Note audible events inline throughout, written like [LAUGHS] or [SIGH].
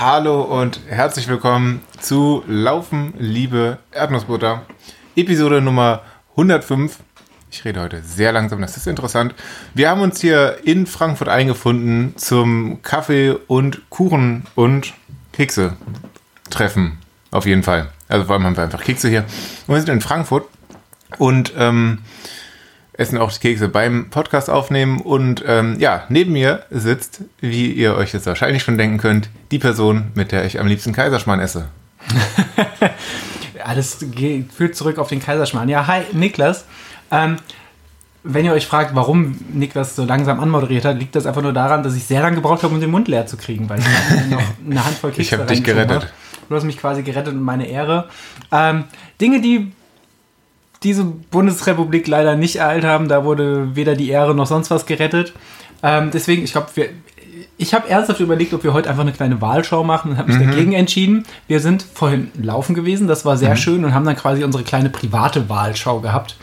Hallo und herzlich willkommen zu Laufen, Liebe, Erdnussbutter. Episode Nummer 105. Ich rede heute sehr langsam, das ist interessant. Wir haben uns hier in Frankfurt eingefunden zum Kaffee und Kuchen und Kekse treffen. Auf jeden Fall. Also vor allem haben wir einfach Kekse hier. Und wir sind in Frankfurt und ähm, essen auch die Kekse beim Podcast aufnehmen. Und ähm, ja, neben mir sitzt, wie ihr euch jetzt wahrscheinlich schon denken könnt, die Person, mit der ich am liebsten Kaiserschmarrn esse. [LAUGHS] Alles geht, führt zurück auf den Kaiserschmarrn. Ja, hi, Niklas. Ähm, wenn ihr euch fragt, warum Niklas so langsam anmoderiert hat, liegt das einfach nur daran, dass ich sehr lange gebraucht habe, um den Mund leer zu kriegen, weil ich [LAUGHS] noch eine Handvoll Kekse Ich habe dich gerettet. Hab. Du hast mich quasi gerettet und meine Ehre. Ähm, Dinge, die diese Bundesrepublik leider nicht ereilt haben, da wurde weder die Ehre noch sonst was gerettet. Ähm, deswegen, ich glaube, ich habe ernsthaft überlegt, ob wir heute einfach eine kleine Wahlschau machen und habe mich mhm. dagegen entschieden. Wir sind vorhin laufen gewesen, das war sehr mhm. schön und haben dann quasi unsere kleine private Wahlschau gehabt.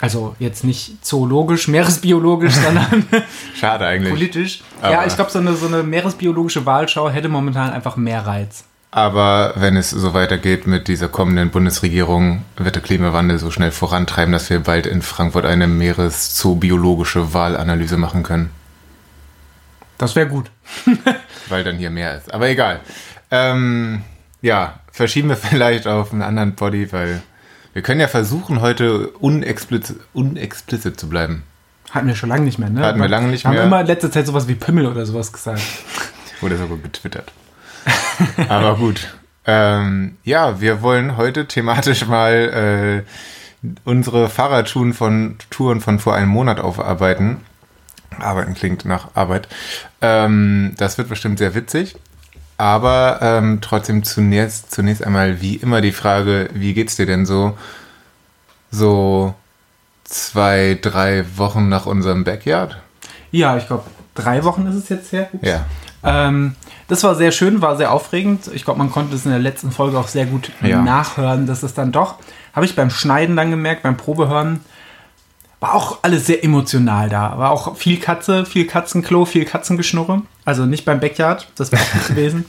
Also jetzt nicht zoologisch, meeresbiologisch, [LAUGHS] sondern Schade eigentlich. politisch. Aber ja, ich glaube, so eine, so eine meeresbiologische Wahlschau hätte momentan einfach mehr Reiz. Aber wenn es so weitergeht mit dieser kommenden Bundesregierung, wird der Klimawandel so schnell vorantreiben, dass wir bald in Frankfurt eine meereszoobiologische Wahlanalyse machen können. Das wäre gut. [LAUGHS] Weil dann hier mehr ist. Aber egal. Ähm, ja, verschieben wir [LAUGHS] vielleicht auf einen anderen Body, weil wir können ja versuchen, heute unexplizit, unexplizit zu bleiben. Hatten wir schon lange nicht mehr, ne? Hatten wir lange nicht haben mehr. Haben immer in letzter Zeit sowas wie Pimmel oder sowas gesagt. [LAUGHS] Wurde sogar getwittert. [LAUGHS] Aber gut. Ähm, ja, wir wollen heute thematisch mal äh, unsere Fahrradtouren von Touren von vor einem Monat aufarbeiten. Arbeiten klingt nach Arbeit. Ähm, das wird bestimmt sehr witzig. Aber ähm, trotzdem zunächst, zunächst einmal wie immer die Frage, wie geht's dir denn so? So zwei, drei Wochen nach unserem Backyard? Ja, ich glaube, drei Wochen ist es jetzt her. Ups. Ja. Ähm, das war sehr schön, war sehr aufregend. Ich glaube, man konnte es in der letzten Folge auch sehr gut ja. nachhören, dass es dann doch, habe ich beim Schneiden dann gemerkt, beim Probehören, war auch alles sehr emotional da. War auch viel Katze, viel Katzenklo, viel Katzengeschnurre. Also nicht beim Backyard, das wäre auch nicht [LAUGHS] gewesen.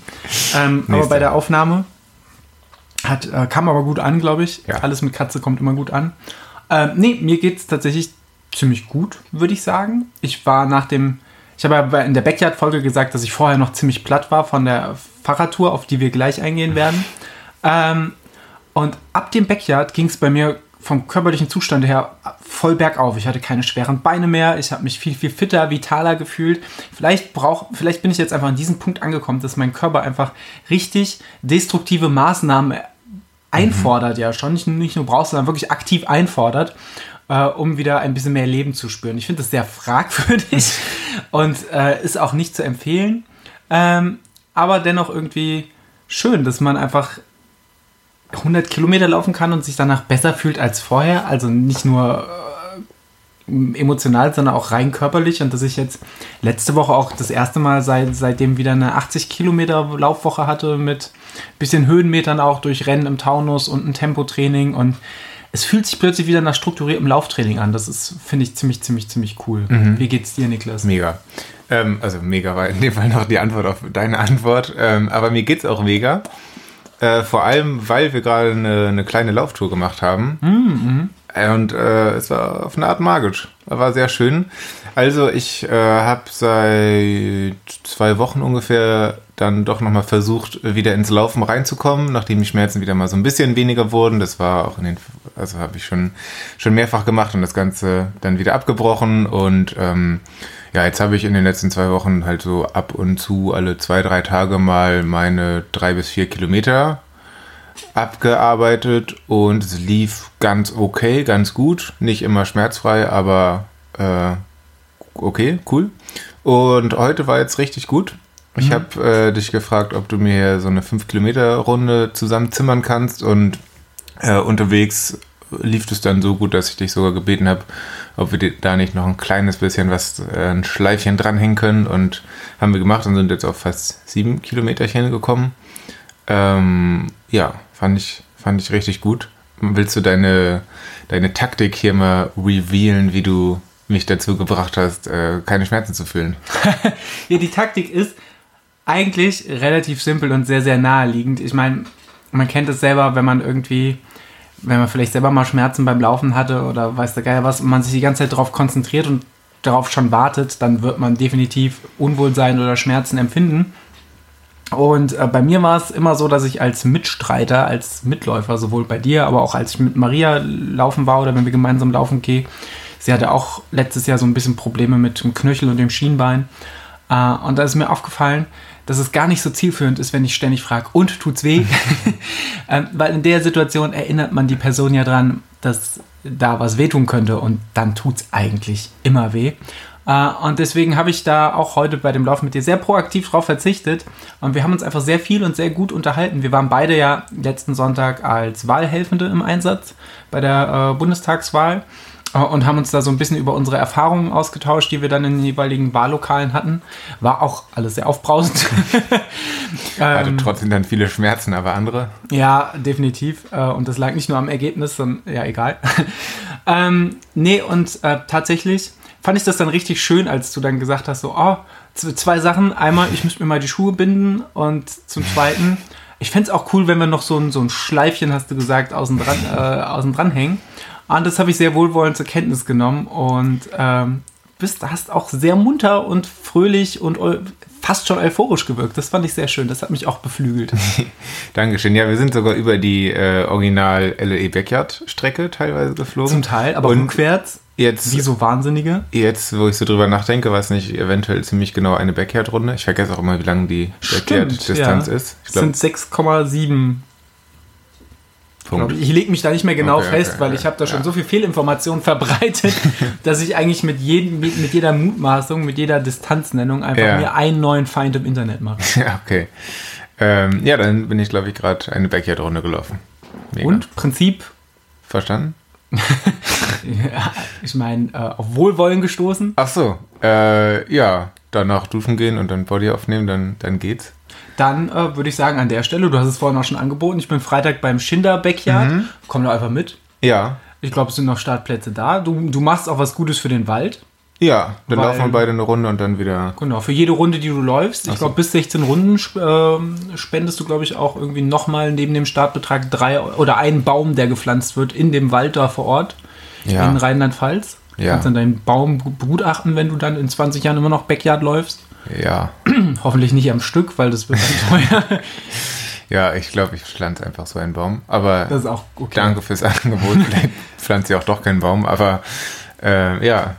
Ähm, aber bei der Aufnahme hat, äh, kam aber gut an, glaube ich. Ja. Alles mit Katze kommt immer gut an. Ähm, nee, mir geht es tatsächlich ziemlich gut, würde ich sagen. Ich war nach dem ich habe ja in der Backyard-Folge gesagt, dass ich vorher noch ziemlich platt war von der Fahrradtour, auf die wir gleich eingehen werden. [LAUGHS] Ähm, und ab dem Backyard ging es bei mir vom körperlichen Zustand her voll bergauf. Ich hatte keine schweren Beine mehr. Ich habe mich viel, viel fitter, vitaler gefühlt. Vielleicht, brauch, vielleicht bin ich jetzt einfach an diesem Punkt angekommen, dass mein Körper einfach richtig destruktive Maßnahmen einfordert, mhm. ja schon. Nicht, nicht nur brauchst, sondern wirklich aktiv einfordert äh, um wieder ein bisschen mehr Leben zu spüren. Ich finde das sehr fragwürdig [LAUGHS] und äh, ist auch nicht zu empfehlen. Ähm, aber dennoch irgendwie schön, dass man einfach 100 Kilometer laufen kann und sich danach besser fühlt als vorher. Also nicht nur äh, emotional, sondern auch rein körperlich. Und dass ich jetzt letzte Woche auch das erste Mal seit, seitdem wieder eine 80 Kilometer Laufwoche hatte mit bisschen Höhenmetern auch durch Rennen im Taunus und ein Tempotraining und es fühlt sich plötzlich wieder nach strukturiertem Lauftraining an. Das ist, finde ich, ziemlich, ziemlich, ziemlich cool. Mhm. Wie geht's dir, Niklas? Mega. Ähm, also mega war in dem Fall noch die Antwort auf deine Antwort. Ähm, aber mir geht's auch mega. Äh, vor allem, weil wir gerade eine, eine, kleine Lauftour gemacht haben. Mhm. Und äh, es war auf eine Art magisch. War sehr schön. Also ich äh, habe seit zwei Wochen ungefähr dann doch nochmal versucht, wieder ins Laufen reinzukommen, nachdem die Schmerzen wieder mal so ein bisschen weniger wurden. Das war auch in den, also habe ich schon, schon mehrfach gemacht und das Ganze dann wieder abgebrochen. Und ähm, ja, jetzt habe ich in den letzten zwei Wochen halt so ab und zu alle zwei, drei Tage mal meine drei bis vier Kilometer abgearbeitet und es lief ganz okay, ganz gut. Nicht immer schmerzfrei, aber äh, okay, cool. Und heute war jetzt richtig gut. Ich mhm. habe äh, dich gefragt, ob du mir so eine 5-Kilometer-Runde zusammenzimmern kannst und äh, unterwegs lief es dann so gut, dass ich dich sogar gebeten habe, ob wir da nicht noch ein kleines bisschen was, äh, ein Schleifchen dranhängen können und haben wir gemacht und sind jetzt auf fast sieben Kilometerchen gekommen. Ähm, ja, fand ich, fand ich richtig gut. Willst du deine, deine Taktik hier mal revealen, wie du mich dazu gebracht hast, äh, keine Schmerzen zu fühlen? [LAUGHS] ja, die Taktik ist, eigentlich relativ simpel und sehr, sehr naheliegend. Ich meine, man kennt es selber, wenn man irgendwie, wenn man vielleicht selber mal Schmerzen beim Laufen hatte oder weiß der Geier was und man sich die ganze Zeit darauf konzentriert und darauf schon wartet, dann wird man definitiv Unwohlsein oder Schmerzen empfinden. Und äh, bei mir war es immer so, dass ich als Mitstreiter, als Mitläufer, sowohl bei dir, aber auch als ich mit Maria laufen war oder wenn wir gemeinsam laufen gehen, sie hatte auch letztes Jahr so ein bisschen Probleme mit dem Knöchel und dem Schienbein. Äh, und da ist mir aufgefallen, dass es gar nicht so zielführend ist, wenn ich ständig frage, und tut's weh? [LAUGHS] [LAUGHS] ähm, weil in der Situation erinnert man die Person ja dran, dass da was wehtun könnte und dann tut's eigentlich immer weh. Äh, und deswegen habe ich da auch heute bei dem Lauf mit dir sehr proaktiv drauf verzichtet. Und wir haben uns einfach sehr viel und sehr gut unterhalten. Wir waren beide ja letzten Sonntag als Wahlhelfende im Einsatz bei der äh, Bundestagswahl äh, und haben uns da so ein bisschen über unsere Erfahrungen ausgetauscht, die wir dann in den jeweiligen Wahllokalen hatten. War auch alles sehr aufbrausend. [LAUGHS] [LAUGHS] Hatte ähm, trotzdem dann viele Schmerzen, aber andere? Ja, definitiv. Und das lag nicht nur am Ergebnis, sondern ja, egal. [LAUGHS] ähm, nee, und äh, tatsächlich fand ich das dann richtig schön, als du dann gesagt hast, so, oh, zwei Sachen. Einmal, ich müsste mir mal die Schuhe binden und zum Zweiten, ich fände es auch cool, wenn wir noch so ein, so ein Schleifchen, hast du gesagt, außen dran, äh, außen dran hängen. Und das habe ich sehr wohlwollend zur Kenntnis genommen und ähm, bist, hast auch sehr munter und fröhlich und fast schon euphorisch gewirkt. Das fand ich sehr schön. Das hat mich auch beflügelt. [LAUGHS] Dankeschön. Ja, wir sind sogar über die äh, Original LE Backyard Strecke teilweise geflogen. Zum Teil, aber und rückwärts. Jetzt, Wie so Wahnsinnige? Jetzt, wo ich so drüber nachdenke, weiß nicht, eventuell ziemlich genau eine Backyard-Runde. Ich vergesse auch immer, wie lang die Backyard-Distanz ja. ist. Ich glaub, sind 6,7 Punkt. Ich lege mich da nicht mehr genau okay, fest, okay, weil ich habe da schon ja. so viel Fehlinformation [LAUGHS] verbreitet, [LAUGHS] dass ich eigentlich mit, jedem, mit, mit, jeder Mutmaßung, mit jeder Distanznennung einfach ja. mir einen neuen Feind im Internet mache. [LAUGHS] Ja, okay. Ähm, ja, dann bin ich, glaube ich, gerade eine Backyard-Runde gelaufen. Mega. Und Prinzip? Verstanden? [LAUGHS] ja, ich meine, äh, auf Wohlwollen gestoßen. Ach so, äh, ja, danach duschen gehen und dann Body aufnehmen, dann, dann geht's. Dann äh, würde ich sagen, an der Stelle, du hast es vorhin auch schon angeboten, ich bin Freitag beim Schinder Backyard. Mhm. Komm doch einfach mit. Ja. Ich glaube, es sind noch Startplätze da. Du, du machst auch was Gutes für den Wald. Ja, dann weil, laufen wir beide eine Runde und dann wieder. Genau, für jede Runde, die du läufst. Ich glaube, bis 16 Runden äh, spendest du, glaube ich, auch irgendwie nochmal neben dem Startbetrag drei oder einen Baum, der gepflanzt wird in dem Wald da vor Ort ja. in Rheinland-Pfalz. Du ja. kannst dann deinen Baum begutachten, wenn du dann in 20 Jahren immer noch Backyard läufst. Ja. [CLEARS THROAT] Hoffentlich nicht am Stück, weil das wird teuer. [LAUGHS] [LAUGHS] ja, ich glaube, ich pflanze einfach so einen Baum. Aber das ist auch okay. danke fürs Angebot. [LAUGHS] Vielleicht pflanze ich auch doch keinen Baum, aber äh, ja,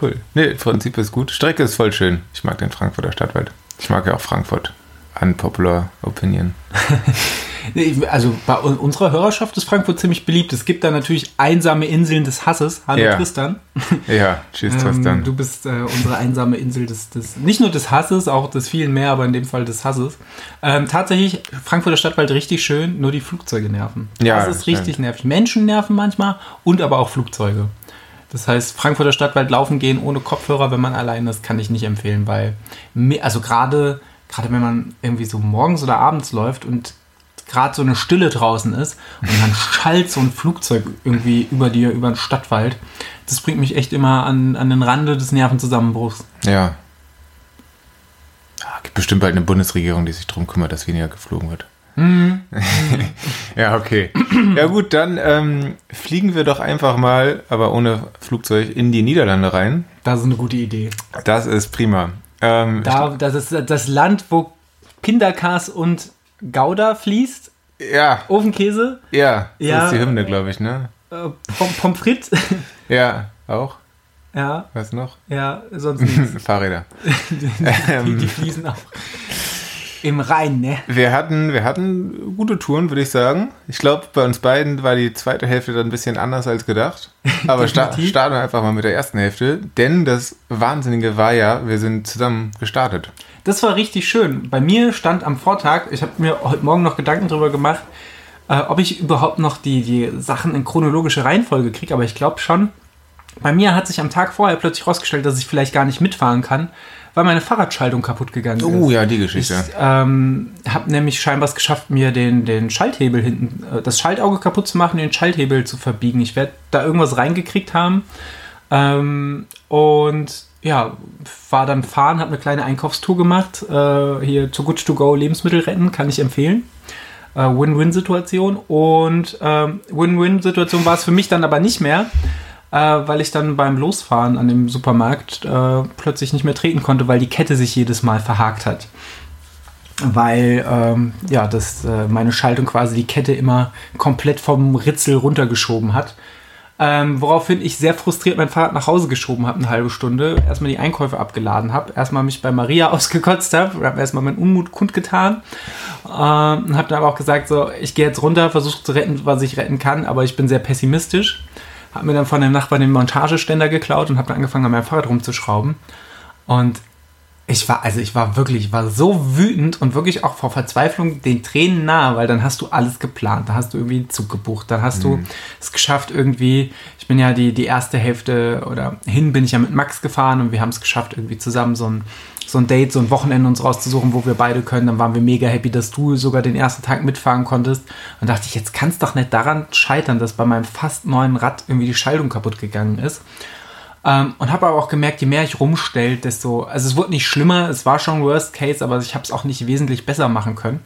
cool. Nee, Prinzip ist gut. Strecke ist voll schön. Ich mag den Frankfurter Stadtwald. Ich mag ja auch Frankfurt. Unpopular Opinion. [LAUGHS] Also bei unserer Hörerschaft ist Frankfurt ziemlich beliebt. Es gibt da natürlich einsame Inseln des Hasses. Hallo ja. Tristan. [LAUGHS] Ja, tschüss Tristan. Ähm, du bist äh, unsere einsame Insel des, des, nicht nur des Hasses, auch des vielen mehr, aber in dem Fall des Hasses. Ähm, tatsächlich, Frankfurter Stadtwald richtig schön, nur die Flugzeuge nerven. Ja, das ist richtig nervig. Menschen nerven manchmal und aber auch Flugzeuge. Das heißt, Frankfurter Stadtwald laufen gehen ohne Kopfhörer, wenn man allein ist, kann ich nicht empfehlen, weil, also gerade, gerade wenn man irgendwie so morgens oder abends läuft und gerade so eine Stille draußen ist und dann [LAUGHS] schallt so ein Flugzeug irgendwie über dir, über den Stadtwald. Das bringt mich echt immer an, an den Rande des Nervenzusammenbruchs. Ja. ja. Gibt bestimmt bald eine Bundesregierung, die sich darum kümmert, dass weniger geflogen wird. Mhm. [LAUGHS] ja, okay. Ja gut, dann ähm, fliegen wir doch einfach mal, aber ohne Flugzeug, in die Niederlande rein. Das ist eine gute Idee. Das ist prima. Ähm, da, das ist das Land, wo Pindakas und Gouda fließt. Ja. Ofenkäse. Ja, das ja. ist die Hymne, glaube ich, ne? Äh, Pommes frites. [LAUGHS] ja, auch. Ja. Was noch? Ja, sonst nichts. [LAUGHS] Fahrräder. die, die, die fließen auch. Im Rhein, ne? Wir hatten, wir hatten gute Touren, würde ich sagen. Ich glaube, bei uns beiden war die zweite Hälfte dann ein bisschen anders als gedacht. [LAUGHS] Aber sta starten wir einfach mal mit der ersten Hälfte. Denn das Wahnsinnige war ja, wir sind zusammen gestartet. Das war richtig schön. Bei mir stand am Vortag, ich habe mir heute Morgen noch Gedanken darüber gemacht, äh, ob ich überhaupt noch die, die Sachen in chronologische Reihenfolge kriege. Aber ich glaube schon. Bei mir hat sich am Tag vorher plötzlich herausgestellt, dass ich vielleicht gar nicht mitfahren kann, weil meine Fahrradschaltung kaputt gegangen oh, ist. Oh ja, die Geschichte. Ich ähm, habe nämlich scheinbar es geschafft, mir den, den Schalthebel hinten, äh, das Schaltauge kaputt zu machen, den Schalthebel zu verbiegen. Ich werde da irgendwas reingekriegt haben. Ähm, und ja, war dann fahren, habe eine kleine Einkaufstour gemacht. Äh, hier Too Good To Go Lebensmittel retten, kann ich empfehlen. Äh, Win-Win-Situation. Und ähm, Win-Win-Situation war es für mich dann aber nicht mehr, äh, weil ich dann beim Losfahren an dem Supermarkt äh, plötzlich nicht mehr treten konnte, weil die Kette sich jedes Mal verhakt hat. Weil ähm, ja, das, äh, meine Schaltung quasi die Kette immer komplett vom Ritzel runtergeschoben hat. Ähm, woraufhin ich sehr frustriert mein Fahrrad nach Hause geschoben habe, eine halbe Stunde. Erstmal die Einkäufe abgeladen habe. Erstmal mich bei Maria [LAUGHS] ausgekotzt habe. Habe erstmal meinen Unmut kundgetan. Ähm, und habe dann aber auch gesagt, so, ich gehe jetzt runter, versuche zu retten, was ich retten kann. Aber ich bin sehr pessimistisch. Habe mir dann von dem Nachbarn den Montageständer geklaut und habe dann angefangen, an meinem Fahrrad rumzuschrauben. Und ich war, also ich war wirklich, ich war so wütend und wirklich auch vor Verzweiflung den Tränen nahe, weil dann hast du alles geplant, da hast du irgendwie einen Zug gebucht, dann hast mhm. du es geschafft irgendwie, ich bin ja die, die erste Hälfte oder hin bin ich ja mit Max gefahren und wir haben es geschafft irgendwie zusammen so ein, so ein Date, so ein Wochenende uns rauszusuchen, wo wir beide können, dann waren wir mega happy, dass du sogar den ersten Tag mitfahren konntest und dachte ich, jetzt kann es doch nicht daran scheitern, dass bei meinem fast neuen Rad irgendwie die Schaltung kaputt gegangen ist ähm, und habe aber auch gemerkt, je mehr ich rumstelle, desto. Also es wurde nicht schlimmer, es war schon Worst Case, aber ich habe es auch nicht wesentlich besser machen können.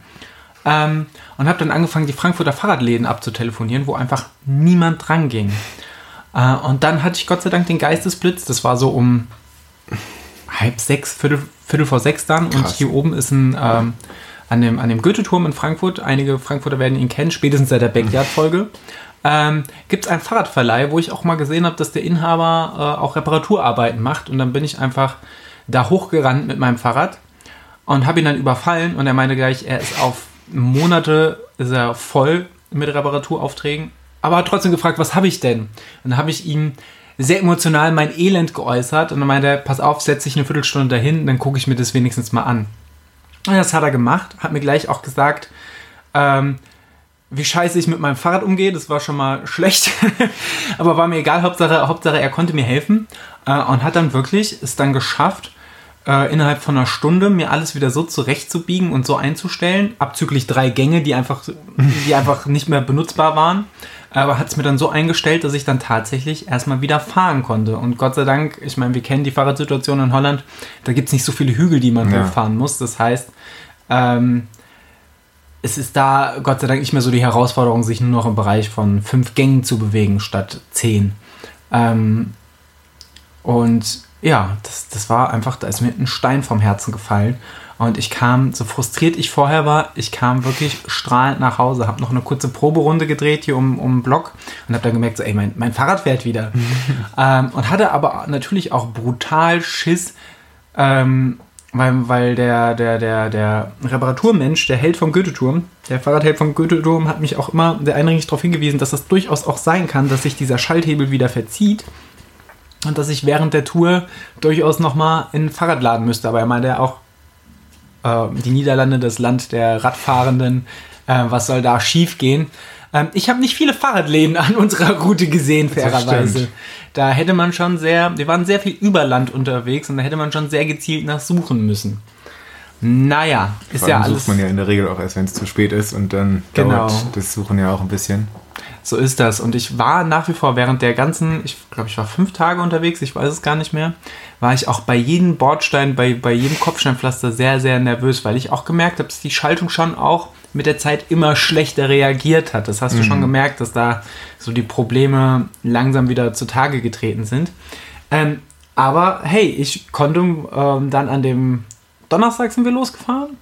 Ähm, und habe dann angefangen, die Frankfurter Fahrradläden abzutelefonieren, wo einfach niemand dran ging. Äh, und dann hatte ich Gott sei Dank den Geistesblitz. Das war so um halb sechs, Viertel, Viertel vor sechs dann. Krass. Und hier oben ist ein. Ähm, an dem, an dem Goethe-Turm in Frankfurt, einige Frankfurter werden ihn kennen, spätestens seit der Backyard-Folge ähm, gibt es einen Fahrradverleih, wo ich auch mal gesehen habe, dass der Inhaber äh, auch Reparaturarbeiten macht. Und dann bin ich einfach da hochgerannt mit meinem Fahrrad und habe ihn dann überfallen. Und er meinte gleich, er ist auf Monate ist er voll mit Reparaturaufträgen. Aber hat trotzdem gefragt, was habe ich denn? Und dann habe ich ihm sehr emotional mein Elend geäußert. Und dann meinte er, pass auf, setz dich eine Viertelstunde dahin, dann gucke ich mir das wenigstens mal an. Und das hat er gemacht, hat mir gleich auch gesagt, ähm, wie scheiße ich mit meinem Fahrrad umgehe. Das war schon mal [LAUGHS] schlecht. Aber war mir egal. Hauptsache, Hauptsache er konnte mir helfen. Äh, und hat dann wirklich es dann geschafft, äh, innerhalb von einer Stunde mir alles wieder so zurechtzubiegen und so einzustellen. Abzüglich drei Gänge, die einfach, die einfach nicht mehr benutzbar waren. Aber hat es mir dann so eingestellt, dass ich dann tatsächlich erstmal wieder fahren konnte. Und Gott sei Dank, ich meine, wir kennen die Fahrradsituation in Holland, da gibt es nicht so viele Hügel, die man ja. hochfahren muss. Das heißt, ähm, es ist da Gott sei Dank nicht mehr so die Herausforderung, sich nur noch im Bereich von fünf Gängen zu bewegen statt zehn. Ähm, und ja, das, das war einfach, da ist mir ein Stein vom Herzen gefallen. Und ich kam, so frustriert ich vorher war, ich kam wirklich strahlend nach Hause, habe noch eine kurze Proberunde gedreht hier um, um den Block und habe dann gemerkt, so, ey, mein, mein Fahrrad fährt wieder. [LAUGHS] ähm, und hatte aber natürlich auch brutal Schiss, ähm, weil, weil der, der, der, der Reparaturmensch, der Held vom Goethe-Turm, der Fahrradheld vom Goethe-Turm, hat mich auch immer der eindringlich darauf hingewiesen, dass das durchaus auch sein kann, dass sich dieser Schalthebel wieder verzieht und dass ich während der Tour durchaus nochmal in den Fahrrad laden müsste. Aber er meinte auch, die Niederlande, das Land der Radfahrenden, äh, was soll da schief gehen? Ähm, ich habe nicht viele Fahrradläden an unserer Route gesehen, fairerweise. Da hätte man schon sehr, wir waren sehr viel über Land unterwegs und da hätte man schon sehr gezielt nach suchen müssen. Naja, ist ja alles. sucht man ja in der Regel auch erst, wenn es zu spät ist und dann genau. dauert das Suchen ja auch ein bisschen. So ist das. Und ich war nach wie vor während der ganzen, ich glaube, ich war fünf Tage unterwegs, ich weiß es gar nicht mehr, war ich auch bei jedem Bordstein, bei, bei jedem Kopfsteinpflaster sehr, sehr nervös, weil ich auch gemerkt habe, dass die Schaltung schon auch mit der Zeit immer schlechter reagiert hat. Das hast mhm. du schon gemerkt, dass da so die Probleme langsam wieder zutage getreten sind. Ähm, aber hey, ich konnte ähm, dann an dem Donnerstag sind wir losgefahren.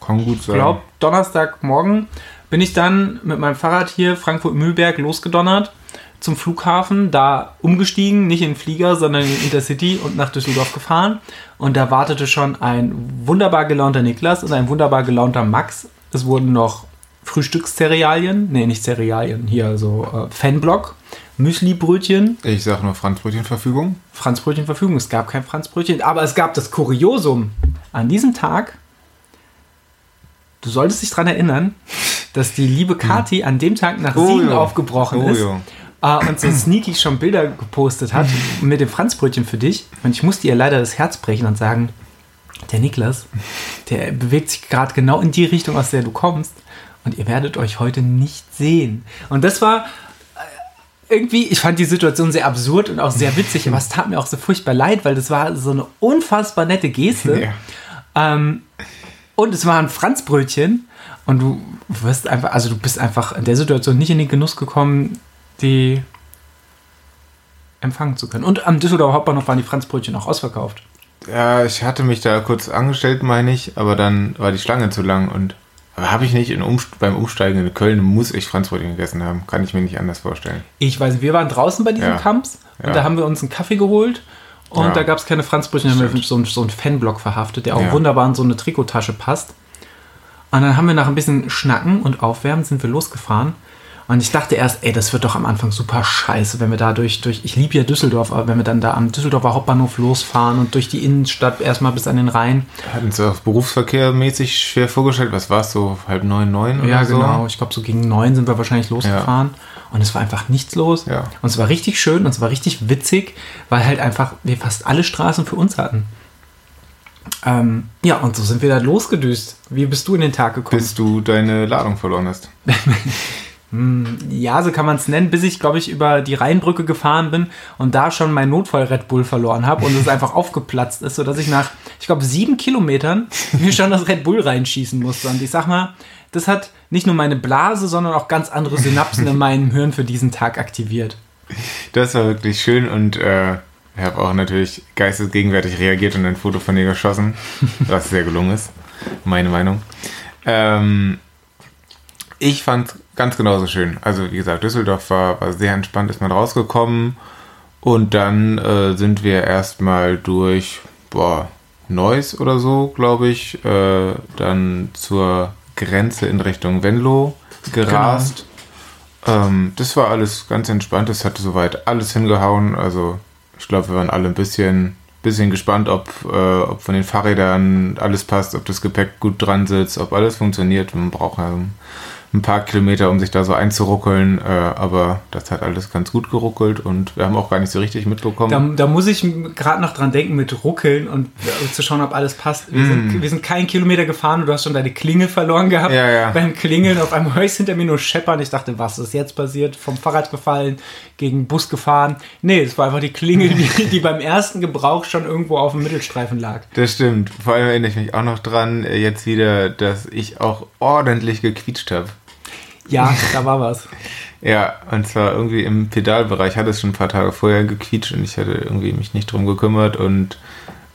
Kann gut sein. Ich glaube, Donnerstagmorgen bin ich dann mit meinem Fahrrad hier Frankfurt-Mühlberg losgedonnert zum Flughafen, da umgestiegen, nicht in den Flieger, sondern in Intercity und nach Düsseldorf gefahren. Und da wartete schon ein wunderbar gelaunter Niklas und ein wunderbar gelaunter Max. Es wurden noch Frühstückszerealien, nee, nicht Cerealien, hier so äh, Fanblock, Müsli-Brötchen. Ich sag nur Franzbrötchen-Verfügung. Franzbrötchen-Verfügung, es gab kein Franzbrötchen, aber es gab das Kuriosum. An diesem Tag, du solltest dich daran erinnern, dass die liebe Kati an dem Tag nach oh, Siegen jo. aufgebrochen oh, ist. Jo äh, und so sneaky schon Bilder gepostet hat mit dem Franzbrötchen für dich. Und ich musste ihr leider das Herz brechen und sagen, der Niklas, der bewegt sich gerade genau in die Richtung, aus der du kommst. Und ihr werdet euch heute nicht sehen. Und das war, irgendwie, ich fand die Situation sehr absurd und auch sehr witzig, aber es tat mir auch so furchtbar leid, weil das war so eine unfassbar nette Geste. Ja. Ähm, und es war ein Franzbrötchen und du wirst einfach, also du bist einfach in der Situation nicht in den Genuss gekommen, die empfangen zu können. Und am Düsseldorfer Hauptbahnhof waren die Franzbrötchen auch ausverkauft. Ja, ich hatte mich da kurz angestellt, meine ich, aber dann war die Schlange zu lang und habe ich nicht Umst beim Umsteigen in Köln muss ich Franzbrötchen gegessen haben. Kann ich mir nicht anders vorstellen. Ich weiß, wir waren draußen bei diesem ja. Kamps und ja. da haben wir uns einen Kaffee geholt und ja. da gab es keine Franzbrötchen, da haben wir so, so einen Fanblock verhaftet, der auch wunderbar in so eine Trikottasche passt. Und dann haben wir nach ein bisschen Schnacken und Aufwärmen sind wir losgefahren und ich dachte erst, ey, das wird doch am Anfang super scheiße, wenn wir da durch, durch ich liebe ja Düsseldorf, aber wenn wir dann da am Düsseldorfer Hauptbahnhof losfahren und durch die Innenstadt erstmal bis an den Rhein. Hatten Sie auch berufsverkehrmäßig schwer vorgestellt? Was war es so, halb neun, neun oder Ja, so? genau. Ich glaube, so gegen neun sind wir wahrscheinlich losgefahren. Ja. Und es war einfach nichts los. Ja. Und es war richtig schön und es war richtig witzig, weil halt einfach wir fast alle Straßen für uns hatten. Ähm, ja, und so sind wir da losgedüst. Wie bist du in den Tag gekommen? Bis du deine Ladung verloren hast. [LAUGHS] Hm, ja, so kann man es nennen, bis ich, glaube ich, über die Rheinbrücke gefahren bin und da schon mein Notfall-Red Bull verloren habe und es [LAUGHS] einfach aufgeplatzt ist, sodass ich nach, ich glaube, sieben Kilometern [LAUGHS] mir schon das Red Bull reinschießen musste. Und ich sag mal, das hat nicht nur meine Blase, sondern auch ganz andere Synapsen in meinem [LAUGHS] Hirn für diesen Tag aktiviert. Das war wirklich schön und äh, ich habe auch natürlich geistesgegenwärtig reagiert und ein Foto von dir geschossen, was sehr gelungen ist, meine Meinung. Ähm, ich fand ganz genauso schön. Also wie gesagt, Düsseldorf war, war sehr entspannt, ist man rausgekommen und dann äh, sind wir erstmal durch boah, Neuss oder so, glaube ich, äh, dann zur Grenze in Richtung Venlo gerast. Genau. Ähm, das war alles ganz entspannt, es hatte soweit alles hingehauen. Also ich glaube, wir waren alle ein bisschen, bisschen gespannt, ob, äh, ob von den Fahrrädern alles passt, ob das Gepäck gut dran sitzt, ob alles funktioniert. Man braucht ja ein paar Kilometer, um sich da so einzuruckeln. Äh, aber das hat alles ganz gut geruckelt und wir haben auch gar nicht so richtig mitbekommen. Da, da muss ich gerade noch dran denken mit Ruckeln und äh, zu schauen, ob alles passt. Wir, mm. sind, wir sind keinen Kilometer gefahren und du hast schon deine Klingel verloren gehabt. Ja, ja. Beim Klingeln auf höre ich hinter mir nur scheppern. Ich dachte, was ist jetzt passiert? Vom Fahrrad gefallen, gegen Bus gefahren. Nee, es war einfach die Klingel, die, [LAUGHS] die beim ersten Gebrauch schon irgendwo auf dem Mittelstreifen lag. Das stimmt. Vor allem erinnere ich mich auch noch dran, äh, jetzt wieder, dass ich auch ordentlich gequietscht habe. Ja, da war was. [LAUGHS] ja, und zwar irgendwie im Pedalbereich hat es schon ein paar Tage vorher gequietscht und ich hatte irgendwie mich nicht drum gekümmert und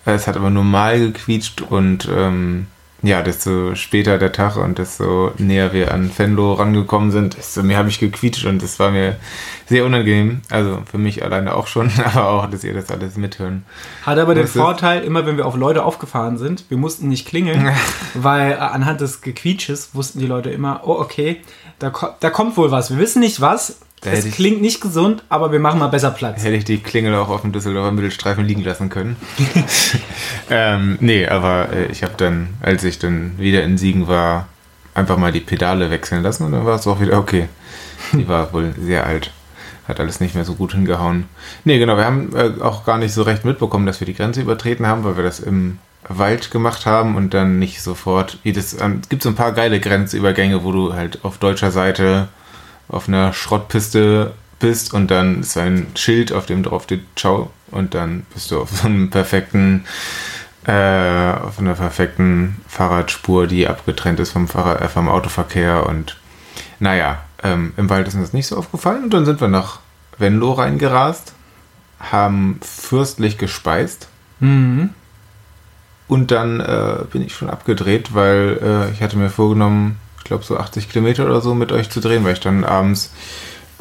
es hat aber normal gequietscht und ähm, ja, desto später der Tag und desto näher wir an Fenlo rangekommen sind, desto mehr habe ich gequietscht und das war mir sehr unangenehm. Also für mich alleine auch schon, [LAUGHS] aber auch, dass ihr das alles mithören. Hat aber den Vorteil, immer wenn wir auf Leute aufgefahren sind, wir mussten nicht klingeln, [LAUGHS] weil äh, anhand des Gequietsches wussten die Leute immer, oh okay, da, da kommt wohl was. Wir wissen nicht was, es klingt nicht gesund, aber wir machen mal besser Platz. Hätte ich die Klingel auch auf dem Düsseldorfer Mittelstreifen liegen lassen können. [LAUGHS] ähm, nee, aber äh, ich habe dann, als ich dann wieder in Siegen war, einfach mal die Pedale wechseln lassen und dann war es auch wieder okay. Die war wohl sehr alt. Hat alles nicht mehr so gut hingehauen. Nee, genau, wir haben äh, auch gar nicht so recht mitbekommen, dass wir die Grenze übertreten haben, weil wir das im Wald gemacht haben und dann nicht sofort. Es ähm, gibt so ein paar geile Grenzübergänge, wo du halt auf deutscher Seite auf einer Schrottpiste bist und dann ist ein Schild, auf dem drauf steht Ciao und dann bist du auf so einem perfekten äh, auf einer perfekten Fahrradspur, die abgetrennt ist vom, Fahrrad, äh, vom Autoverkehr und naja, ähm, im Wald ist uns das nicht so aufgefallen und dann sind wir nach Venlo reingerast, haben fürstlich gespeist mhm. Und dann äh, bin ich schon abgedreht, weil äh, ich hatte mir vorgenommen, ich glaube, so 80 Kilometer oder so mit euch zu drehen, weil ich dann abends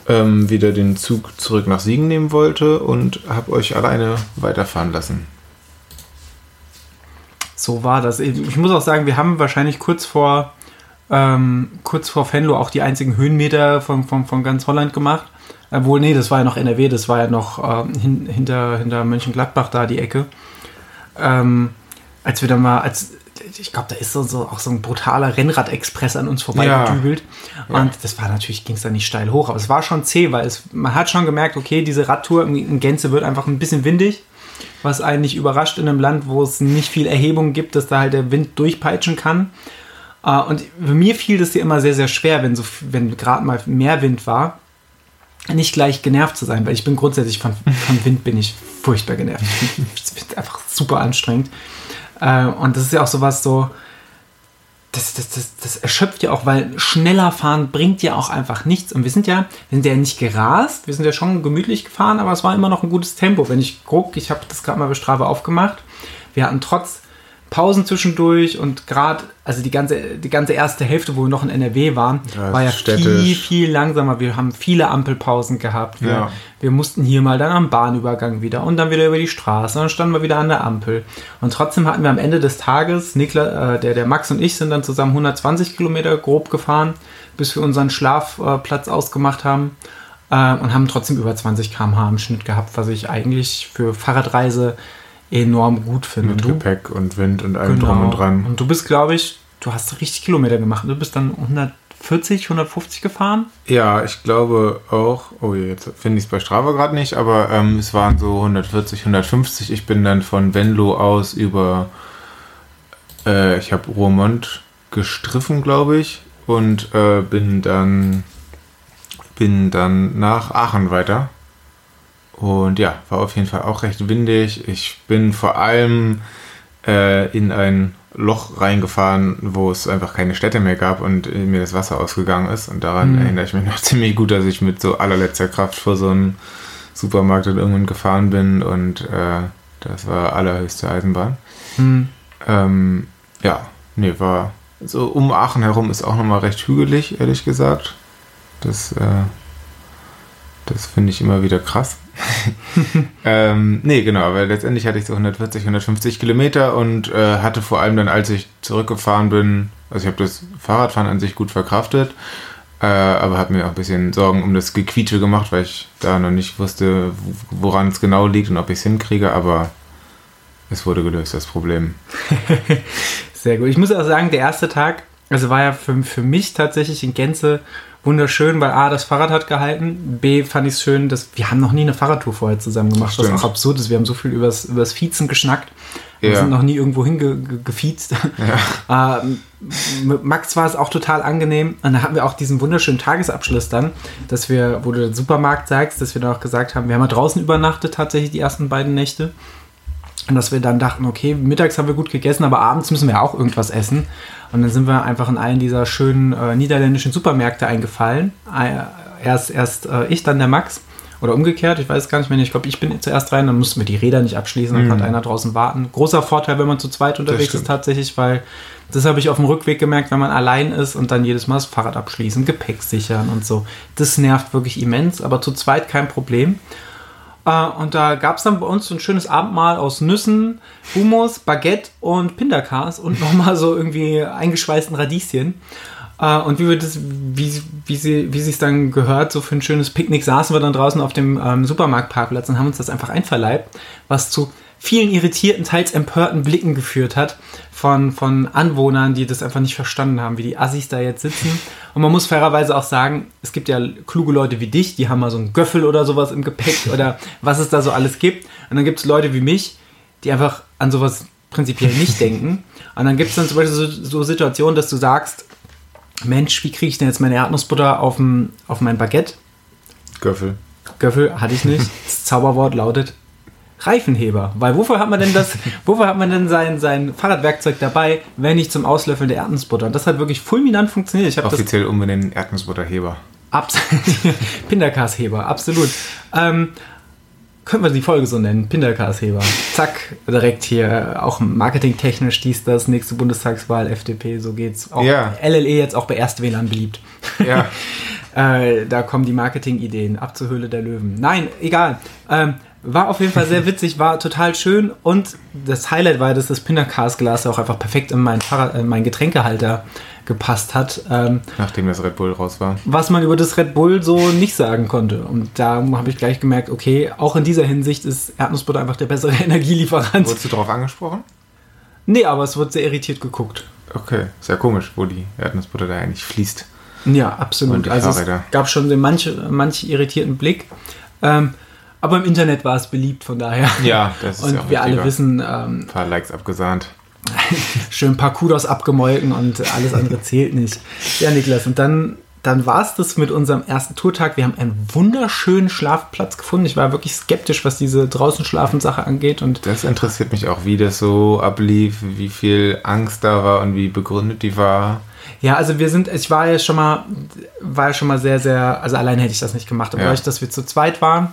ähm, wieder den Zug zurück nach Siegen nehmen wollte und habe euch alleine weiterfahren lassen. So war das. Ich muss auch sagen, wir haben wahrscheinlich kurz vor, ähm, kurz vor Venlo auch die einzigen Höhenmeter von, von, von ganz Holland gemacht. Obwohl, nee, das war ja noch NRW, das war ja noch ähm, hin, hinter, hinter Mönchengladbach da die Ecke. Ähm, als wir dann mal, als ich glaube, da ist so, so, auch so ein brutaler Rennrad-Express an uns vorbeigedübelt. Ja. Und ja. das war natürlich, ging es da nicht steil hoch, aber es war schon zäh, weil es, man hat schon gemerkt, okay, diese Radtour in Gänze wird einfach ein bisschen windig, was einen nicht überrascht in einem Land, wo es nicht viel Erhebung gibt, dass da halt der Wind durchpeitschen kann. Äh, und mir fiel das hier immer sehr, sehr schwer, wenn, so, wenn gerade mal mehr Wind war. nicht gleich genervt zu sein, weil ich bin grundsätzlich von, von Wind bin ich furchtbar genervt. [LAUGHS] Ich finde einfach super anstrengend. Äh, und das ist ja auch sowas so, das, das, das, das erschöpft ja auch, weil schneller fahren bringt ja auch einfach nichts. Und wir sind ja, wir sind ja nicht gerast, wir sind ja schon gemütlich gefahren, aber es war immer noch ein gutes Tempo. Wenn ich gucke, ich habe das gerade mal bei Strava aufgemacht, wir hatten trotz Pausen zwischendurch und gerade, also die ganze, die ganze erste Hälfte, wo wir noch in NRW waren, ja, war ja städtisch. viel, viel langsamer. Wir haben viele Ampelpausen gehabt. Wir, ja. wir mussten hier mal dann am Bahnübergang wieder und dann wieder über die Straße und dann standen wir wieder an der Ampel. Und trotzdem hatten wir am Ende des Tages, Nikla, äh, der, der Max und ich sind dann zusammen 120 Kilometer grob gefahren, bis wir unseren Schlafplatz äh, ausgemacht haben äh, und haben trotzdem über 20 km/h im Schnitt gehabt, was ich eigentlich für Fahrradreise enorm gut finde. Mit Gepäck und Wind und allem genau. drum und dran. Und du bist, glaube ich, du hast richtig Kilometer gemacht. Du bist dann 140, 150 gefahren? Ja, ich glaube auch. Oh, jetzt finde ich es bei Strava gerade nicht, aber ähm, es waren so 140, 150. Ich bin dann von Venlo aus über, äh, ich habe Roermond gestriffen, glaube ich, und äh, bin dann bin dann nach Aachen weiter. Und ja, war auf jeden Fall auch recht windig. Ich bin vor allem äh, in ein Loch reingefahren, wo es einfach keine Städte mehr gab und mir das Wasser ausgegangen ist. Und daran mhm. erinnere ich mich noch [LAUGHS] ziemlich gut, dass ich mit so allerletzter Kraft vor so einem Supermarkt irgendwann gefahren bin und äh, das war allerhöchste Eisenbahn. Mhm. Ähm, ja, nee, war so um Aachen herum ist auch nochmal recht hügelig, ehrlich gesagt. Das, äh, das finde ich immer wieder krass. [LAUGHS] ähm, nee, genau, aber letztendlich hatte ich so 140, 150 Kilometer und äh, hatte vor allem dann, als ich zurückgefahren bin, also ich habe das Fahrradfahren an sich gut verkraftet, äh, aber habe mir auch ein bisschen Sorgen um das Gequietsche gemacht, weil ich da noch nicht wusste, woran es genau liegt und ob ich es hinkriege, aber es wurde gelöst, das Problem. [LAUGHS] Sehr gut. Ich muss auch sagen, der erste Tag, also war ja für, für mich tatsächlich in Gänze wunderschön, weil A, das Fahrrad hat gehalten, B, fand ich es schön, dass wir haben noch nie eine Fahrradtour vorher zusammen gemacht, was auch absurd ist. Wir haben so viel übers, übers Fiezen geschnackt. Ja. Wir sind noch nie irgendwo hingefiezt. Ja. [LAUGHS] ähm, mit Max war es auch total angenehm. Und da hatten wir auch diesen wunderschönen Tagesabschluss dann, dass wir, wo du den Supermarkt sagst, dass wir dann auch gesagt haben, wir haben ja draußen übernachtet tatsächlich die ersten beiden Nächte. Und dass wir dann dachten, okay, mittags haben wir gut gegessen, aber abends müssen wir auch irgendwas essen. Und dann sind wir einfach in einen dieser schönen äh, niederländischen Supermärkte eingefallen. Äh, erst erst äh, ich, dann der Max. Oder umgekehrt, ich weiß gar nicht mehr. Ich glaube, ich bin zuerst rein, dann mussten wir die Räder nicht abschließen, dann mhm. konnte einer draußen warten. Großer Vorteil, wenn man zu zweit unterwegs ist tatsächlich, weil das habe ich auf dem Rückweg gemerkt, wenn man allein ist und dann jedes Mal das Fahrrad abschließen, Gepäck sichern und so. Das nervt wirklich immens, aber zu zweit kein Problem. Äh, und da gab es dann bei uns so ein schönes Abendmahl aus Nüssen, Hummus, Baguette und Pindakas und [LAUGHS] nochmal so irgendwie eingeschweißten Radieschen. Uh, und wie wir das, wie, wie wie es dann gehört, so für ein schönes Picknick saßen wir dann draußen auf dem ähm, Supermarktparkplatz und haben uns das einfach einverleibt, was zu vielen irritierten, teils empörten Blicken geführt hat von, von Anwohnern, die das einfach nicht verstanden haben, wie die Assis da jetzt sitzen. Und man muss fairerweise auch sagen, es gibt ja kluge Leute wie dich, die haben mal so einen Göffel oder sowas im Gepäck [LAUGHS] oder was es da so alles gibt. Und dann gibt es Leute wie mich, die einfach an sowas prinzipiell nicht denken. Und dann gibt es dann zum Beispiel so, so Situationen, dass du sagst, Mensch, wie kriege ich denn jetzt meine Erdnussbutter auf, auf mein Baguette? Göffel. Göffel hatte ich nicht. Das Zauberwort lautet Reifenheber. Weil wofür hat man denn das, [LAUGHS] wofür hat man denn sein, sein Fahrradwerkzeug dabei, wenn nicht zum Auslöffeln der Erdnussbutter? Und das hat wirklich fulminant funktioniert. Ich Offiziell umbenennen Erdnussbutterheber. [LAUGHS] Pinderkasheber, absolut. Ähm, können wir die Folge so nennen? Pinderkasheber. Zack, direkt hier auch marketingtechnisch dies, das, nächste Bundestagswahl, FDP, so geht's. Auch ja. LLE jetzt auch bei Erstwählern beliebt. Ja. [LAUGHS] äh, da kommen die Marketingideen ab zur Höhle der Löwen. Nein, egal. Ähm, war auf jeden Fall sehr witzig, war total schön und das Highlight war, dass das Pindercast-Glas auch einfach perfekt in meinen, Fahrrad, in meinen Getränkehalter gepasst hat. Ähm, Nachdem das Red Bull raus war. Was man über das Red Bull so nicht sagen konnte. Und da habe ich gleich gemerkt, okay, auch in dieser Hinsicht ist Erdnussbutter einfach der bessere [LAUGHS] Energielieferant. Wurdest du darauf angesprochen? Nee, aber es wird sehr irritiert geguckt. Okay, sehr komisch, wo die Erdnussbutter da eigentlich fließt. Ja, absolut. Also es gab schon den manch, manch irritierten Blick. Ähm, aber im Internet war es beliebt, von daher. Ja, das ist Und ja wir alle wissen. Ähm, ein paar Likes abgesahnt. [LAUGHS] schön ein paar Kudos abgemolken und alles andere zählt nicht. Ja, Niklas, und dann dann war es das mit unserem ersten Tourtag. Wir haben einen wunderschönen Schlafplatz gefunden. Ich war wirklich skeptisch, was diese draußen schlafen Sache angeht. Und das interessiert mich auch, wie das so ablief, wie viel Angst da war und wie begründet die war. Ja, also wir sind, ich war ja schon mal, war ja schon mal sehr, sehr, also allein hätte ich das nicht gemacht, aber ja. dadurch, dass wir zu zweit waren,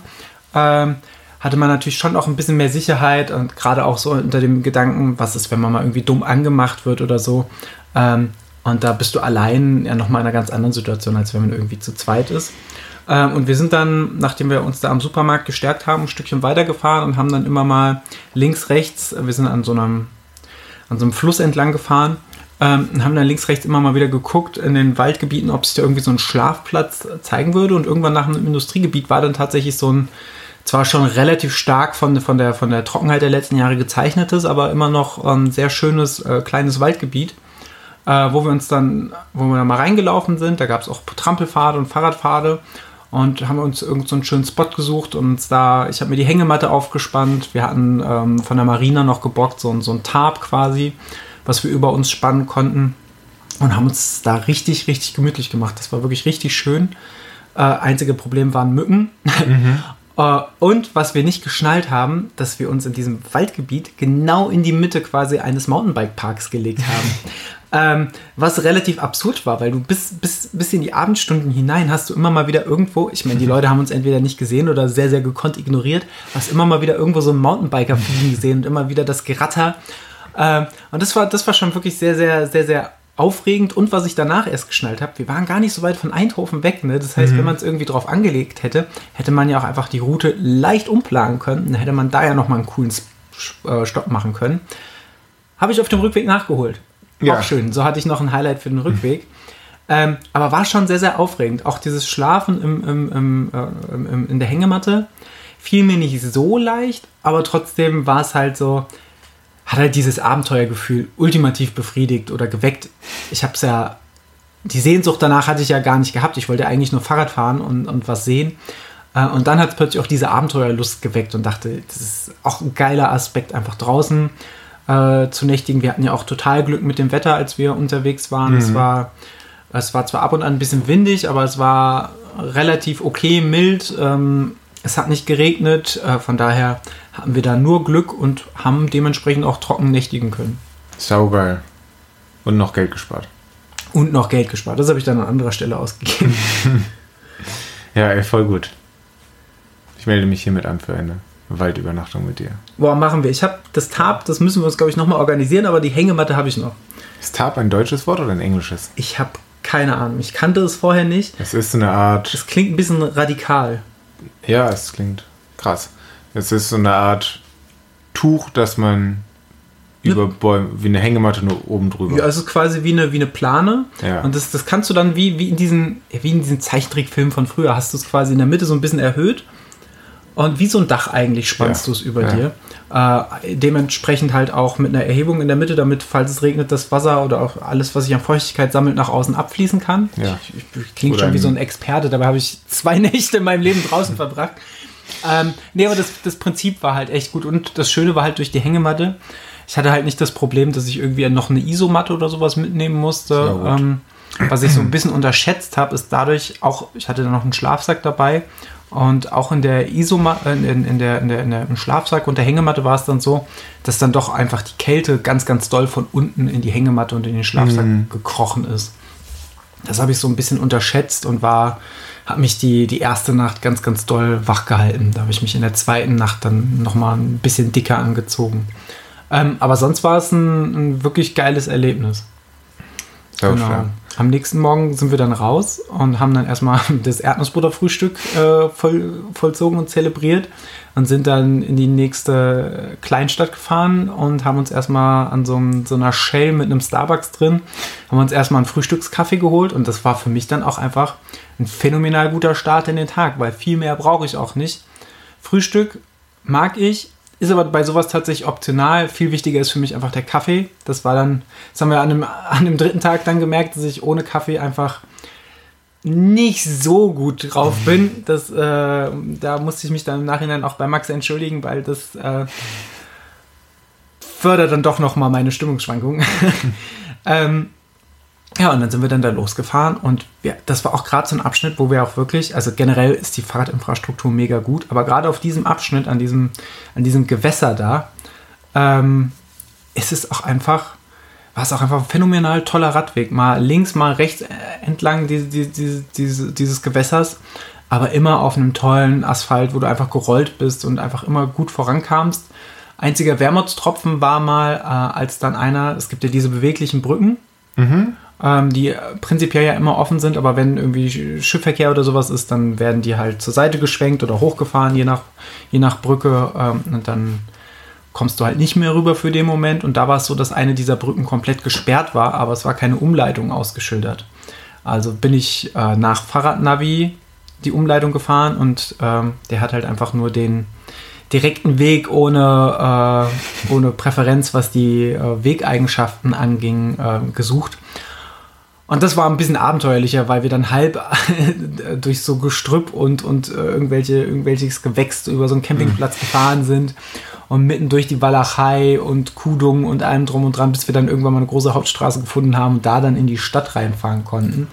ähm, hatte man natürlich schon auch ein bisschen mehr Sicherheit und gerade auch so unter dem Gedanken, was ist, wenn man mal irgendwie dumm angemacht wird oder so. Ähm, und da bist du allein ja nochmal in einer ganz anderen Situation, als wenn man irgendwie zu zweit ist. Ähm, und wir sind dann, nachdem wir uns da am Supermarkt gestärkt haben, ein Stückchen weitergefahren und haben dann immer mal links, rechts, wir sind an so einem, an so einem Fluss entlang gefahren ähm, haben dann links, rechts immer mal wieder geguckt in den Waldgebieten, ob sich da irgendwie so ein Schlafplatz zeigen würde. Und irgendwann nach einem Industriegebiet war dann tatsächlich so ein, zwar schon relativ stark von, von, der, von der Trockenheit der letzten Jahre gezeichnetes, aber immer noch ein sehr schönes äh, kleines Waldgebiet äh, wo wir uns dann, wo wir dann mal reingelaufen sind. Da gab es auch Trampelpfade und Fahrradpfade und haben uns irgendeinen so einen schönen Spot gesucht und uns da, ich habe mir die Hängematte aufgespannt. Wir hatten ähm, von der Marina noch gebockt, so, so ein Tarp quasi, was wir über uns spannen konnten und haben uns da richtig, richtig gemütlich gemacht. Das war wirklich richtig schön. Äh, einzige Problem waren Mücken. Mhm. [LAUGHS] Äh, und was wir nicht geschnallt haben, dass wir uns in diesem Waldgebiet genau in die Mitte quasi eines Mountainbike-Parks gelegt haben. [LAUGHS] ähm, was relativ absurd war, weil du bis, bis, bis in die Abendstunden hinein hast du immer mal wieder irgendwo, ich meine, die [LAUGHS] Leute haben uns entweder nicht gesehen oder sehr, sehr gekonnt ignoriert, hast immer mal wieder irgendwo so einen Mountainbiker fliegen gesehen und immer wieder das Geratter. Ähm, und das war, das war schon wirklich sehr, sehr, sehr, sehr aufregend und was ich danach erst geschnallt habe, wir waren gar nicht so weit von Eindhoven weg. Ne? Das heißt, mhm. wenn man es irgendwie drauf angelegt hätte, hätte man ja auch einfach die Route leicht umplanen können. Dann hätte man da ja nochmal einen coolen äh, Stopp machen können. Habe ich auf dem Rückweg nachgeholt. Ja. Auch schön. So hatte ich noch ein Highlight für den Rückweg. Ähm, aber war schon sehr, sehr aufregend. Auch dieses Schlafen im, im, im, äh, im, in der Hängematte fiel mir nicht so leicht, aber trotzdem war es halt so, hat halt dieses Abenteuergefühl ultimativ befriedigt oder geweckt. Ich habe es ja, die Sehnsucht danach hatte ich ja gar nicht gehabt. Ich wollte eigentlich nur Fahrrad fahren und, und was sehen. Äh, und dann hat es plötzlich auch diese Abenteuerlust geweckt und dachte, das ist auch ein geiler Aspekt, einfach draußen äh, zu nächtigen. Wir hatten ja auch total Glück mit dem Wetter, als wir unterwegs waren. Mhm. Es, war, es war zwar ab und an ein bisschen windig, aber es war relativ okay, mild. Ähm, es hat nicht geregnet, äh, von daher haben wir da nur Glück und haben dementsprechend auch trocken nächtigen können. Saugeil. Und noch Geld gespart. Und noch Geld gespart. Das habe ich dann an anderer Stelle ausgegeben. [LAUGHS] ja, ey, voll gut. Ich melde mich hiermit an für eine Waldübernachtung mit dir. Boah, machen wir. Ich habe das Tarp, das müssen wir uns, glaube ich, nochmal organisieren, aber die Hängematte habe ich noch. Ist Tarp ein deutsches Wort oder ein englisches? Ich habe keine Ahnung. Ich kannte es vorher nicht. Es ist eine Art. Es klingt ein bisschen radikal. Ja, es klingt krass. Es ist so eine Art Tuch, das man über Bäume, wie eine Hängematte nur oben drüber. Ja, es ist quasi wie eine, wie eine Plane. Ja. Und das, das kannst du dann wie, wie in diesen, wie in diesen Zeichentrickfilmen von früher, hast du es quasi in der Mitte so ein bisschen erhöht. Und wie so ein Dach eigentlich spannst ja. du es über ja. dir. Äh, dementsprechend halt auch mit einer Erhebung in der Mitte, damit, falls es regnet, das Wasser oder auch alles, was sich an Feuchtigkeit sammelt, nach außen abfließen kann. Ja. Ich, ich, ich klinge schon wie so ein Experte, dabei habe ich zwei [LAUGHS] Nächte in meinem Leben draußen verbracht. Ähm, nee, aber das, das Prinzip war halt echt gut. Und das Schöne war halt durch die Hängematte. Ich hatte halt nicht das Problem, dass ich irgendwie noch eine Isomatte oder sowas mitnehmen musste. Ähm, was ich so ein bisschen unterschätzt habe, ist dadurch auch, ich hatte da noch einen Schlafsack dabei und auch in der Isomatte, äh, in, in, der, in, der, in der, im Schlafsack und der Hängematte war es dann so, dass dann doch einfach die Kälte ganz, ganz doll von unten in die Hängematte und in den Schlafsack mhm. gekrochen ist. Das habe ich so ein bisschen unterschätzt und war hat mich die, die erste Nacht ganz, ganz doll wach gehalten. Da habe ich mich in der zweiten Nacht dann nochmal ein bisschen dicker angezogen. Ähm, aber sonst war es ein, ein wirklich geiles Erlebnis. Sehr genau. Schön. Am nächsten Morgen sind wir dann raus und haben dann erstmal [LAUGHS] das Erdnussbutterfrühstück äh, voll, vollzogen und zelebriert und sind dann in die nächste Kleinstadt gefahren und haben uns erstmal an so, so einer Shell mit einem Starbucks drin, haben uns erstmal einen Frühstückskaffee geholt und das war für mich dann auch einfach ein phänomenal guter Start in den Tag, weil viel mehr brauche ich auch nicht. Frühstück mag ich, ist aber bei sowas tatsächlich optional. Viel wichtiger ist für mich einfach der Kaffee. Das war dann, das haben wir an dem, [LAUGHS] an dem dritten Tag dann gemerkt, dass ich ohne Kaffee einfach nicht so gut drauf bin. Das, äh, da musste ich mich dann im Nachhinein auch bei Max entschuldigen, weil das äh, fördert dann doch nochmal meine Stimmungsschwankungen. [LAUGHS] ähm, Ja, und dann sind wir dann da losgefahren und wir, das war auch gerade so ein Abschnitt, wo wir auch wirklich, also generell ist die Fahrradinfrastruktur mega gut, aber gerade auf diesem Abschnitt, an diesem, an diesem Gewässer da, ähm, ist es auch einfach, war es auch einfach ein phänomenal toller Radweg. Mal links, mal rechts äh, entlang die, die, die, diese, dieses Gewässers, aber immer auf einem tollen Asphalt, wo du einfach gerollt bist und einfach immer gut vorankamst. Einziger Wermutstropfen war mal, äh, als dann einer, es gibt ja diese beweglichen Brücken, mhm ähm, die prinzipiell ja immer offen sind, aber wenn irgendwie Schiffverkehr oder sowas ist, dann werden die halt zur Seite geschwenkt oder hochgefahren, je nach, je nach Brücke. Ähm, und dann kommst du halt nicht mehr rüber für den Moment. Und da war es so, dass eine dieser Brücken komplett gesperrt war, aber es war keine Umleitung ausgeschildert. Also bin ich äh, nach Fahrradnavi die Umleitung gefahren und ähm, der hat halt einfach nur den direkten Weg ohne, äh, ohne Präferenz, was die äh, Wegeigenschaften anging, äh, gesucht. Und das war ein bisschen abenteuerlicher, weil wir dann halb [LAUGHS] durch so Gestrüpp und, und äh, irgendwelche, irgendwelches Gewächs über so einen Campingplatz mhm. gefahren sind und mitten durch die Walachei und Kudung und allem drum und dran, bis wir dann irgendwann mal eine große Hauptstraße gefunden haben und da dann in die Stadt reinfahren konnten.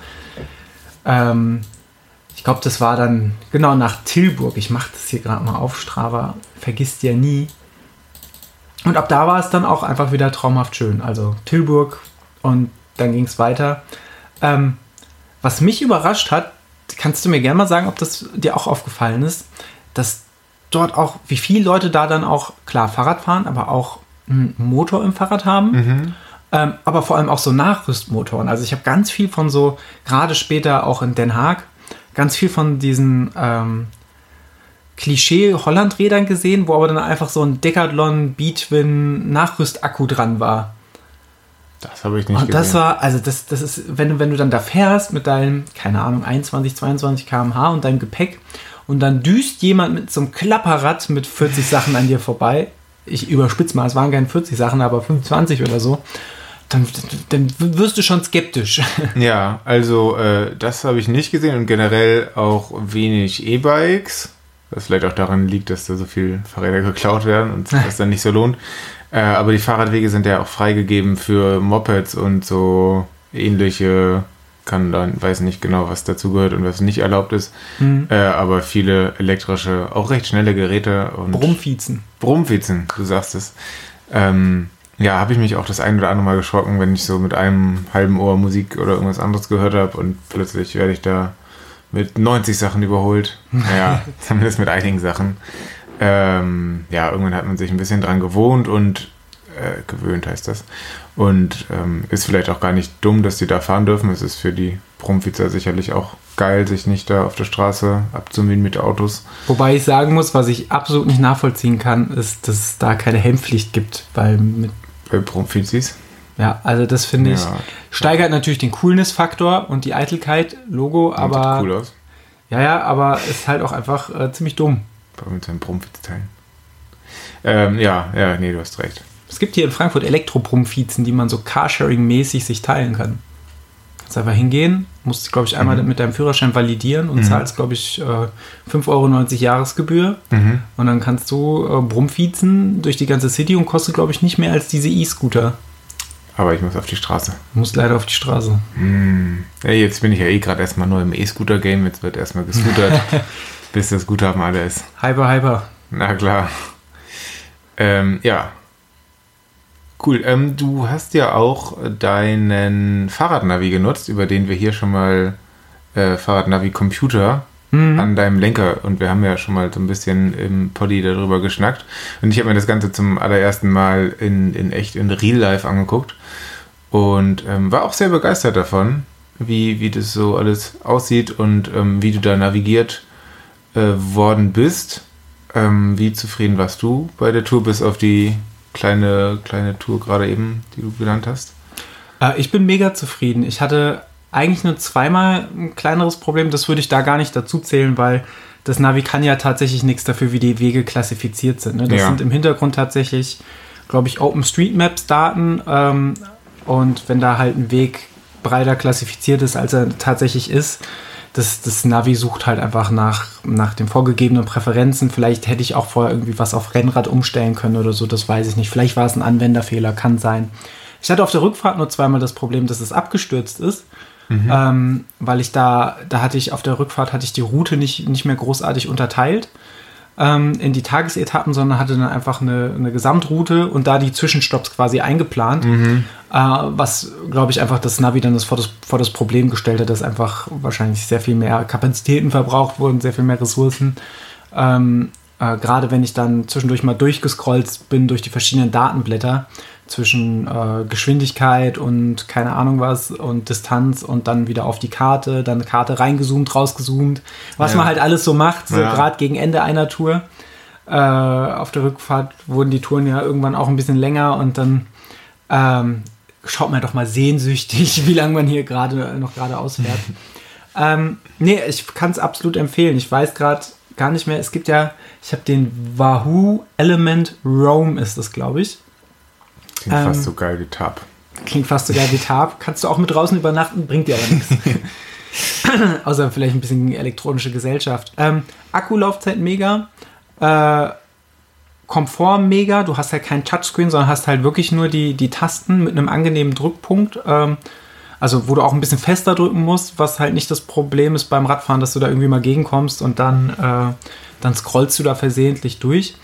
Ähm, ich glaube, das war dann genau nach Tilburg. Ich mache das hier gerade mal auf, Strava. Vergisst ja nie. Und ab da war es dann auch einfach wieder traumhaft schön. Also Tilburg und dann ging es weiter. Ähm, was mich überrascht hat, kannst du mir gerne mal sagen, ob das dir auch aufgefallen ist, dass dort auch, wie viele Leute da dann auch, klar, Fahrrad fahren, aber auch einen Motor im Fahrrad haben. Mhm. Ähm, aber vor allem auch so Nachrüstmotoren. Also ich habe ganz viel von so, gerade später auch in Den Haag, ganz viel von diesen ähm, Klischee-Holland-Rädern gesehen, wo aber dann einfach so ein Decathlon Beatwin Nachrüstakku dran war. Das habe ich nicht Und gesehen. das war, also das, das ist, wenn du, wenn du dann da fährst mit deinem, keine Ahnung, 21, 22 km/h und deinem Gepäck und dann düst jemand mit so einem Klapperrad mit 40 Sachen an dir vorbei. Ich überspitze mal, es waren keine 40 Sachen, aber 25 oder so. Dann, dann wirst du schon skeptisch. [LAUGHS] Ja, also äh, das habe ich nicht gesehen und generell auch wenig E-Bikes. Was vielleicht auch daran liegt, dass da so viele Fahrräder geklaut werden und [LAUGHS] das dann nicht so lohnt. Äh, aber die Fahrradwege sind ja auch freigegeben für Mopeds und so ähnliche, kann dann, weiß nicht genau, was dazu gehört und was nicht erlaubt ist. Mhm. Äh, aber viele elektrische, auch recht schnelle Geräte und. Brummfiezen. Brummfiezen, du sagst es. Ähm, ja, habe ich mich auch das ein oder andere Mal geschrocken, wenn ich so mit einem halben Ohr Musik oder irgendwas anderes gehört habe und plötzlich werde ich da mit 90 Sachen überholt. [LAUGHS] Naja, zumindest mit einigen Sachen ähm, ja, irgendwann hat man sich ein bisschen dran gewohnt und äh, gewöhnt heißt das. Und ähm, ist vielleicht auch gar nicht dumm, dass die da fahren dürfen. Es ist für die Brumfitzer sicherlich auch geil, sich nicht da auf der Straße abzumühen mit Autos. Wobei ich sagen muss, was ich absolut nicht nachvollziehen kann, ist, dass es da keine Helmpflicht gibt, weil mit. Bei Brumfizis? Ja, also das finde ich, ja. steigert natürlich den Coolness-Faktor und die Eitelkeit, Logo, aber. Sieht cool aus. Ja, ja, aber ist halt auch einfach äh, ziemlich dumm mit seinem Brummvize teilen. Ähm, ja, ja, nee, du hast recht. Es gibt hier in Frankfurt Elektro-Brummvizen, die man so Carsharing-mäßig sich teilen kann. Kannst einfach hingehen, musst, glaube ich, einmal mhm. mit deinem Führerschein validieren und mhm. zahlst, glaube ich, 5,90 Euro Jahresgebühr. Mhm. Und dann kannst du äh, Brummvizen durch die ganze City und kostet, glaube ich, nicht mehr als diese E-Scooter. Aber ich muss auf die Straße. Du musst leider auf die Straße. Mm. Ja, jetzt bin ich ja eh gerade erstmal neu im E-Scooter-Game. Jetzt wird erstmal gescootert. [LAUGHS] bis das Guthaben alle ist. Hyper, hyper. Na klar. Ähm, ja. Cool. Ähm, du hast ja auch deinen Fahrradnavi genutzt, über den wir hier schon mal äh, Fahrradnavi-Computer mhm. an deinem Lenker und wir haben ja schon mal so ein bisschen im Poddy darüber geschnackt. Und ich habe mir das Ganze zum allerersten Mal in, in echt in Real Life angeguckt und ähm, war auch sehr begeistert davon, wie, wie das so alles aussieht und ähm, wie du da navigiert äh, worden bist. Ähm, wie zufrieden warst du bei der Tour, bis auf die kleine, kleine Tour gerade eben, die du genannt hast? Äh, ich bin mega zufrieden. Ich hatte eigentlich nur zweimal ein kleineres Problem. Das würde ich da gar nicht dazu zählen, weil das Navi kann ja tatsächlich nichts dafür, wie die Wege klassifiziert sind. Ne? Das ja. sind im Hintergrund tatsächlich, glaube ich, OpenStreetMaps-Daten. Ähm, und wenn da halt ein Weg breiter klassifiziert ist, als er tatsächlich ist, das, das Navi sucht halt einfach nach, nach den vorgegebenen Präferenzen. Vielleicht hätte ich auch vorher irgendwie was auf Rennrad umstellen können oder so, das weiß ich nicht. Vielleicht war es ein Anwenderfehler, kann sein. Ich hatte auf der Rückfahrt nur zweimal das Problem, dass es abgestürzt ist. Mhm. Ähm, weil ich da, da hatte ich auf der Rückfahrt hatte ich die Route nicht, nicht mehr großartig unterteilt ähm, in die Tagesetappen, sondern hatte dann einfach eine, eine Gesamtroute und da die Zwischenstopps quasi eingeplant, mhm. äh, was, glaube ich, einfach das Navi dann das vor, das vor das Problem gestellt hat, dass einfach wahrscheinlich sehr viel mehr Kapazitäten verbraucht wurden, sehr viel mehr Ressourcen. Ähm, äh, Gerade wenn ich dann zwischendurch mal durchgescrollt bin durch die verschiedenen Datenblätter zwischen äh, Geschwindigkeit und keine Ahnung was und Distanz und dann wieder auf die Karte, dann Karte reingezoomt, rausgezoomt, was ja. man halt alles so macht, so ja. gerade gegen Ende einer Tour. Äh, auf der Rückfahrt wurden die Touren ja irgendwann auch ein bisschen länger und dann ähm, schaut man doch mal sehnsüchtig, [LAUGHS] wie lange man hier gerade noch geradeaus fährt. [LAUGHS] ähm, nee, ich kann es absolut empfehlen. Ich weiß gerade gar nicht mehr. Es gibt ja, ich habe den Wahoo Element Roam ist das, glaube ich. Klingt ähm, fast so geil wie Tab. Klingt fast so geil wie Tab. Kannst du auch mit draußen übernachten, bringt dir aber nichts. [LAUGHS] Außer vielleicht ein bisschen elektronische Gesellschaft. Ähm, Akkulaufzeit mega. Äh, Komfort mega. Du hast halt kein Touchscreen, sondern hast halt wirklich nur die, die Tasten mit einem angenehmen Drückpunkt. Ähm, also wo du auch ein bisschen fester drücken musst, was halt nicht das Problem ist beim Radfahren, dass du da irgendwie mal gegenkommst und dann, äh, dann scrollst du da versehentlich durch.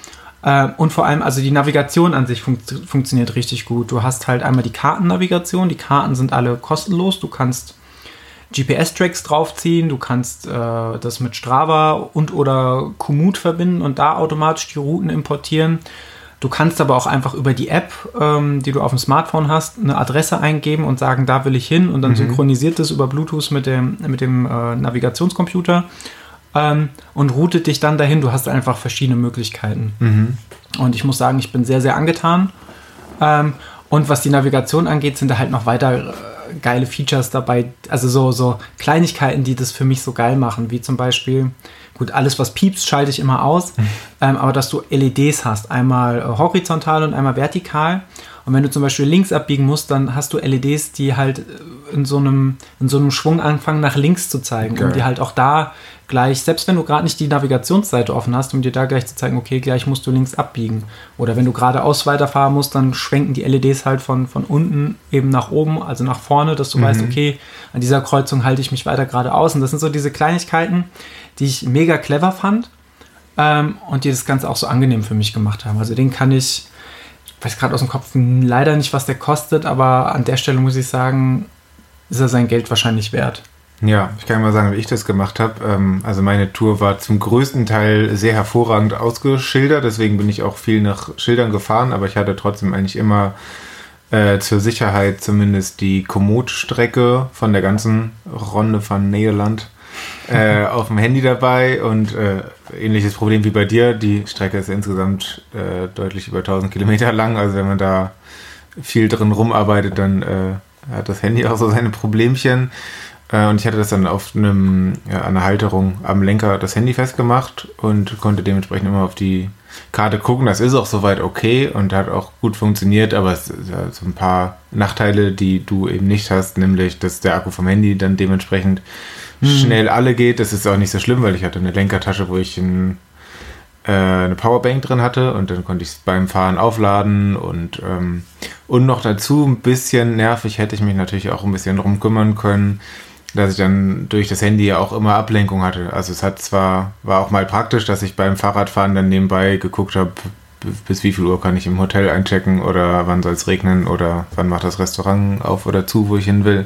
Äh, und vor allem, also die Navigation an sich fun funktioniert richtig gut. Du hast halt einmal die Kartennavigation. Die Karten sind alle kostenlos. Du kannst GPS-Tracks draufziehen, du kannst äh, das mit Strava und oder Komoot verbinden und da automatisch die Routen importieren. Du kannst aber auch einfach über die App, ähm, die du auf dem Smartphone hast, eine Adresse eingeben und sagen, da will ich hin und dann mhm. synchronisiert das über Bluetooth mit dem, mit dem äh, Navigationscomputer ähm, und routet dich dann dahin. Du hast einfach verschiedene Möglichkeiten. Mhm. Und ich muss sagen, ich bin sehr, sehr angetan. Ähm, und was die Navigation angeht, sind da halt noch weiter äh, geile Features dabei. Also so, so Kleinigkeiten, die das für mich so geil machen, wie zum Beispiel, gut, alles was piepst, schalte ich immer aus, mhm. ähm, aber dass du LEDs hast, einmal äh, horizontal und einmal vertikal. Und wenn du zum Beispiel links abbiegen musst, dann hast du LEDs, die halt äh, in so einem, in so einem Schwung anfangen, nach links zu zeigen, Geil. um dir halt auch da gleich, selbst wenn du gerade nicht die Navigationsseite offen hast, um dir da gleich zu zeigen, okay, gleich musst du links abbiegen. Oder wenn du geradeaus weiterfahren musst, dann schwenken die LEDs halt von, von unten eben nach oben, also nach vorne, dass du mhm. weißt, okay, an dieser Kreuzung halte ich mich weiter geradeaus. Und das sind so diese Kleinigkeiten, die ich mega clever fand ähm, und die das Ganze auch so angenehm für mich gemacht haben. Also den kann ich, ich weiß gerade aus dem Kopf leider nicht, was der kostet, aber an der Stelle muss ich sagen, ist er sein Geld wahrscheinlich wert. Ja, ich kann mal sagen, wie ich das gemacht habe. Ähm, also meine Tour war zum größten Teil sehr hervorragend ausgeschildert, deswegen bin ich auch viel nach Schildern gefahren, aber ich hatte trotzdem eigentlich immer äh, zur Sicherheit zumindest die Komoot-Strecke von der ganzen Ronde von Nederland äh, [LAUGHS] auf dem Handy dabei und äh, ähnliches Problem wie bei dir. Die Strecke ist insgesamt äh, deutlich über 1000 Kilometer lang, also wenn man da viel drin rumarbeitet, dann äh, hat das Handy auch so seine Problemchen. Äh, und ich hatte das dann auf einem, ja, einer Halterung am Lenker das Handy festgemacht und konnte dementsprechend immer auf die Karte gucken. Das ist auch soweit okay und hat auch gut funktioniert, aber es sind ja so ein paar Nachteile, die du eben nicht hast, nämlich, dass der Akku vom Handy dann dementsprechend hm. schnell alle geht. Das ist auch nicht so schlimm, weil ich hatte eine Lenkertasche, wo ich ein, äh, eine Powerbank drin hatte und dann konnte ich es beim Fahren aufladen und, ähm, und noch dazu ein bisschen nervig hätte ich mich natürlich auch ein bisschen drum kümmern können dass ich dann durch das Handy ja auch immer Ablenkung hatte. Also es hat zwar, war auch mal praktisch, dass ich beim Fahrradfahren dann nebenbei geguckt habe, bis wie viel Uhr kann ich im Hotel einchecken oder wann soll es regnen oder wann macht das Restaurant auf oder zu, wo ich hin will.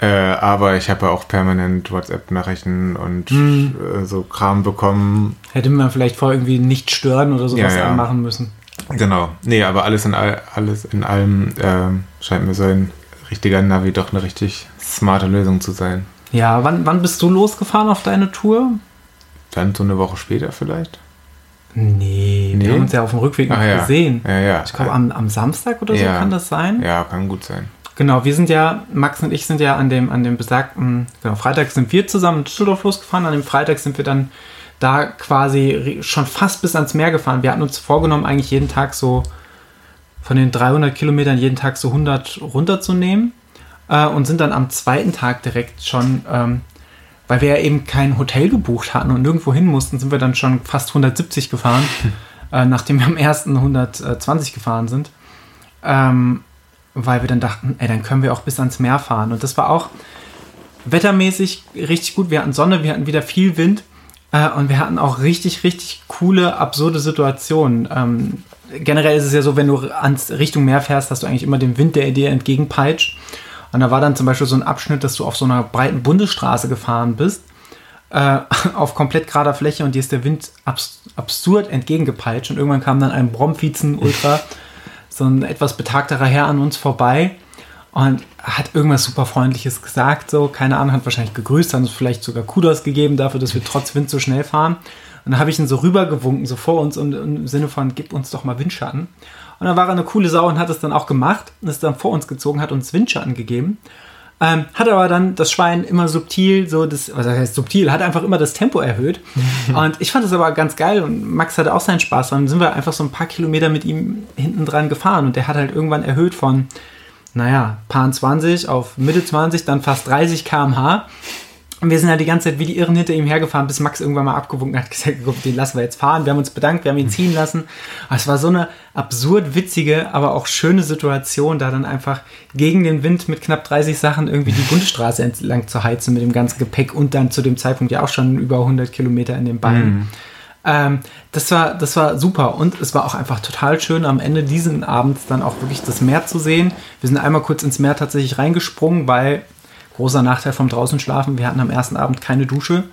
Äh, aber ich habe ja auch permanent WhatsApp-Nachrichten und mhm. äh, so Kram bekommen. Hätte man vielleicht vorher irgendwie nicht stören oder sowas ja, ja. anmachen müssen. Genau. Nee, aber alles in, all, alles in allem äh, scheint mir so ein richtiger Navi doch eine richtig smarte Lösung zu sein. Ja, wann, wann bist du losgefahren auf deine Tour? Dann so eine Woche später vielleicht. Nee, nee? wir haben uns ja auf dem Rückweg noch ja. gesehen. Ja, ja. Ich glaube, am, am Samstag oder so kann das sein. Ja, kann gut sein. Genau, wir sind ja, Max und ich sind ja an dem, an dem besagten, genau, Freitag sind wir zusammen in Düsseldorf losgefahren, an dem Freitag sind wir dann da quasi schon fast bis ans Meer gefahren. Wir hatten uns vorgenommen, eigentlich jeden Tag so von den 300 Kilometern jeden Tag so 100 runterzunehmen äh, und sind dann am zweiten Tag direkt schon, ähm, weil wir ja eben kein Hotel gebucht hatten und nirgendwo hin mussten, sind wir dann schon fast 170 gefahren, [LAUGHS] äh, nachdem wir am ersten 120 gefahren sind. Ähm, weil wir dann dachten, ey, dann können wir auch bis ans Meer fahren. Und das war auch wettermäßig richtig gut. Wir hatten Sonne, wir hatten wieder viel Wind äh, und wir hatten auch richtig, richtig coole, absurde Situationen. Ähm, generell ist es ja so, wenn du ans Richtung Meer fährst, hast du eigentlich immer den Wind, der dir entgegenpeitscht. Und da war dann zum Beispiel so ein Abschnitt, dass du auf so einer breiten Bundesstraße gefahren bist, äh, [LAUGHS] auf komplett gerader Fläche und dir ist der Wind abs absurd entgegengepeitscht. Und irgendwann kam dann ein Bromvizen-Ultra, [LAUGHS] so ein etwas betagterer Herr an uns vorbei und hat irgendwas super Freundliches gesagt, so, keine Ahnung, hat wahrscheinlich gegrüßt, hat uns vielleicht sogar Kudos gegeben dafür, dass wir trotz Wind so schnell fahren. Und dann habe ich ihn so rübergewunken, so vor uns und, im Sinne von, gib uns doch mal Windschatten. Und dann war er eine coole Sau und hat es dann auch gemacht und ist dann vor uns gezogen, hat uns Windschatten gegeben. Ähm, hat aber dann das Schwein immer subtil, so das, was heißt subtil, hat einfach immer das Tempo erhöht. [LAUGHS] und ich fand das aber ganz geil und Max hatte auch seinen Spaß. Dann sind wir einfach so ein paar Kilometer mit ihm hinten dran gefahren und der hat halt irgendwann erhöht von, naja, paar 20 auf Mitte 20, dann fast 30 km/h. Und wir sind halt die ganze Zeit wie die Irren hinter ihm hergefahren, bis Max irgendwann mal abgewunken hat, [LAUGHS] gesagt, guck, den lassen wir jetzt fahren. Wir haben uns bedankt, wir haben ihn ziehen lassen. Aber es war so eine absurd witzige, aber auch schöne Situation, da dann einfach gegen den Wind mit knapp 30 Sachen irgendwie die Bundesstraße entlang zu heizen mit dem ganzen Gepäck und dann zu dem Zeitpunkt ja auch schon über 100 Kilometer in den Beinen. Mhm. Ähm, das, war, das war super und es war auch einfach total schön, am Ende diesen Abends dann auch wirklich das Meer zu sehen. Wir sind einmal kurz ins Meer tatsächlich reingesprungen, weil großer Nachteil vom draußen schlafen. Wir hatten am ersten Abend keine Dusche.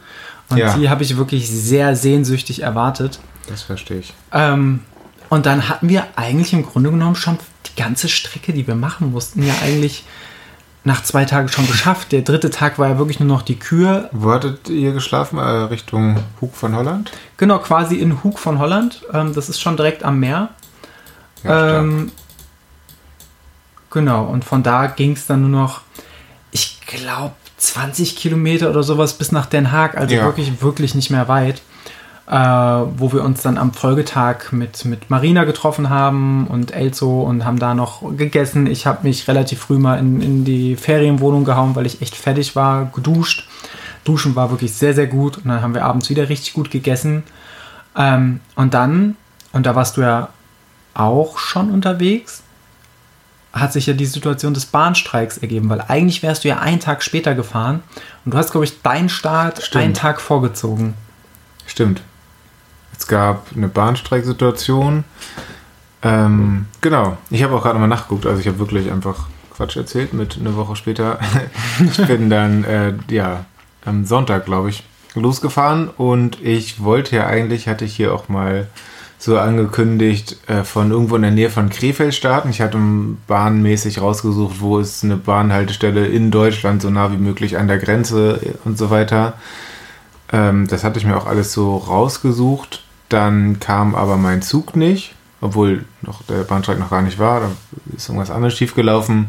Und ja. die habe ich wirklich sehr sehnsüchtig erwartet. Das verstehe ich. Ähm, und dann hatten wir eigentlich im Grunde genommen schon die ganze Strecke, die wir machen mussten, ja eigentlich nach zwei Tagen schon geschafft. Der dritte Tag war ja wirklich nur noch die Kür. Wo hattet ihr geschlafen? Äh, Richtung Hug von Holland? Genau, quasi in Hug von Holland. Ähm, das ist schon direkt am Meer. Ja, ähm, genau, und von da ging es dann nur noch ich glaube, 20 Kilometer oder sowas bis nach Den Haag, also ja. wirklich, wirklich nicht mehr weit. Äh, wo wir uns dann am Folgetag mit, mit Marina getroffen haben und Elzo und haben da noch gegessen. Ich habe mich relativ früh mal in, in die Ferienwohnung gehauen, weil ich echt fertig war, geduscht. Duschen war wirklich sehr, sehr gut und dann haben wir abends wieder richtig gut gegessen. Ähm, und dann, und da warst du ja auch schon unterwegs, hat sich ja die Situation des Bahnstreiks ergeben, weil eigentlich wärst du ja einen Tag später gefahren und du hast, glaube ich, deinen Start Stimmt. einen Tag vorgezogen. Stimmt. Es gab eine Bahnstreiksituation. Ähm, genau. Ich habe auch gerade mal nachgeguckt, also ich habe wirklich einfach Quatsch erzählt mit eine Woche später. [LAUGHS] ich bin dann, äh, ja, am Sonntag, glaube ich, losgefahren und ich wollte ja eigentlich, hatte ich hier auch mal so angekündigt, äh, von irgendwo in der Nähe von Krefeld starten. Ich hatte bahnmäßig rausgesucht, wo ist eine Bahnhaltestelle in Deutschland so nah wie möglich an der Grenze und so weiter. Ähm, das hatte ich mir auch alles so rausgesucht. Dann kam aber mein Zug nicht, obwohl noch der Bahnstreik noch gar nicht war. Da ist irgendwas anderes schiefgelaufen.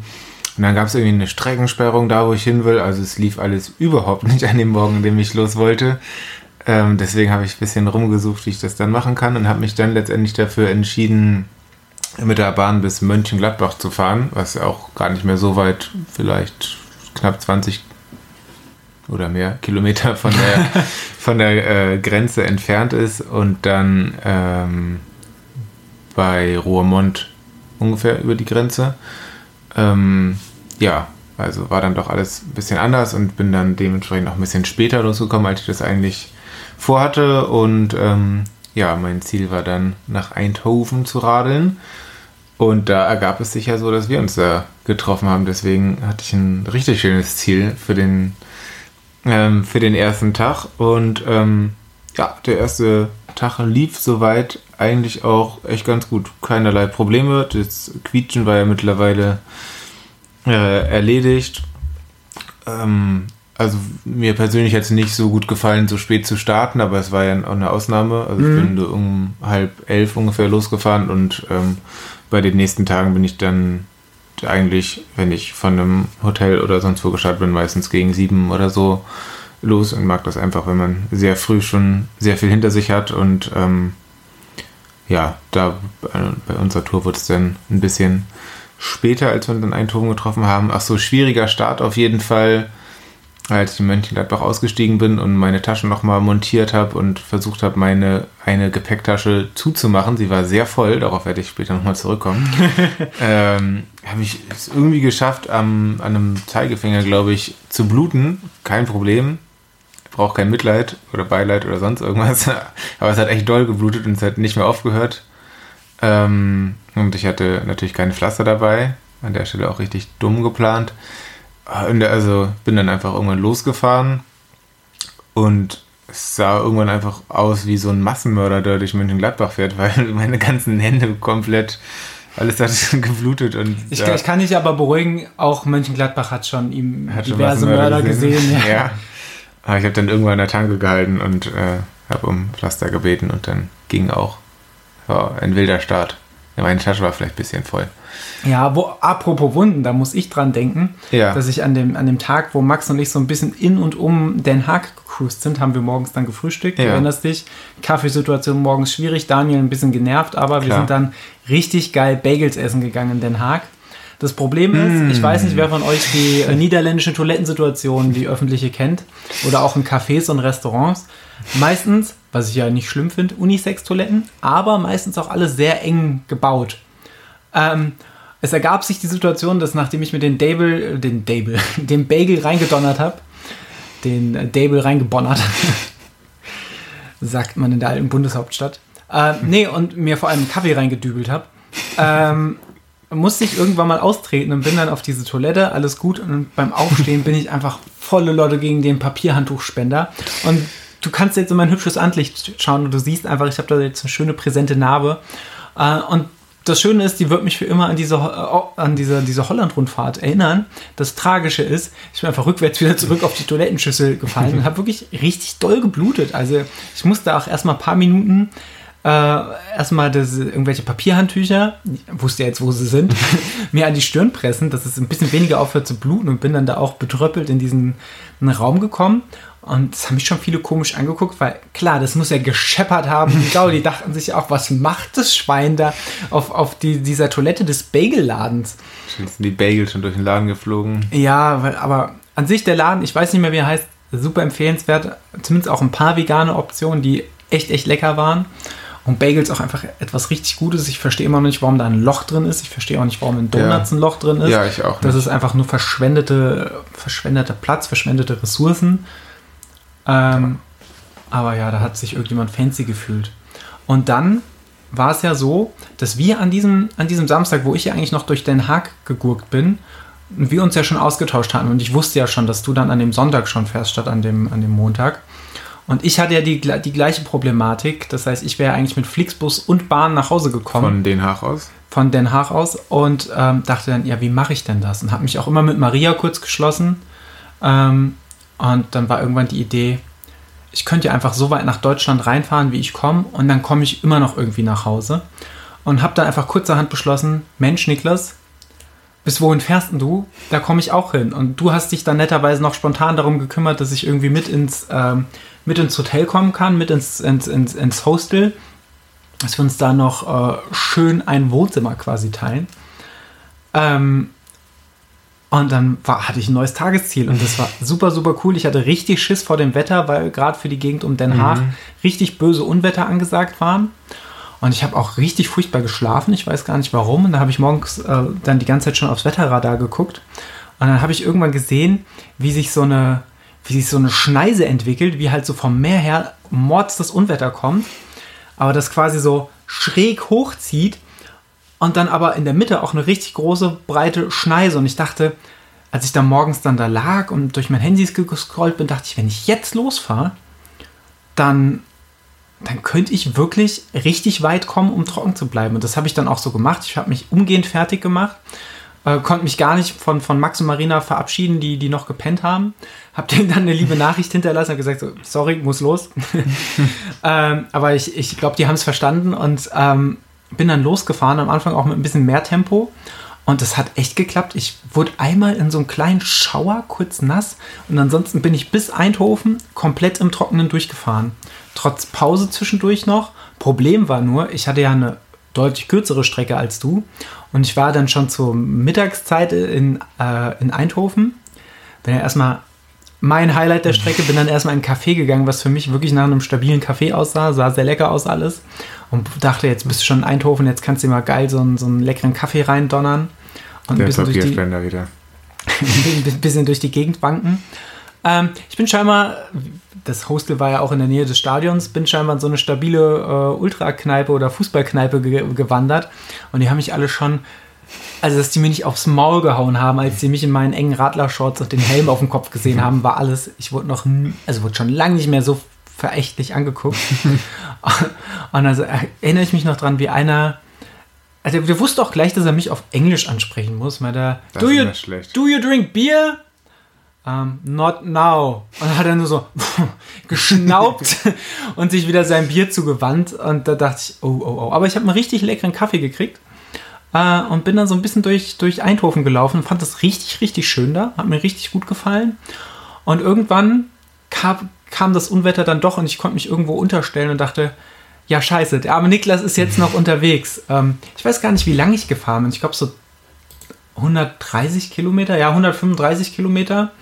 Und dann gab es irgendwie eine Streckensperrung da, wo ich hin will. Also es lief alles überhaupt nicht an dem Morgen, an dem ich los wollte. Ähm, deswegen habe ich ein bisschen rumgesucht, wie ich das dann machen kann und habe mich dann letztendlich dafür entschieden, mit der Bahn bis Mönchengladbach zu fahren, was auch gar nicht mehr so weit, vielleicht knapp 20 oder mehr Kilometer von der, [LAUGHS] von der äh, Grenze entfernt ist und dann ähm, bei Roermond ungefähr über die Grenze. Ähm, ja, also war dann doch alles ein bisschen anders und bin dann dementsprechend auch ein bisschen später losgekommen, als ich das eigentlich vorhatte. Und ähm, ja, mein Ziel war dann nach Eindhoven zu radeln. Und da ergab es sich ja so, dass wir uns da getroffen haben. Deswegen hatte ich ein richtig schönes Ziel für den, ähm, für den ersten Tag. Und ähm, ja, der erste Tag lief soweit eigentlich auch echt ganz gut. Keinerlei Probleme. Das Quietschen war ja mittlerweile äh, erledigt. Ähm, also mir persönlich hat es nicht so gut gefallen, so spät zu starten, aber es war ja auch eine Ausnahme. Also mhm. ich bin um halb elf ungefähr losgefahren und ähm, bei den nächsten Tagen bin ich dann eigentlich, wenn ich von einem Hotel oder sonst wo gestartet bin, meistens gegen sieben oder so los und mag das einfach, wenn man sehr früh schon sehr viel hinter sich hat und ähm, ja, da bei unserer Tour wurde es dann ein bisschen später, als wir dann Eindhoven getroffen haben. Ach so, schwieriger Start auf jeden Fall als ich in Mönchengladbach ausgestiegen bin und meine Taschen nochmal montiert habe und versucht habe, meine eine Gepäcktasche zuzumachen. Sie war sehr voll, darauf werde ich später nochmal zurückkommen. [LAUGHS] ähm, habe ich es irgendwie geschafft, am, an einem Zeigefinger, glaube ich, zu bluten. Kein Problem. Braucht kein Mitleid oder Beileid oder sonst irgendwas. [LAUGHS] Aber es hat echt doll geblutet und es hat nicht mehr aufgehört. Ähm, und ich hatte natürlich keine Pflaster dabei. An der Stelle auch richtig dumm geplant. Also bin dann einfach irgendwann losgefahren und es sah irgendwann einfach aus wie so ein Massenmörder, der durch Mönchengladbach fährt, [LAUGHS] weil meine ganzen Hände komplett, alles hat geblutet. Und, ich, ja. ich kann dich aber beruhigen, auch Mönchengladbach hat schon ihm hat diverse schon Mörder gesehen. gesehen ja. [LAUGHS] ja. Aber ich habe dann irgendwann an der Tanke gehalten und äh, habe um Pflaster gebeten und dann ging auch ja, ein wilder Start. Ja, meine Tasche war vielleicht ein bisschen voll. Ja, wo, apropos Wunden, da muss ich dran denken, ja. dass ich an dem, an dem Tag, wo Max und ich so ein bisschen in und um Den Haag gecruised sind, haben wir morgens dann gefrühstückt. Ja. Du erinnerst dich? Kaffeesituation morgens schwierig, Daniel ein bisschen genervt, aber Klar. wir sind dann richtig geil Bagels essen gegangen in Den Haag. Das Problem ist, mm. ich weiß nicht, wer von euch die äh, niederländische Toilettensituation, die öffentliche kennt, oder auch in Cafés und Restaurants. Meistens, was ich ja nicht schlimm finde, Unisex-Toiletten, aber meistens auch alle sehr eng gebaut. Ähm, es ergab sich die Situation, dass nachdem ich mir den Dable, äh, den Dable, [LAUGHS] den Bagel reingedonnert habe, den äh, Dable reingebonnert, [LAUGHS] sagt man in der alten Bundeshauptstadt, äh, nee, und mir vor allem Kaffee reingedübelt habe, ähm, musste ich irgendwann mal austreten und bin dann auf diese Toilette, alles gut, und beim Aufstehen bin ich einfach volle Leute gegen den Papierhandtuchspender und du kannst jetzt in mein hübsches Anlicht schauen und du siehst einfach, ich habe da jetzt eine schöne präsente Narbe äh, und das Schöne ist, die wird mich für immer an diese, äh, an diese, diese Holland-Rundfahrt erinnern. Das Tragische ist, ich bin einfach rückwärts wieder zurück auf die Toilettenschüssel gefallen und habe wirklich richtig doll geblutet. Also ich musste auch erstmal ein paar Minuten äh, erstmal das, irgendwelche Papierhandtücher, wusste jetzt, wo sie sind, [LAUGHS] mir an die Stirn pressen, dass es ein bisschen weniger aufhört zu bluten und bin dann da auch betröppelt in diesen Raum gekommen und das haben mich schon viele komisch angeguckt, weil klar, das muss ja gescheppert haben. Ich glaube, die [LAUGHS] dachten sich auch, was macht das Schwein da auf, auf die, dieser Toilette des Bagelladens? Sind die Bagels schon durch den Laden geflogen? Ja, weil, aber an sich der Laden, ich weiß nicht mehr, wie er heißt, super empfehlenswert. Zumindest auch ein paar vegane Optionen, die echt, echt lecker waren. Und Bagels auch einfach etwas richtig Gutes. Ich verstehe immer noch nicht, warum da ein Loch drin ist. Ich verstehe auch nicht, warum in Donuts ja. ein Loch drin ist. Ja, ich auch. Nicht. Das ist einfach nur verschwendete, verschwendeter Platz, verschwendete Ressourcen. Ähm, aber ja, da hat sich irgendjemand fancy gefühlt. Und dann war es ja so, dass wir an diesem, an diesem Samstag, wo ich ja eigentlich noch durch Den Haag gegurkt bin, wir uns ja schon ausgetauscht hatten. Und ich wusste ja schon, dass du dann an dem Sonntag schon fährst, statt an dem, an dem Montag. Und ich hatte ja die, die gleiche Problematik. Das heißt, ich wäre eigentlich mit Flixbus und Bahn nach Hause gekommen. Von Den Haag aus? Von Den Haag aus. Und ähm, dachte dann, ja, wie mache ich denn das? Und habe mich auch immer mit Maria kurz geschlossen. Ähm, und dann war irgendwann die Idee, ich könnte ja einfach so weit nach Deutschland reinfahren, wie ich komme, und dann komme ich immer noch irgendwie nach Hause. Und habe dann einfach kurzerhand beschlossen, Mensch, Niklas, bis wohin fährst du? Da komme ich auch hin. Und du hast dich dann netterweise noch spontan darum gekümmert, dass ich irgendwie mit ins, ähm, mit ins Hotel kommen kann, mit ins, ins, ins, ins Hostel, dass wir uns da noch äh, schön ein Wohnzimmer quasi teilen. Ähm, und dann war, hatte ich ein neues Tagesziel und das war super, super cool. Ich hatte richtig Schiss vor dem Wetter, weil gerade für die Gegend um Den Haag mhm. richtig böse Unwetter angesagt waren. Und ich habe auch richtig furchtbar geschlafen. Ich weiß gar nicht warum. Und da habe ich morgens äh, dann die ganze Zeit schon aufs Wetterradar geguckt. Und dann habe ich irgendwann gesehen, wie sich so eine, wie sich so eine Schneise entwickelt, wie halt so vom Meer her mords das Unwetter kommt. Aber das quasi so schräg hochzieht und dann aber in der Mitte auch eine richtig große, breite Schneise. Und ich dachte, als ich da morgens dann da lag und durch mein Handy gescrollt bin, dachte ich, wenn ich jetzt losfahre, dann, dann könnte ich wirklich richtig weit kommen, um trocken zu bleiben. Und das habe ich dann auch so gemacht. Ich habe mich umgehend fertig gemacht, äh, konnte mich gar nicht von, von Max und Marina verabschieden, die, die noch gepennt haben. Habe denen dann eine liebe [LAUGHS] Nachricht hinterlassen und gesagt, so, sorry, muss los. [LAUGHS] ähm, aber ich, ich glaube, die haben es verstanden und ähm, bin dann losgefahren, am Anfang auch mit ein bisschen mehr Tempo. Und das hat echt geklappt. Ich wurde einmal in so einem kleinen Schauer kurz nass und ansonsten bin ich bis Eindhoven komplett im Trockenen durchgefahren. Trotz Pause zwischendurch noch. Problem war nur, ich hatte ja eine deutlich kürzere Strecke als du und ich war dann schon zur Mittagszeit in, äh, in Eindhoven. Bin ja erstmal mein Highlight der Strecke. Bin dann erstmal in ein Café gegangen, was für mich wirklich nach einem stabilen Kaffee aussah. Sah sehr lecker aus alles. Und dachte, jetzt bist du schon in Eindhoven, jetzt kannst du dir mal geil so einen, so einen leckeren Kaffee reindonnern. Und der ein bisschen durch die, wieder. [LAUGHS] ein bisschen durch die Gegend wanken. Ähm, ich bin scheinbar, das Hostel war ja auch in der Nähe des Stadions, bin scheinbar in so eine stabile äh, Ultrakneipe oder Fußballkneipe ge gewandert. Und die haben mich alle schon also dass die mir nicht aufs Maul gehauen haben, als sie mich in meinen engen Radlershorts und den Helm auf dem Kopf gesehen haben, war alles, ich wurde noch, also wurde schon lange nicht mehr so verächtlich angeguckt. [LAUGHS] und also erinnere ich mich noch dran, wie einer, also der wusste auch gleich, dass er mich auf Englisch ansprechen muss, weil der, do you, do you drink beer? Um, not now. Und dann hat er nur so [LAUGHS] geschnaubt [LAUGHS] und sich wieder sein Bier zugewandt. Und da dachte ich, oh, oh, oh. Aber ich habe einen richtig leckeren Kaffee gekriegt äh, und bin dann so ein bisschen durch, durch Eindhoven gelaufen. Fand das richtig, richtig schön da. Hat mir richtig gut gefallen. Und irgendwann kam, kam das Unwetter dann doch und ich konnte mich irgendwo unterstellen und dachte, ja, scheiße, der arme Niklas ist jetzt noch [LAUGHS] unterwegs. Ähm, ich weiß gar nicht, wie lange ich gefahren bin. Ich glaube, so 130 Kilometer, ja, 135 Kilometer.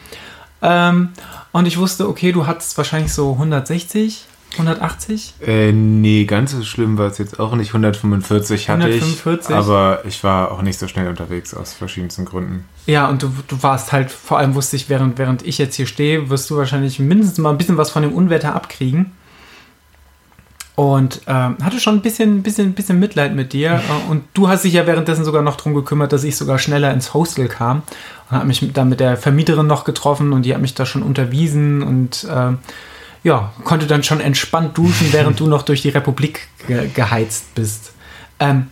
Ähm, und ich wusste, okay, du hattest wahrscheinlich so 160. 180? Äh, nee, ganz so schlimm war es jetzt auch nicht. 145 hatte 145. ich, aber ich war auch nicht so schnell unterwegs aus verschiedensten Gründen. Ja, und du, du warst halt, vor allem wusste ich, während, während ich jetzt hier stehe, wirst du wahrscheinlich mindestens mal ein bisschen was von dem Unwetter abkriegen. Und ähm, hatte schon ein bisschen, bisschen, bisschen Mitleid mit dir. [LAUGHS] Und du hast dich ja währenddessen sogar noch darum gekümmert, dass ich sogar schneller ins Hostel kam. Und habe mich dann mit der Vermieterin noch getroffen und die hat mich da schon unterwiesen und äh, ja, konnte dann schon entspannt duschen, [LAUGHS] während du noch durch die Republik ge geheizt bist. Ähm,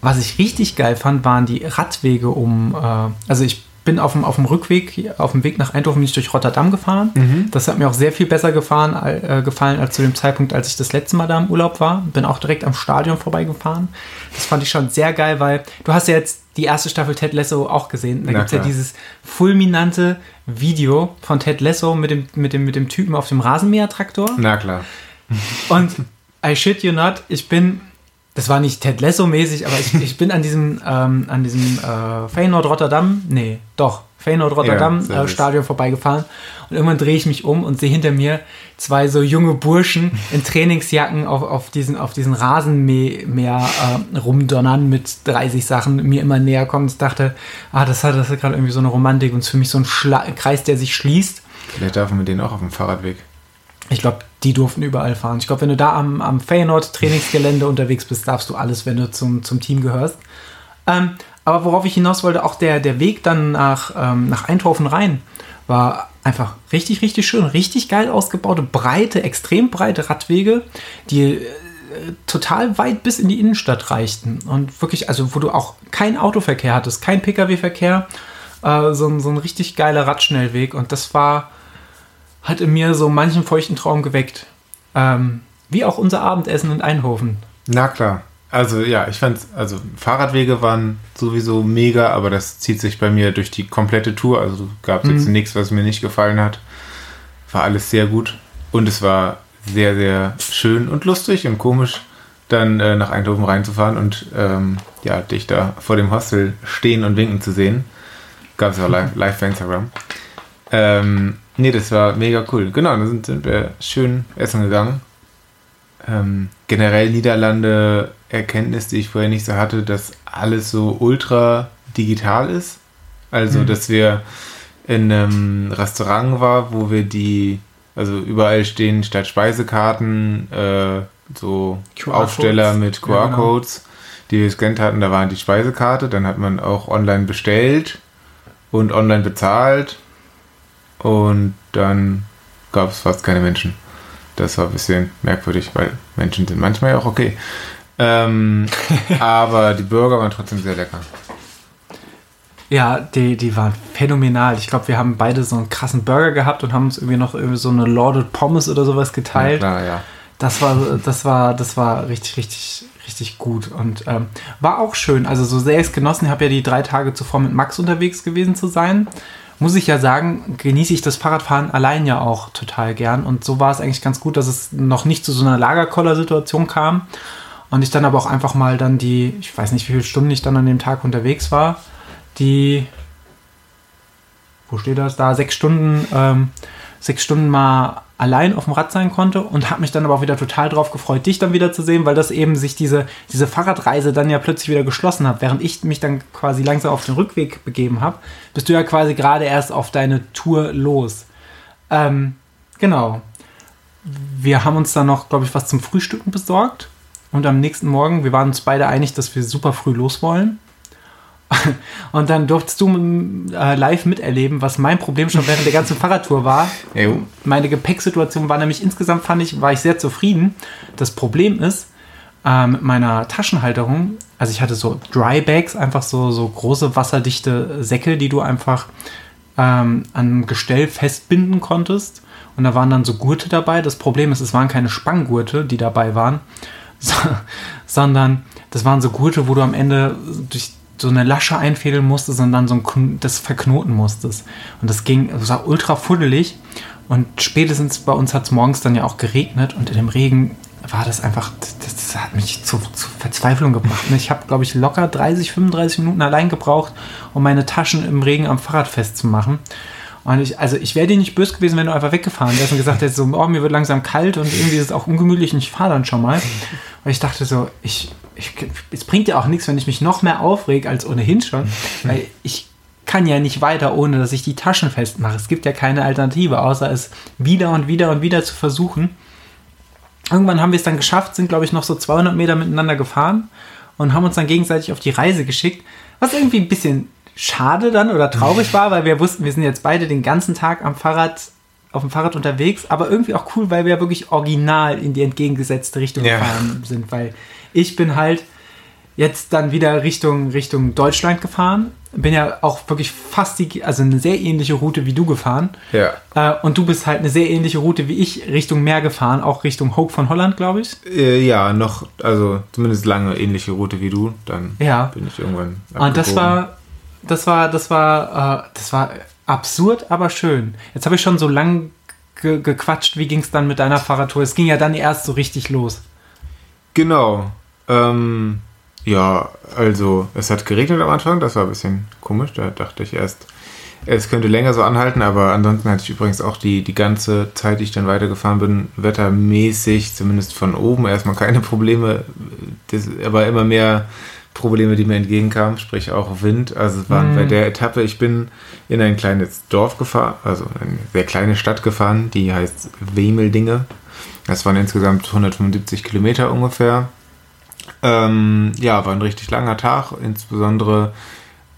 was ich richtig geil fand, waren die Radwege um, äh, also ich bin auf dem, auf dem Rückweg, auf dem Weg nach Eindhoven nicht durch Rotterdam gefahren. Mhm. Das hat mir auch sehr viel besser gefahren, äh, gefallen als zu dem Zeitpunkt, als ich das letzte Mal da im Urlaub war. Bin auch direkt am Stadion vorbeigefahren. Das fand ich schon sehr geil, weil du hast ja jetzt die erste Staffel Ted Lasso auch gesehen. Da gibt es ja dieses fulminante Video von Ted Lasso mit dem, mit dem, mit dem Typen auf dem Rasenmähertraktor. Na klar. Und I shit you not, ich bin das war nicht Ted Lasso-mäßig, aber ich, ich bin an diesem, ähm, an diesem äh, Feyenoord Rotterdam, nee, doch, Feyenoord Rotterdam ja, äh, Stadion vorbeigefahren und irgendwann drehe ich mich um und sehe hinter mir zwei so junge Burschen in Trainingsjacken auf, auf diesen, auf diesen Rasenmäher äh, rumdonnern mit 30 Sachen mir immer näher kommen. Ich dachte, ah, das hat, das hat gerade irgendwie so eine Romantik und es ist für mich so ein Schla Kreis, der sich schließt. Vielleicht darf man mit denen auch auf dem Fahrradweg. Ich glaube, die durften überall fahren. Ich glaube, wenn du da am, am Feyenoord-Trainingsgelände [LAUGHS] unterwegs bist, darfst du alles, wenn du zum, zum Team gehörst. Ähm, aber worauf ich hinaus wollte, auch der, der Weg dann nach, ähm, nach Eindhoven rein war einfach richtig, richtig schön, richtig geil ausgebaute, breite, extrem breite Radwege, die äh, total weit bis in die Innenstadt reichten. Und wirklich, also wo du auch kein Autoverkehr hattest, kein Pkw-Verkehr, äh, so, so ein richtig geiler Radschnellweg. Und das war hat in mir so manchen feuchten Traum geweckt. Ähm, wie auch unser Abendessen in Eindhoven. Na klar. Also ja, ich fand, also Fahrradwege waren sowieso mega, aber das zieht sich bei mir durch die komplette Tour. Also gab es mhm. jetzt nichts, was mir nicht gefallen hat. War alles sehr gut. Und es war sehr, sehr schön und lustig und komisch, dann äh, nach Eindhoven reinzufahren und ähm, ja, dich da vor dem Hostel stehen und winken zu sehen. Gab es auch [LAUGHS] live, live bei Instagram. Ähm, Nee, das war mega cool. Genau, da sind, sind wir schön essen gegangen. Ähm, generell Niederlande Erkenntnis, die ich vorher nicht so hatte, dass alles so ultra digital ist. Also, mhm. dass wir in einem Restaurant war, wo wir die, also überall stehen statt Speisekarten äh, so Aufsteller mit QR-Codes, ja, genau. die wir gescannt hatten. Da war die Speisekarte, dann hat man auch online bestellt und online bezahlt und dann gab es fast keine Menschen. Das war ein bisschen merkwürdig, weil Menschen sind manchmal ja auch okay. Ähm, [LAUGHS] aber die Burger waren trotzdem sehr lecker. Ja, die, die waren phänomenal. Ich glaube, wir haben beide so einen krassen Burger gehabt und haben uns irgendwie noch irgendwie so eine Lorded Pommes oder sowas geteilt. Ja, klar, ja. Das war, das war, das war richtig, richtig, richtig gut und ähm, war auch schön. Also so sehr ich es genossen, ich habe ja die drei Tage zuvor mit Max unterwegs gewesen zu sein muss ich ja sagen, genieße ich das Fahrradfahren allein ja auch total gern. Und so war es eigentlich ganz gut, dass es noch nicht zu so einer Lagerkoller-Situation kam. Und ich dann aber auch einfach mal dann die, ich weiß nicht, wie viele Stunden ich dann an dem Tag unterwegs war, die wo steht das da, sechs Stunden, ähm, sechs Stunden mal allein auf dem Rad sein konnte und habe mich dann aber auch wieder total drauf gefreut, dich dann wieder zu sehen, weil das eben sich diese, diese Fahrradreise dann ja plötzlich wieder geschlossen hat. Während ich mich dann quasi langsam auf den Rückweg begeben habe, bist du ja quasi gerade erst auf deine Tour los. Ähm, genau. Wir haben uns dann noch, glaube ich, was zum Frühstücken besorgt. Und am nächsten Morgen, wir waren uns beide einig, dass wir super früh los wollen. Und dann durftest du äh, live miterleben, was mein Problem schon während der ganzen Fahrradtour war. Jo. Meine Gepäcksituation war nämlich insgesamt, fand ich, war ich sehr zufrieden. Das Problem ist, äh, mit meiner Taschenhalterung, also ich hatte so Dry Bags, einfach so, so große wasserdichte Säcke, die du einfach ähm, an Gestell festbinden konntest. Und da waren dann so Gurte dabei. Das Problem ist, es waren keine Spanngurte, die dabei waren, [LAUGHS] so, sondern das waren so Gurte, wo du am Ende durch so eine Lasche einfädeln musstest und dann so ein, das verknoten musstest. Und das ging, das war ultra fuddelig. Und spätestens bei uns hat es morgens dann ja auch geregnet und in dem Regen war das einfach, das, das hat mich zu, zu Verzweiflung gebracht. Ich habe, glaube ich, locker 30, 35 Minuten allein gebraucht, um meine Taschen im Regen am Fahrrad festzumachen. Und ich, also ich wäre dir nicht böse gewesen, wenn du einfach weggefahren wärst und gesagt hättest, so, oh, mir wird langsam kalt und irgendwie ist es auch ungemütlich und ich fahre dann schon mal. Weil ich dachte so, ich, ich, es bringt ja auch nichts, wenn ich mich noch mehr aufreg als ohnehin schon, [LAUGHS] weil ich kann ja nicht weiter, ohne dass ich die Taschen festmache. Es gibt ja keine Alternative, außer es wieder und wieder und wieder zu versuchen. Irgendwann haben wir es dann geschafft, sind, glaube ich, noch so 200 Meter miteinander gefahren und haben uns dann gegenseitig auf die Reise geschickt, was irgendwie ein bisschen schade dann oder traurig [LAUGHS] war, weil wir wussten, wir sind jetzt beide den ganzen Tag am Fahrrad auf dem Fahrrad unterwegs, aber irgendwie auch cool, weil wir wirklich original in die entgegengesetzte Richtung ja. gefahren sind, weil ich bin halt jetzt dann wieder Richtung, Richtung Deutschland gefahren. Bin ja auch wirklich fast die, also eine sehr ähnliche Route wie du gefahren. Ja. Äh, und du bist halt eine sehr ähnliche Route wie ich Richtung Meer gefahren, auch Richtung Hope von Holland, glaube ich. Äh, ja, noch, also zumindest lange ähnliche Route wie du. Dann ja. bin ich irgendwann. Abgebogen. Und das war, das war, das war, äh, das war absurd, aber schön. Jetzt habe ich schon so lang ge gequatscht. Wie ging es dann mit deiner Fahrradtour? Es ging ja dann erst so richtig los. Genau. Ähm, ja, also es hat geregnet am Anfang, das war ein bisschen komisch. Da dachte ich erst, es könnte länger so anhalten, aber ansonsten hatte ich übrigens auch die, die ganze Zeit, die ich dann weitergefahren bin, wettermäßig, zumindest von oben, erstmal keine Probleme, das, aber immer mehr Probleme, die mir entgegenkamen, sprich auch Wind. Also es waren mm. bei der Etappe, ich bin in ein kleines Dorf gefahren, also eine sehr kleine Stadt gefahren, die heißt Wemeldinge. Das waren insgesamt 175 Kilometer ungefähr. Ähm, ja, war ein richtig langer Tag. Insbesondere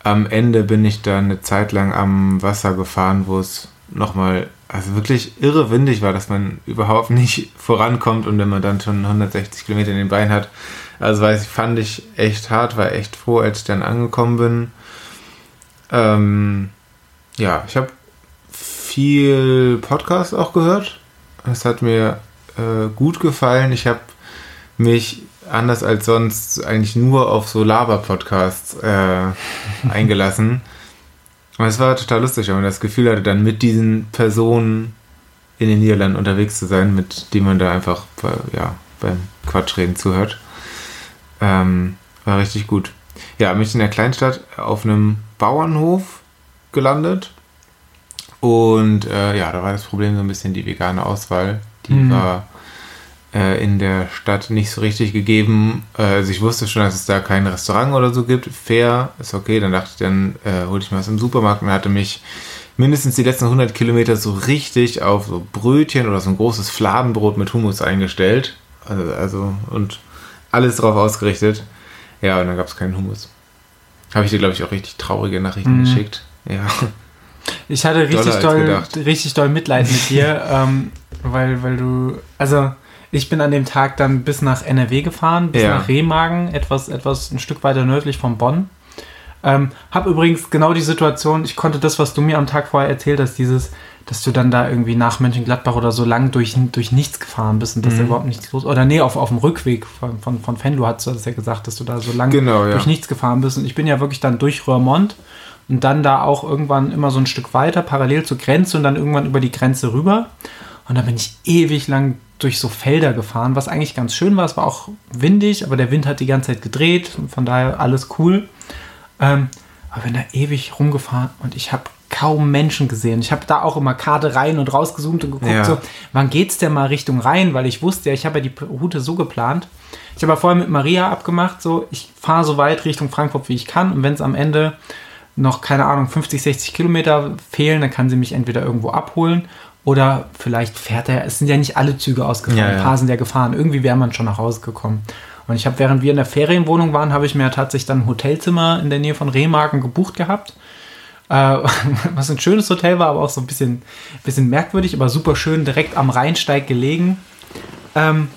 am Ende bin ich dann eine Zeit lang am Wasser gefahren, wo es nochmal, also wirklich irre windig war, dass man überhaupt nicht [LAUGHS] vorankommt und wenn man dann schon 160 Kilometer in den Beinen hat. Also weiß ich, fand ich echt hart, war echt froh, als ich dann angekommen bin. Ähm, ja, ich habe viel Podcast auch gehört. Es hat mir äh, gut gefallen. Ich habe mich anders als sonst eigentlich nur auf so Laber-Podcasts äh, [LAUGHS] eingelassen. Und es war total lustig, weil man das Gefühl hatte, dann mit diesen Personen in den Niederlanden unterwegs zu sein, mit denen man da einfach ja, beim Quatschreden zuhört. Ähm, war richtig gut. Ja, mich in der Kleinstadt auf einem Bauernhof gelandet. Und äh, ja, da war das Problem so ein bisschen die vegane Auswahl. Die mhm. war äh, in der Stadt nicht so richtig gegeben. Äh, also ich wusste schon, dass es da kein Restaurant oder so gibt. Fair, ist okay. Dann dachte ich, dann äh, hole ich mir was im Supermarkt und hatte mich mindestens die letzten 100 Kilometer so richtig auf so Brötchen oder so ein großes Fladenbrot mit Hummus eingestellt. Also, also und alles drauf ausgerichtet. Ja, und dann gab es keinen Hummus. Habe ich dir, glaube ich, auch richtig traurige Nachrichten mhm. geschickt. Ja. Ich hatte richtig doll, richtig doll Mitleid mit dir, [LAUGHS] ähm, weil, weil du, also ich bin an dem Tag dann bis nach NRW gefahren, bis ja. nach Remagen, etwas, etwas ein Stück weiter nördlich von Bonn. Ähm, hab übrigens genau die Situation, ich konnte das, was du mir am Tag vorher erzählt hast, dieses, dass du dann da irgendwie nach Mönchengladbach oder so lang durch, durch nichts gefahren bist und dass mhm. da überhaupt nichts los Oder nee, auf, auf dem Rückweg von, von, von Fenlo hast du das ja gesagt, dass du da so lang genau, ja. durch nichts gefahren bist. Und ich bin ja wirklich dann durch Röhrmond und dann da auch irgendwann immer so ein Stück weiter, parallel zur Grenze und dann irgendwann über die Grenze rüber. Und da bin ich ewig lang durch so Felder gefahren, was eigentlich ganz schön war. Es war auch windig, aber der Wind hat die ganze Zeit gedreht, von daher alles cool. Ähm, aber bin da ewig rumgefahren und ich habe kaum Menschen gesehen. Ich habe da auch immer Karte rein und rausgezoomt und geguckt, ja. so, wann geht's denn mal Richtung Rhein, weil ich wusste ja, ich habe ja die Route so geplant. Ich habe ja vorher mit Maria abgemacht, so, ich fahre so weit Richtung Frankfurt, wie ich kann und wenn es am Ende noch, keine Ahnung, 50, 60 Kilometer fehlen, dann kann sie mich entweder irgendwo abholen oder vielleicht fährt er, es sind ja nicht alle Züge ausgefahren, ja, ja. ein paar sind ja gefahren, irgendwie wäre man schon nach Hause gekommen. Und ich habe, während wir in der Ferienwohnung waren, habe ich mir tatsächlich dann ein Hotelzimmer in der Nähe von Remagen gebucht gehabt. Äh, [LAUGHS] was ein schönes Hotel war, aber auch so ein bisschen, bisschen merkwürdig, aber super schön, direkt am Rheinsteig gelegen. Ähm,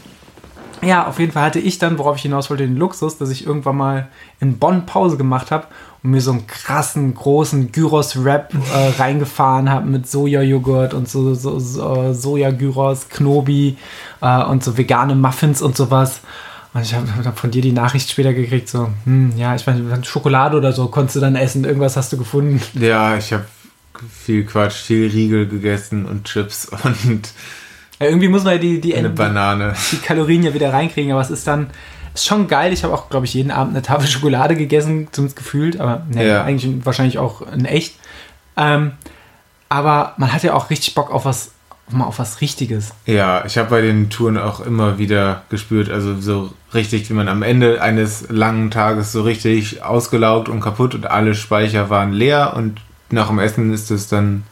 ja, auf jeden Fall hatte ich dann, worauf ich hinaus wollte, den Luxus, dass ich irgendwann mal in Bonn Pause gemacht habe und mir so einen krassen, großen Gyros-Wrap äh, reingefahren habe mit Sojajoghurt und so, so, so Soja-Gyros, Knobi äh, und so vegane Muffins und sowas. Und ich habe hab von dir die Nachricht später gekriegt, so, hm, ja, ich meine, Schokolade oder so konntest du dann essen, irgendwas hast du gefunden. Ja, ich habe viel Quatsch, viel Riegel gegessen und Chips [LAUGHS] und ja, irgendwie muss man ja die, die, eine Banane. die Kalorien ja wieder reinkriegen, aber es ist dann ist schon geil. Ich habe auch, glaube ich, jeden Abend eine Tafel [LAUGHS] Schokolade gegessen, zumindest gefühlt, aber nee, ja. eigentlich wahrscheinlich auch in echt. Ähm, aber man hat ja auch richtig Bock auf was mal auf was Richtiges. Ja, ich habe bei den Touren auch immer wieder gespürt, also so richtig, wie man am Ende eines langen Tages so richtig ausgelaugt und kaputt und alle Speicher waren leer und nach dem Essen ist es dann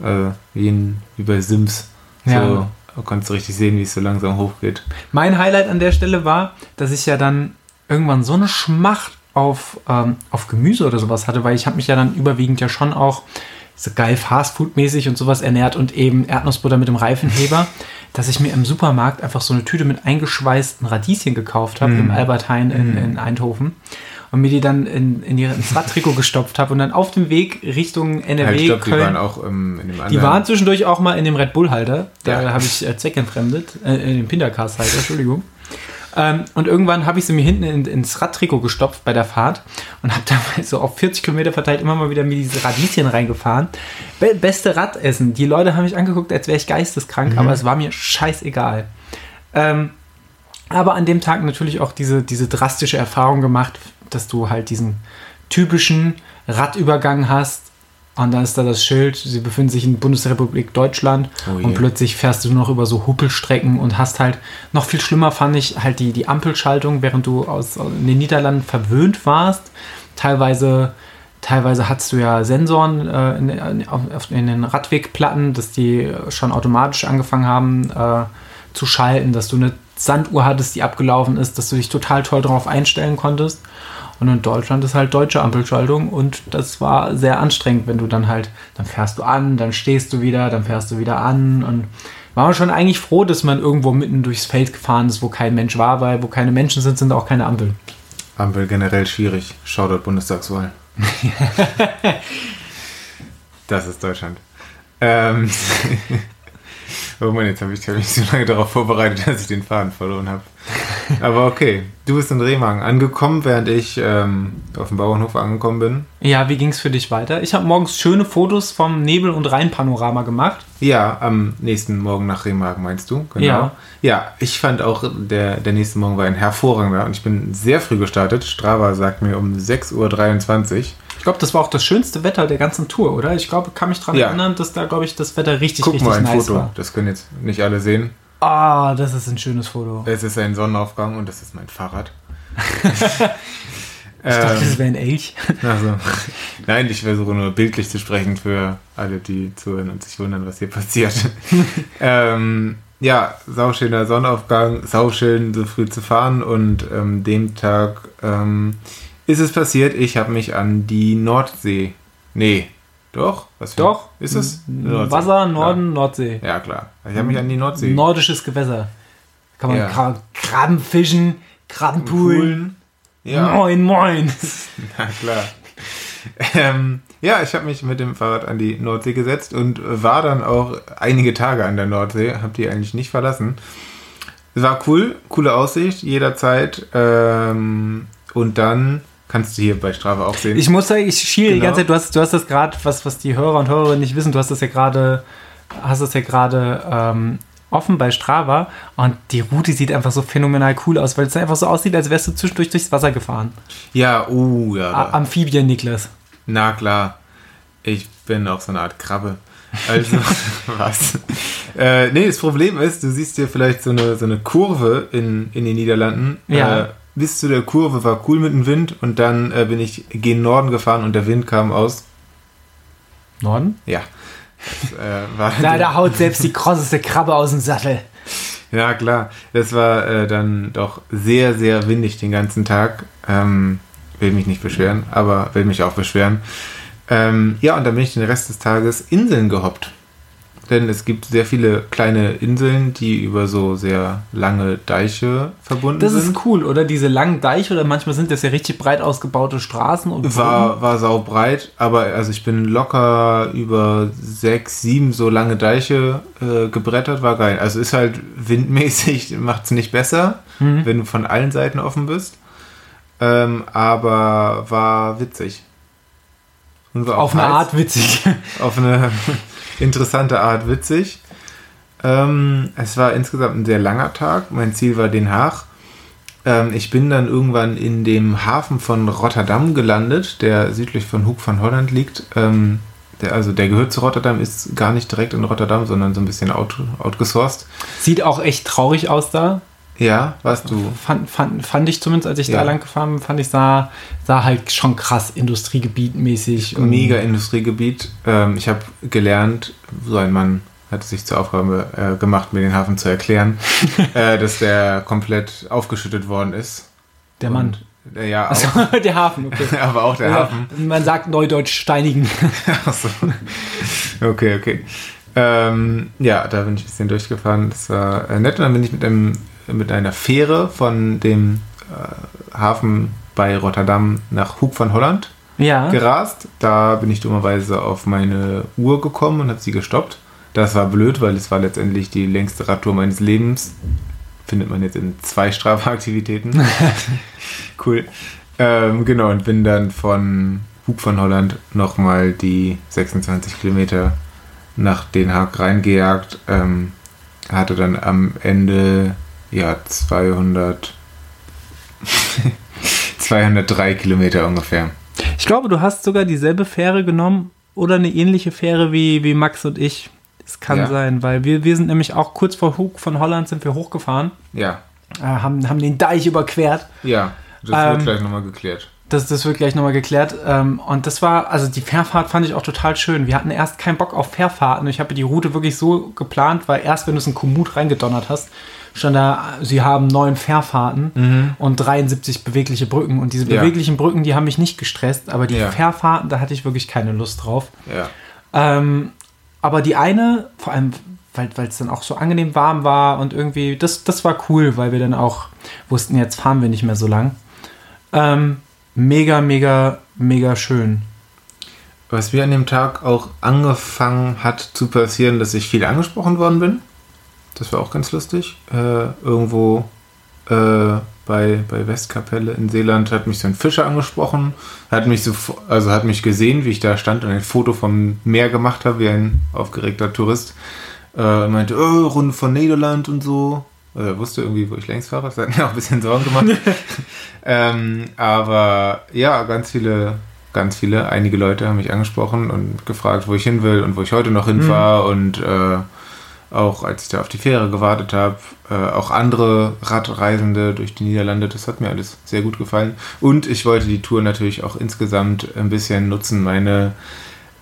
äh, wie, in, wie bei Sims. So, ja. Du kannst richtig sehen, wie es so langsam hochgeht. Mein Highlight an der Stelle war, dass ich ja dann irgendwann so eine Schmacht auf, ähm, auf Gemüse oder sowas hatte, weil ich habe mich ja dann überwiegend ja schon auch so geil Fastfood-mäßig und sowas ernährt und eben Erdnussbutter mit dem Reifenheber, [LAUGHS] dass ich mir im Supermarkt einfach so eine Tüte mit eingeschweißten Radieschen gekauft habe mm. im Albert Heijn in, mm. in, Eindhoven und mir die dann in, in ihr ins Radtrikot gestopft habe und dann auf dem Weg Richtung NRW. Ja, ich glaube, die waren auch ähm, in dem anderen. Die waren zwischendurch auch mal in dem Red Bull-Halter. Da ja. habe ich äh, zweckentfremdet, äh, in dem Pindercast-Halter, Entschuldigung. Ähm, und irgendwann habe ich sie mir hinten in, ins Radtrikot gestopft bei der Fahrt und habe dann [LAUGHS] so auf 40 Kilometer verteilt immer mal wieder mir diese Radieschen reingefahren. Be beste Radessen. Die Leute haben mich angeguckt, als wäre ich geisteskrank, mhm. aber es war mir scheißegal. Ähm, aber an dem Tag natürlich auch diese, diese drastische Erfahrung gemacht, dass du halt diesen typischen Radübergang hast und dann ist da das Schild, sie befinden sich in Bundesrepublik Deutschland oh und plötzlich fährst du noch über so Huppelstrecken und hast halt, noch viel schlimmer fand ich halt die, die Ampelschaltung, während du aus in den Niederlanden verwöhnt warst. Teilweise, teilweise hattest du ja Sensoren äh, in, in, in, den Radwegplatten, dass die schon automatisch angefangen haben äh, zu schalten, dass du eine Sanduhr hattest, die abgelaufen ist, dass du dich total toll darauf einstellen konntest. Und in Deutschland ist halt deutsche Ampelschaltung und das war sehr anstrengend, wenn du dann halt, dann fährst du an, dann stehst du wieder, dann fährst du wieder an und war man schon eigentlich froh, dass man irgendwo mitten durchs Feld gefahren ist, wo kein Mensch war, weil wo keine Menschen sind, sind auch keine Ampeln. Ampel generell schwierig. Shoutout Bundestagswahl. [LAUGHS] das ist Deutschland. Ähm [LAUGHS] Oh Mann, jetzt habe ich, hab ich so lange darauf vorbereitet, dass ich den Faden verloren habe. Aber okay, du bist in Remagen angekommen, während ich ähm, auf dem Bauernhof angekommen bin. Ja, wie ging es für dich weiter? Ich habe morgens schöne Fotos vom Nebel- und Rheinpanorama gemacht. Ja, am nächsten Morgen nach Remagen meinst du? Genau. Ja. Ja, ich fand auch, der, der nächste Morgen war ein hervorragender und ich bin sehr früh gestartet. Strava sagt mir um 6.23 Uhr. Ich glaube, das war auch das schönste Wetter der ganzen Tour, oder? Ich glaube, kann mich daran ja. erinnern, dass da, glaube ich, das Wetter richtig, Guck richtig mal ein nice Foto. War. Das können jetzt nicht alle sehen. Ah, das ist ein schönes Foto. Es ist ein Sonnenaufgang und das ist mein Fahrrad. [LAUGHS] Ich dachte, das wäre ein Elch. Also, nein, ich versuche nur bildlich zu sprechen für alle, die zuhören und sich wundern, was hier passiert. [LAUGHS] ähm, ja, sauschöner Sonnenaufgang, sauschön so früh zu fahren und ähm, dem Tag ähm, ist es passiert, ich habe mich an die Nordsee. Nee, doch? Was für, doch. Ist es? Nordsee. Wasser, Norden, ja. Nordsee. Ja, klar. Ich habe mich an die Nordsee. Nordisches Gewässer. Kann man ja. Krabben fischen, Krabben poolen. Ja. Moin, moin. [LAUGHS] Na klar. Ähm, ja, ich habe mich mit dem Fahrrad an die Nordsee gesetzt und war dann auch einige Tage an der Nordsee, habe die eigentlich nicht verlassen. Es war cool, coole Aussicht jederzeit. Ähm, und dann Kannst du hier bei Strafe auch sehen. Ich muss sagen, ich schiele genau. die ganze Zeit, du hast, du hast das gerade, was, was die Hörer und Hörerinnen nicht wissen, du hast das ja gerade, hast das ja gerade ähm, offen bei Strava und die Route sieht einfach so phänomenal cool aus, weil es einfach so aussieht, als wärst du zwischendurch durchs Wasser gefahren. Ja, uh, ja. A Amphibien, Niklas. Na klar. Ich bin auch so eine Art Krabbe. Also, [LAUGHS] [LAUGHS] was? Äh, nee, das Problem ist, du siehst hier vielleicht so eine, so eine Kurve in, in den Niederlanden. Ja. Äh, bis zu der Kurve war cool mit dem Wind und dann äh, bin ich gen Norden gefahren und der Wind kam aus. Norden? Ja. Das, äh, [LAUGHS] Na, da haut selbst die krosseste Krabbe aus dem Sattel. Ja, klar. Das war äh, dann doch sehr, sehr windig den ganzen Tag. Ähm, will mich nicht beschweren, aber will mich auch beschweren. Ähm, ja, und dann bin ich den Rest des Tages Inseln gehoppt. Denn es gibt sehr viele kleine Inseln, die über so sehr lange Deiche verbunden Das sind. ist cool, oder? Diese langen Deiche, oder manchmal sind das ja richtig breit ausgebaute Straßen und. War, war saubreit, aber also ich bin locker über sechs, sieben so lange Deiche äh, gebrettert, war geil. Also ist halt [LAUGHS] windmäßig, macht es nicht besser, Mhm. wenn du von allen Seiten offen bist. Ähm, aber war witzig. Und war auch Auf eine heiß. Art witzig. Auf eine [LAUGHS] interessante Art witzig. Ähm, es war insgesamt ein sehr langer Tag. Mein Ziel war Den Haag. Ähm, ich bin dann irgendwann in dem Hafen von Rotterdam gelandet, der südlich von Hoek van Holland liegt. Ähm, der, also der gehört zu Rotterdam, ist gar nicht direkt in Rotterdam, sondern so ein bisschen out, outgesourced. Sieht auch echt traurig aus da. Ja, warst du? Fand, fand, fand ich zumindest, als ich Ja. da lang gefahren bin, fand ich, sah, sah halt schon krass Industriegebietmäßig. Mega Industriegebiet. Ähm, ich habe gelernt, so ein Mann hat sich zur Aufgabe äh, gemacht, mir den Hafen zu erklären, [LAUGHS] äh, dass der komplett aufgeschüttet worden ist. Der Mann. Und, äh, ja, auch, Also, [LAUGHS] der Hafen, okay. [LAUGHS] aber auch der Hafen. Man sagt neudeutsch steinigen. Achso. Okay, okay. Ähm, ja, da bin ich ein bisschen durchgefahren. Das war äh, nett. Und dann bin ich mit, einem, mit einer Fähre von dem äh, Hafen bei Rotterdam nach Hoek van Holland Ja. gerast. Da bin ich dummerweise auf meine Uhr gekommen und habe sie gestoppt. Das war blöd, weil es war letztendlich die längste Radtour meines Lebens. Findet man jetzt in zwei Strafaktivitäten. [LAUGHS] cool. Ähm, genau, und bin dann von Hug von Holland nochmal die 26 Kilometer nach Den Haag reingejagt. Ähm, hatte dann am Ende ja 200 203 [LAUGHS] Kilometer ungefähr. Ich glaube, du hast sogar dieselbe Fähre genommen oder eine ähnliche Fähre wie, wie Max und ich. Das kann Ja. sein, weil wir, wir sind nämlich auch kurz vor Hug von Holland sind wir hochgefahren, Ja, äh, haben, haben den Deich überquert. ja, das Ähm, wird gleich nochmal geklärt. Das, das wird gleich nochmal geklärt. Ähm, und das war, also die Fährfahrt fand ich auch total schön. Wir hatten erst keinen Bock auf Fährfahrten. Ich habe die Route wirklich so geplant, weil erst wenn du es in Komoot reingedonnert hast, stand da, sie haben neun Fährfahrten und 73 bewegliche Brücken. Und diese Mhm. Ja. beweglichen Brücken, die haben mich nicht gestresst, aber die Ja. Fährfahrten, da hatte ich wirklich keine Lust drauf. Ja. Ähm, aber die eine, vor allem, weil weil es dann auch so angenehm warm war und irgendwie, das, das war cool, weil wir dann auch wussten, jetzt fahren wir nicht mehr so lang. Ähm, mega, mega, mega schön. Was mir an dem Tag auch angefangen hat zu passieren, dass ich viel angesprochen worden bin. Das war auch ganz lustig. Äh, irgendwo äh, bei, bei Westkapelle in Seeland hat mich so ein Fischer angesprochen, hat mich so, also hat mich gesehen, wie ich da stand und ein Foto vom Meer gemacht habe, wie ein aufgeregter Tourist. Äh, und meinte, oh, Runde von Niederland und so. Also er wusste irgendwie, wo ich längs fahre. Das hat mir auch ein bisschen Sorgen gemacht. [LAUGHS] ähm, aber ja, ganz viele, ganz viele, einige Leute haben mich angesprochen und gefragt, wo ich hin will und wo ich heute noch hinfahre. Und äh, auch als ich da auf die Fähre gewartet habe, äh, auch andere Radreisende durch die Niederlande, das hat mir alles sehr gut gefallen. Und ich wollte die Tour natürlich auch insgesamt ein bisschen nutzen, meine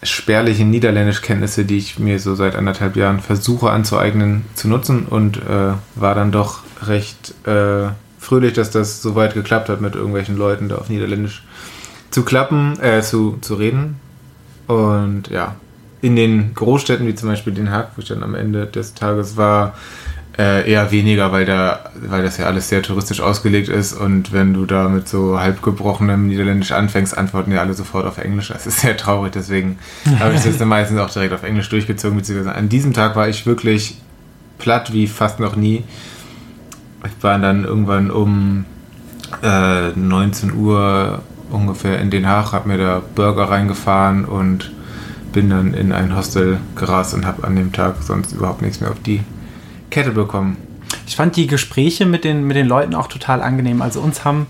spärlichen Niederländischkenntnisse, die ich mir so seit anderthalb Jahren versuche anzueignen, zu nutzen und äh, war dann doch recht äh, fröhlich, dass das so weit geklappt hat, mit irgendwelchen Leuten da auf Niederländisch zu klappen, äh, zu, zu reden. Und ja, in den Großstädten wie zum Beispiel Den Haag, wo ich dann am Ende des Tages war, äh, eher weniger, weil da, weil das ja alles sehr touristisch ausgelegt ist und wenn du da mit so halb gebrochenem Niederländisch anfängst, antworten ja alle sofort auf Englisch. Das ist sehr traurig, deswegen [LAUGHS] habe ich das dann meistens auch direkt auf Englisch durchgezogen, beziehungsweise an diesem Tag war ich wirklich platt wie fast noch nie. Ich war dann irgendwann um äh, 19 Uhr ungefähr in Den Haag, habe mir da Burger reingefahren und bin dann in ein Hostel gerast und habe an dem Tag sonst überhaupt nichts mehr auf die Kette bekommen. Ich fand die Gespräche mit den, mit den Leuten auch total angenehm. Also uns haben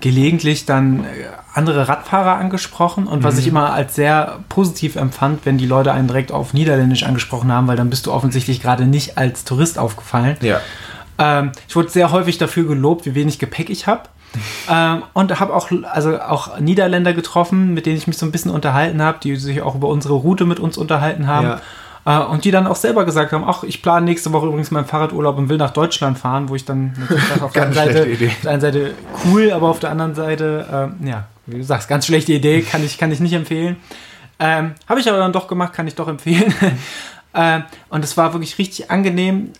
gelegentlich dann äh, andere Radfahrer angesprochen und was mhm. ich immer als sehr positiv empfand, wenn die Leute einen direkt auf Niederländisch angesprochen haben, weil dann bist du offensichtlich gerade nicht als Tourist aufgefallen. Ja. Ähm, ich wurde sehr häufig dafür gelobt, wie wenig Gepäck ich habe. Ähm, und habe auch, also auch Niederländer getroffen, mit denen ich mich so ein bisschen unterhalten habe, die sich auch über unsere Route mit uns unterhalten haben. Ja. Äh, und die dann auch selber gesagt haben, ach, ich plane nächste Woche übrigens meinen Fahrradurlaub und will nach Deutschland fahren, wo ich dann natürlich [LAUGHS] auf, der einen Seite, auf der einen Seite cool, aber auf der anderen Seite, äh, ja, wie du sagst, ganz schlechte Idee, kann ich, kann ich nicht empfehlen. Ähm, Habe ich aber dann doch gemacht, kann ich doch empfehlen. [LAUGHS] äh, und es war wirklich richtig angenehm.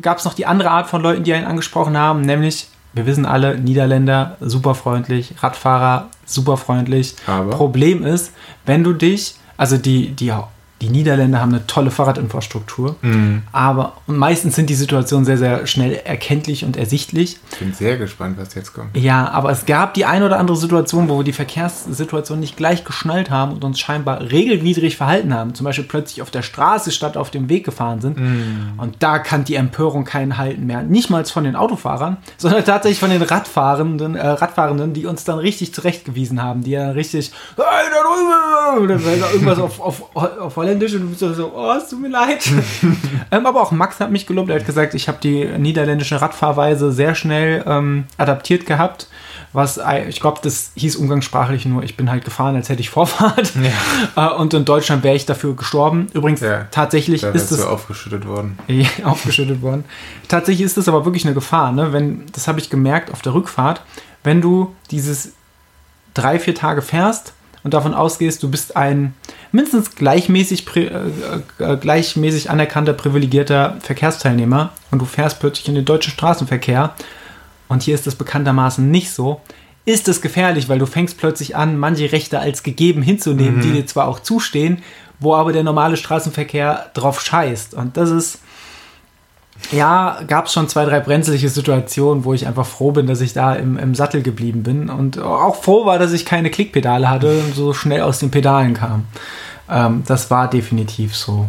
Gab es noch die andere Art von Leuten, die einen angesprochen haben, nämlich, wir wissen alle, Niederländer, super freundlich, Radfahrer, super freundlich. Aber? Problem ist, wenn du dich, also die, die die Niederländer haben eine tolle Fahrradinfrastruktur, mhm. aber meistens sind die Situationen sehr, sehr schnell erkenntlich und ersichtlich. Ich bin sehr gespannt, was jetzt kommt. Ja, aber es gab die ein oder andere Situation, wo wir die Verkehrssituation nicht gleich geschnallt haben und uns scheinbar regelwidrig verhalten haben. Zum Beispiel plötzlich auf der Straße statt auf dem Weg gefahren sind. Mhm. Und da kann die Empörung keinen Halten mehr. Nicht mal von den Autofahrern, sondern tatsächlich von den Radfahrenden, äh, Radfahrenden, die uns dann richtig zurechtgewiesen haben, die ja richtig irgendwas auf, auf, auf Holländisch und du bist so, oh, es tut mir leid. [LAUGHS] ähm, aber auch Max hat mich gelobt. Er hat gesagt, ich habe die niederländische Radfahrweise sehr schnell ähm, adaptiert gehabt. Was, ich glaube, das hieß umgangssprachlich nur, ich bin halt gefahren, als hätte ich Vorfahrt. Ja. [LAUGHS] Äh, und in Deutschland wäre ich dafür gestorben. Übrigens, ja, tatsächlich da ist es. aufgeschüttet worden. [LAUGHS] Ja, aufgeschüttet worden. Tatsächlich ist das aber wirklich eine Gefahr. Ne? Wenn, das habe ich gemerkt auf der Rückfahrt. Wenn du dieses drei, vier Tage fährst und davon ausgehst, du bist ein mindestens gleichmäßig, äh, äh, gleichmäßig anerkannter, privilegierter Verkehrsteilnehmer und du fährst plötzlich in den deutschen Straßenverkehr und hier ist das bekanntermaßen nicht so, ist es gefährlich, weil du fängst plötzlich an, manche Rechte als gegeben hinzunehmen, mhm. die dir zwar auch zustehen, wo aber der normale Straßenverkehr drauf scheißt. Und das ist, ja, gab es schon zwei, drei brenzliche Situationen, wo ich einfach froh bin, dass ich da im, im Sattel geblieben bin und auch froh war, dass ich keine Klickpedale hatte und so schnell aus den Pedalen kam. Ähm, das war definitiv so.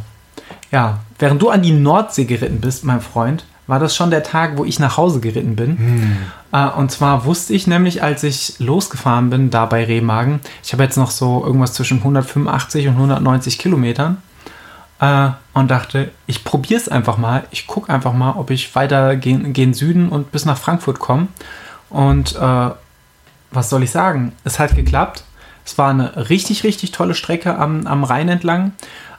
Ja, während du an die Nordsee geritten bist, mein Freund, war das schon der Tag, wo ich nach Hause geritten bin. Hm. Äh, und zwar wusste ich nämlich, als ich losgefahren bin, da bei Remagen, ich habe jetzt noch so irgendwas zwischen 185 und 190 Kilometern äh, und dachte, ich probiere es einfach mal. Ich gucke einfach mal, ob ich weiter gen, gen Süden und bis nach Frankfurt komme. Und äh, was soll ich sagen? Es hat geklappt. Es war eine richtig, richtig tolle Strecke am, am Rhein entlang.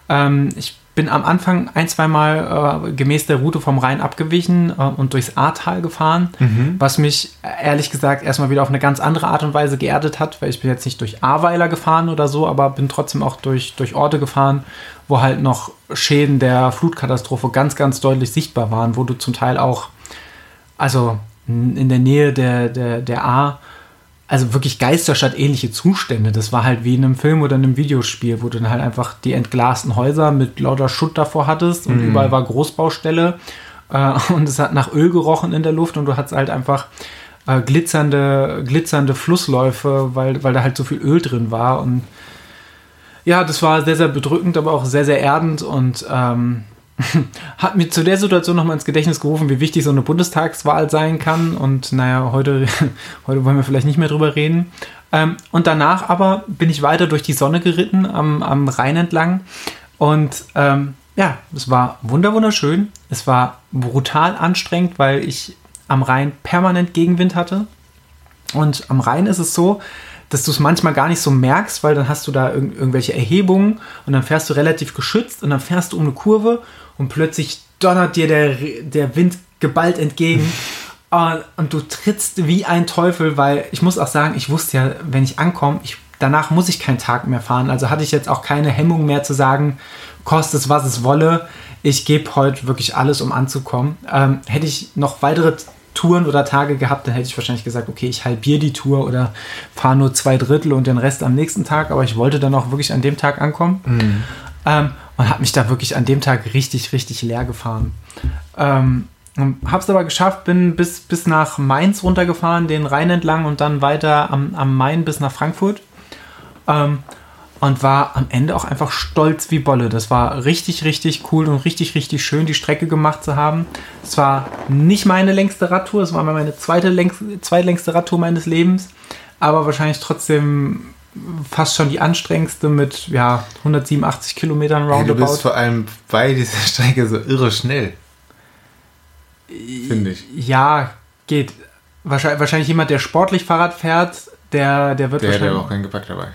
Ähm, ich bin am Anfang ein, zweimal äh, gemäß der Route vom Rhein abgewichen äh, und durchs Ahrtal gefahren, mhm. was mich ehrlich gesagt erstmal wieder auf eine ganz andere Art und Weise geerdet hat, weil ich bin jetzt nicht durch Ahrweiler gefahren oder so, aber bin trotzdem auch durch, durch Orte gefahren, wo halt noch Schäden der Flutkatastrophe ganz, ganz deutlich sichtbar waren, wo du zum Teil auch, also in der Nähe der, der, der A, also wirklich Geisterstadt-ähnliche Zustände. Das war halt wie in einem Film oder in einem Videospiel, wo du dann halt einfach die entglasten Häuser mit lauter Schutt davor hattest und mhm. überall war Großbaustelle äh, [LAUGHS] und es hat nach Öl gerochen in der Luft und du hattest halt einfach äh, glitzernde, glitzernde Flussläufe, weil, weil da halt so viel Öl drin war und ja, das war sehr, sehr bedrückend, aber auch sehr, sehr erdend und ähm, [LAUGHS] hat mir zu der Situation nochmal ins Gedächtnis gerufen, wie wichtig so eine Bundestagswahl sein kann. Und naja, heute, [LAUGHS] heute wollen wir vielleicht nicht mehr drüber reden. Ähm, und danach aber bin ich weiter durch die Sonne geritten am, am Rhein entlang. Und ähm, ja, es war wunderschön. Es war brutal anstrengend, weil ich am Rhein permanent Gegenwind hatte. Und am Rhein ist es so, dass du es manchmal gar nicht so merkst, weil dann hast du da irg irgendwelche Erhebungen und dann fährst du relativ geschützt und dann fährst du um eine Kurve und plötzlich donnert dir der, der Wind geballt entgegen. [LAUGHS] und du trittst wie ein Teufel, weil ich muss auch sagen, ich wusste ja, wenn ich ankomme, ich, danach muss ich keinen Tag mehr fahren. Also hatte ich jetzt auch keine Hemmung mehr zu sagen, kostet es, was es wolle. Ich gebe heute wirklich alles, um anzukommen. Ähm, hätte ich noch weitere Touren oder Tage gehabt, dann hätte ich wahrscheinlich gesagt, okay, ich halbiere die Tour oder fahre nur zwei Drittel und den Rest am nächsten Tag. Aber ich wollte dann auch wirklich an dem Tag ankommen. Mhm. Ähm, und habe mich da wirklich an dem Tag richtig, richtig leer gefahren. Ähm, habe es aber geschafft, bin bis, bis nach Mainz runtergefahren, den Rhein entlang und dann weiter am, am Main bis nach Frankfurt. Ähm, und war am Ende auch einfach stolz wie Bolle. Das war richtig, richtig cool und richtig, richtig schön, die Strecke gemacht zu haben. Es war nicht meine längste Radtour, es war meine zweite längste, zweitlängste Radtour meines Lebens, aber wahrscheinlich trotzdem fast schon die anstrengendste mit ja, 187 Kilometern Roundabout. Hey, du bist vor allem bei dieser Strecke so irre schnell. Finde ich. Ja, geht. Wahrscheinlich, wahrscheinlich jemand, der sportlich Fahrrad fährt, der, der wird der, wahrscheinlich... Der hat auch kein Gepäck dabei.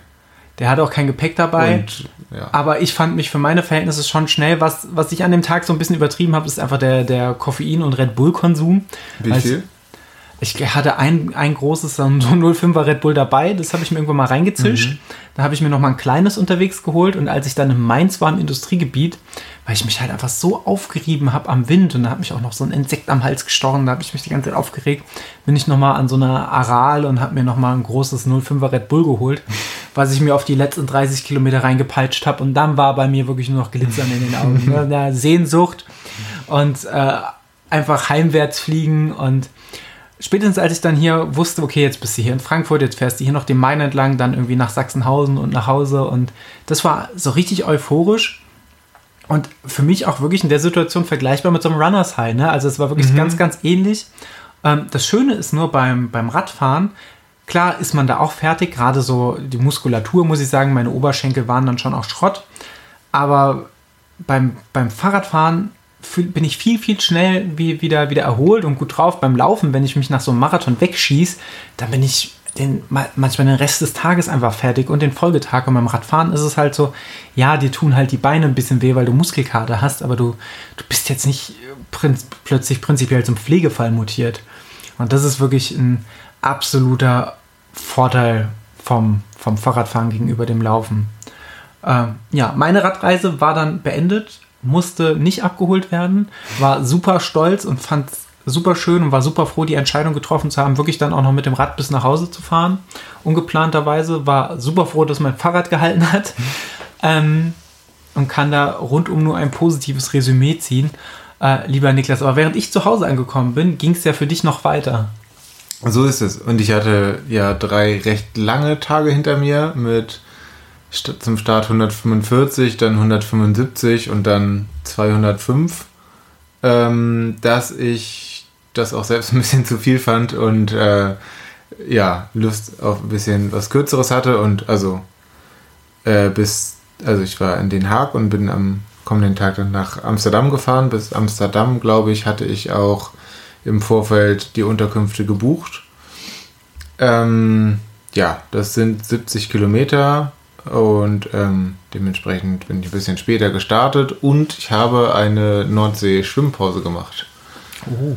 Der hat auch kein Gepäck dabei. Und, ja. Aber ich fand mich für meine Verhältnisse schon schnell. Was, was ich an dem Tag so ein bisschen übertrieben habe, ist einfach der, der Koffein- und Red Bull-Konsum. Wie viel? Ich hatte ein, ein großes, so ein [LAUGHS] 05er Red Bull dabei, das habe ich mir irgendwann mal reingezischt. Mhm. Da habe ich mir noch mal ein kleines unterwegs geholt und als ich dann in Mainz war im Industriegebiet, weil ich mich halt einfach so aufgerieben habe am Wind und da hat mich auch noch so ein Insekt am Hals gestochen, da habe ich mich die ganze Zeit aufgeregt, bin ich noch mal an so einer Aral und habe mir noch mal ein großes 05er Red Bull geholt, was ich mir auf die letzten 30 Kilometer reingepeitscht habe und dann war bei mir wirklich nur noch Glitzern in den Augen, ne? [LAUGHS] Sehnsucht und äh, einfach heimwärts fliegen und spätestens als ich dann hier wusste, okay, jetzt bist du hier in Frankfurt, jetzt fährst du hier noch den Main entlang, dann irgendwie nach Sachsenhausen und nach Hause und das war so richtig euphorisch und für mich auch wirklich in der Situation vergleichbar mit so einem Runners High, ne? Also es war wirklich mhm. ganz, ganz ähnlich. Ähm, das Schöne ist nur beim, beim Radfahren, klar ist man da auch fertig, gerade so die Muskulatur, muss ich sagen, meine Oberschenkel waren dann schon auch Schrott, aber beim, beim Fahrradfahren bin ich viel, viel schnell wie, wieder, wieder erholt und gut drauf. Beim Laufen, wenn ich mich nach so einem Marathon wegschieße, dann bin ich den, manchmal den Rest des Tages einfach fertig und den Folgetag. Und beim Radfahren ist es halt so, ja, dir tun halt die Beine ein bisschen weh, weil du Muskelkater hast, aber du, du bist jetzt nicht prinz, plötzlich prinzipiell zum Pflegefall mutiert. Und das ist wirklich ein absoluter Vorteil vom, vom Fahrradfahren gegenüber dem Laufen. Ähm, ja, meine Radreise war dann beendet musste nicht abgeholt werden, war super stolz und fand es super schön und war super froh, die Entscheidung getroffen zu haben, wirklich dann auch noch mit dem Rad bis nach Hause zu fahren. Ungeplanterweise war super froh, dass mein Fahrrad [LAUGHS] gehalten hat ähm, und kann da rundum nur ein positives Resümee ziehen. Äh, lieber Niklas, aber während ich zu Hause angekommen bin, ging es ja für dich noch weiter. So ist es. Und ich hatte ja drei recht lange Tage hinter mir mit zum Start 145, dann 175 und dann 205, ähm, dass ich das auch selbst [LAUGHS] ein bisschen zu viel fand und äh, ja, Lust auf ein bisschen was Kürzeres hatte und also äh, bis, also ich war in Den Haag und bin am kommenden Tag dann nach Amsterdam gefahren. Bis Amsterdam, glaube ich, hatte ich auch im Vorfeld die Unterkünfte gebucht. Ähm, ja, das sind 70 Kilometer und ähm, dementsprechend bin ich ein bisschen später gestartet und ich habe eine Nordsee-Schwimmpause gemacht. Oh.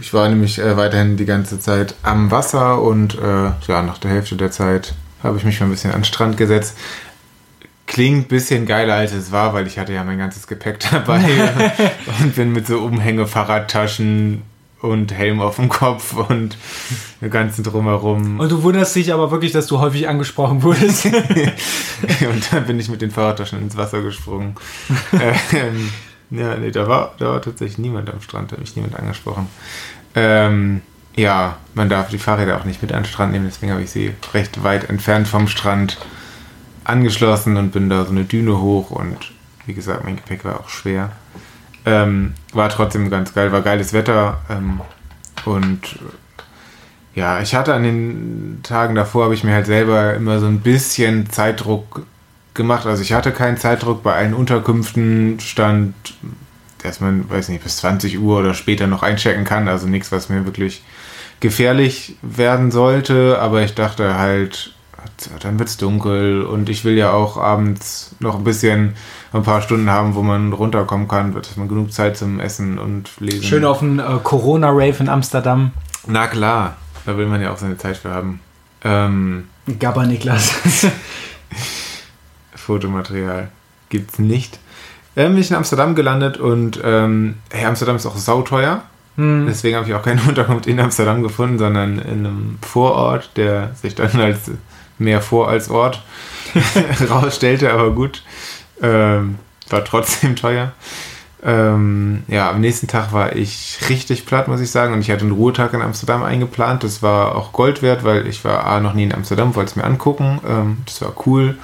Ich war nämlich äh, weiterhin die ganze Zeit am Wasser und äh, ja, nach der Hälfte der Zeit habe ich mich mal ein bisschen an den Strand gesetzt. Klingt ein bisschen geiler als es war, weil ich hatte ja mein ganzes Gepäck [LAUGHS] dabei [LAUGHS] und bin mit so Umhänge-Fahrradtaschen und Helm auf dem Kopf und den ganzen Drumherum. Und du wunderst dich aber wirklich, dass du häufig angesprochen wurdest. [LAUGHS] und dann bin ich mit den Fahrradtaschen ins Wasser gesprungen. [LAUGHS] ähm, ja, nee, da war, da war tatsächlich niemand am Strand, da hat mich niemand angesprochen. Ähm, ja, man darf die Fahrräder auch nicht mit an den Strand nehmen, deswegen habe ich sie recht weit entfernt vom Strand angeschlossen und bin da so eine Düne hoch und wie gesagt, mein Gepäck war auch schwer. Ähm, war trotzdem ganz geil, war geiles Wetter. Ähm, und ja, ich hatte an den Tagen davor, habe ich mir halt selber immer so ein bisschen Zeitdruck gemacht. Also ich hatte keinen Zeitdruck. Bei allen Unterkünften stand, dass man, weiß nicht, bis 20 Uhr oder später noch einchecken kann. Also nichts, was mir wirklich gefährlich werden sollte. Aber ich dachte halt, dann wird es dunkel und ich will ja auch abends noch ein bisschen ein paar Stunden haben, wo man runterkommen kann, dass man genug Zeit zum Essen und Lesen. Schön auf dem äh, Corona-Rave in Amsterdam. Na klar, da will man ja auch seine Zeit für haben. Ähm, Gabba Niklas. [LAUGHS] Fotomaterial gibt's nicht. Ähm, bin ich in Amsterdam gelandet und ähm, hey, Amsterdam ist auch sauteuer. Hm. Deswegen habe ich auch keine [LAUGHS] Unterkunft in Amsterdam gefunden, sondern in einem Vorort, der sich dann als mehr vor als Ort [LAUGHS] rausstellte, aber gut. Ähm, war trotzdem teuer. Ähm, ja, am nächsten Tag war ich richtig platt, muss ich sagen. Und ich hatte einen Ruhetag in Amsterdam eingeplant. Das war auch Gold wert, weil ich war A, noch nie in Amsterdam, wollte es mir angucken. Ähm, das war cool.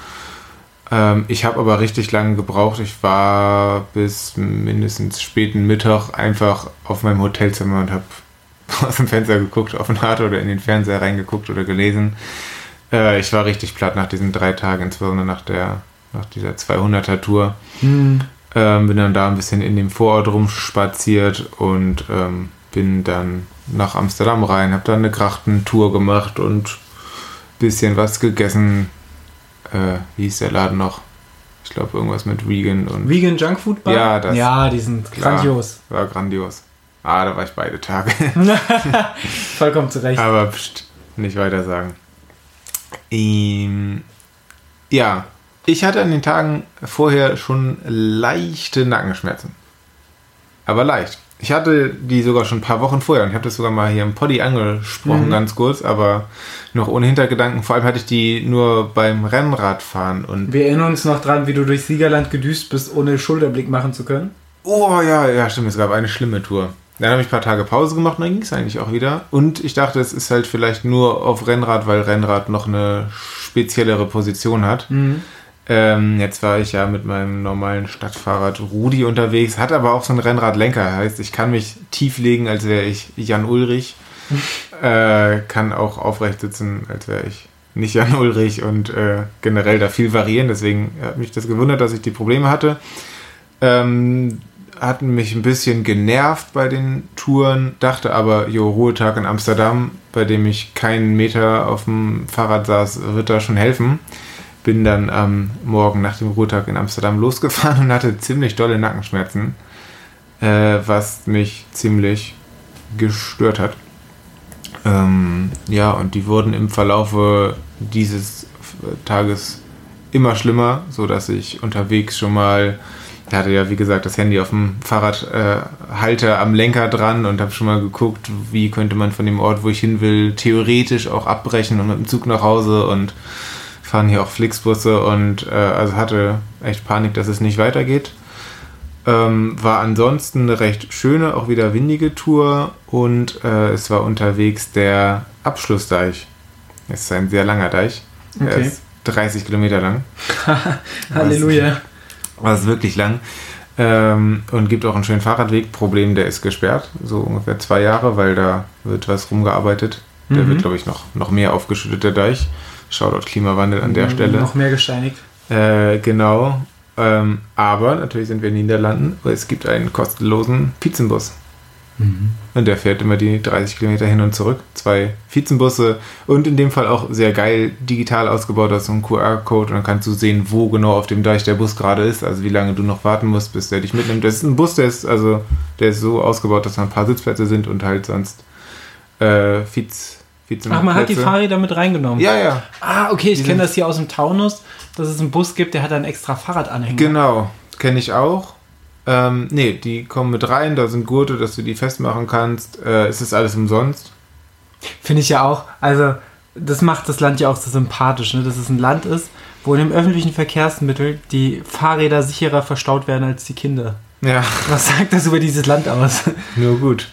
Ähm, ich habe aber richtig lange gebraucht. Ich war bis mindestens späten Mittag einfach auf meinem Hotelzimmer und habe [LAUGHS] aus dem Fenster geguckt, auf den Rad oder in den Fernseher reingeguckt oder gelesen. Äh, ich war richtig platt nach diesen drei Tagen, insbesondere nach, der, nach dieser 200er Tour. Mhm. Ähm, bin dann da ein bisschen in dem Vorort rumspaziert und ähm, bin dann nach Amsterdam rein, habe dann eine Krachtentour gemacht und ein bisschen was gegessen. Äh, wie hieß der Laden noch? Ich glaube, irgendwas mit Vegan und. Vegan Junkfood Bar? Ja, das. Ja, die sind klar, grandios. War grandios. Ah, da war ich beide Tage. [LAUGHS] Vollkommen zurecht. Aber pst, nicht weiter sagen. Ähm, ja, ich hatte an den Tagen vorher schon leichte Nackenschmerzen. Aber leicht. Ich hatte die sogar schon ein paar Wochen vorher und ich habe das sogar mal hier im Poddy angesprochen, mhm. ganz kurz, aber noch ohne Hintergedanken. Vor allem hatte ich die nur beim Rennradfahren. Und Wir erinnern uns noch dran, wie du durch Siegerland gedüst bist, ohne Schulterblick machen zu können. Oh ja, ja, stimmt. Es gab eine schlimme Tour. Dann habe ich ein paar Tage Pause gemacht und dann ging es eigentlich auch wieder. Und ich dachte, es ist halt vielleicht nur auf Rennrad, weil Rennrad noch eine speziellere Position hat. Mhm. Ähm, jetzt war ich ja mit meinem normalen Stadtfahrrad Rudi unterwegs, hat aber auch so einen Rennradlenker. Heißt, ich kann mich tief legen, als wäre ich Jan Ulrich. [LAUGHS] äh, kann auch aufrecht sitzen, als wäre ich nicht Jan Ulrich und äh, generell da viel variieren. Deswegen hat mich das gewundert, dass ich die Probleme hatte. Ähm, hatten mich ein bisschen genervt bei den Touren, dachte aber, jo, Ruhetag in Amsterdam, bei dem ich keinen Meter auf dem Fahrrad saß, wird da schon helfen. Bin dann am Morgen nach dem Ruhetag in Amsterdam losgefahren [LAUGHS] und hatte ziemlich dolle Nackenschmerzen, äh, was mich ziemlich gestört hat. Ähm, ja, und die wurden im Verlaufe dieses Tages immer schlimmer, sodass ich unterwegs schon mal der hatte ja, wie gesagt, das Handy auf dem Fahrradhalter äh, am Lenker dran und habe schon mal geguckt, wie könnte man von dem Ort, wo ich hin will, theoretisch auch abbrechen und mit dem Zug nach Hause und fahren hier auch Flixbusse und äh, also hatte echt Panik, dass es nicht weitergeht. Ähm, war ansonsten eine recht schöne, auch wieder windige Tour und äh, es war unterwegs der Abschlussdeich. Es ist ein sehr langer Deich. Okay. Er ist 30 Kilometer lang. [LAUGHS] Halleluja war es wirklich lang. Ähm, und gibt auch einen schönen Fahrradweg. Problem, der ist gesperrt, so ungefähr zwei Jahre, weil da wird was rumgearbeitet. Der mhm. wird, glaube ich, noch, noch mehr aufgeschüttet, der Deich. Shoutout Klimawandel an der mhm, Stelle. Noch mehr gesteinigt. Äh, genau. Ähm, aber natürlich sind wir in den Niederlanden, es gibt einen kostenlosen Pizzenbus. Mhm. Und der fährt immer die 30 Kilometer hin und zurück. Zwei Vizenbusse und in dem Fall auch sehr geil digital ausgebaut. Da ist so ein QR-Code und dann kannst du sehen, wo genau auf dem Deich der Bus gerade ist. Also wie lange du noch warten musst, bis der dich mitnimmt. Das ist ein Bus, der ist, also, der ist so ausgebaut, dass da ein paar Sitzplätze sind und halt sonst äh, Viz, Ach, man hat die Fahrräder mit reingenommen. Ja, ja. Ah, okay, ich kenne das hier aus dem Taunus, dass es einen Bus gibt, der hat einen extra Fahrradanhänger. Genau, kenne ich auch. Ähm, nee, die kommen mit rein, da sind Gurte, dass du die festmachen kannst. Äh, es ist alles umsonst. Finde ich ja auch. Also, das macht das Land ja auch so sympathisch, ne? dass es ein Land ist, wo in dem öffentlichen Verkehrsmittel die Fahrräder sicherer verstaut werden als die Kinder. Ja. Was sagt das über dieses Land aus? Nur gut.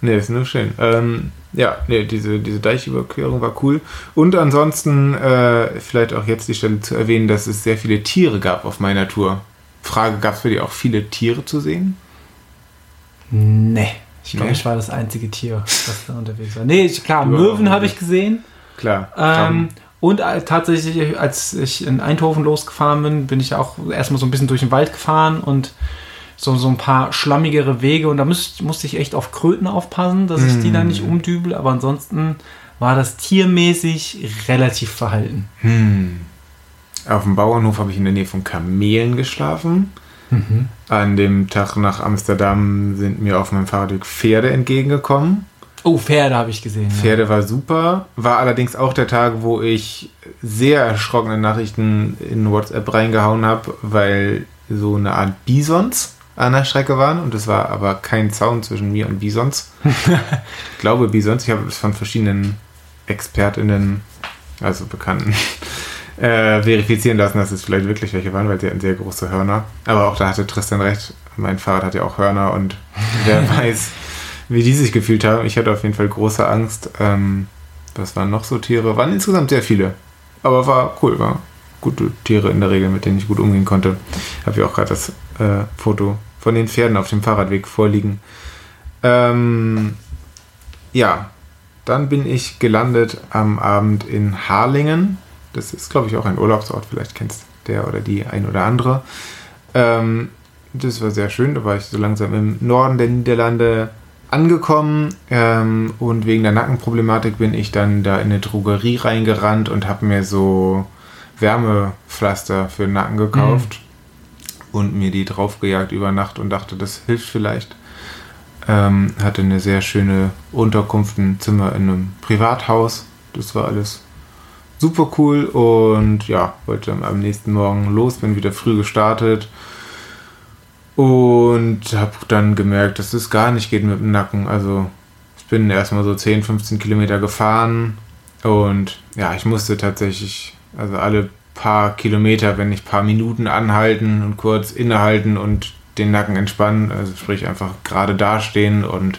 Nee, ist nur schön. Ähm, ja, nee, diese, diese Deichüberquerung war cool. Und ansonsten äh, vielleicht auch jetzt die Stelle zu erwähnen, dass es sehr viele Tiere gab auf meiner Tour. Frage, gab es für dich auch viele Tiere zu sehen? Nee. Ich glaube, nee. ich war das einzige Tier, was da unterwegs war. Nee, klar, Möwen habe ich gesehen. Klar. Ähm, und äh, tatsächlich, als ich in Eindhoven losgefahren bin, bin ich auch erstmal so ein bisschen durch den Wald gefahren und so, so ein paar schlammigere Wege. Und da müsst, musste ich echt auf Kröten aufpassen, dass ich die da nicht mm. umdübel. Aber ansonsten war das tiermäßig relativ verhalten. Hm. Auf dem Bauernhof habe ich in der Nähe von Kamelen geschlafen. Mhm. An dem Tag nach Amsterdam sind mir auf meinem Fahrradweg Pferde entgegengekommen. Oh, Pferde habe ich gesehen. Pferde ja. war super. War allerdings auch der Tag, wo ich sehr erschrockene Nachrichten in WhatsApp reingehauen habe, weil so eine Art Bisons an der Strecke waren und es war aber kein Zaun zwischen mir und Bisons. [LAUGHS] ich glaube Bisons, ich habe es von verschiedenen ExpertInnen, also Bekannten, äh, verifizieren lassen, dass es vielleicht wirklich welche waren, weil sie hatten sehr große Hörner. Aber auch da hatte Tristan recht. Mein Fahrrad hat ja auch Hörner und [LAUGHS] wer weiß, wie die sich gefühlt haben. Ich hatte auf jeden Fall große Angst. Ähm, was waren noch so Tiere? Waren insgesamt sehr viele. Aber war cool, war gute Tiere in der Regel, mit denen ich gut umgehen konnte. Habe ich auch gerade das äh, Foto von den Pferden auf dem Fahrradweg vorliegen. Ähm, ja, dann bin ich gelandet am Abend in Harlingen. Das ist, glaube ich, auch ein Urlaubsort. Vielleicht kennst der oder die ein oder andere. Ähm, das war sehr schön. Da war ich so langsam im Norden der Niederlande angekommen ähm, und wegen der Nackenproblematik bin ich dann da in eine Drogerie reingerannt und habe mir so Wärmepflaster für den Nacken gekauft mhm. und mir die draufgejagt über Nacht und dachte, das hilft vielleicht. Ähm, hatte eine sehr schöne Unterkunft, ein Zimmer in einem Privathaus. Das war alles super cool und ja, wollte am nächsten Morgen los, bin wieder früh gestartet und habe dann gemerkt, dass es gar nicht geht mit dem Nacken. Also ich bin erstmal so 10, 15 Kilometer gefahren und ja, ich musste tatsächlich, also alle paar Kilometer, wenn nicht paar Minuten anhalten und kurz innehalten und den Nacken entspannen, also sprich einfach gerade dastehen und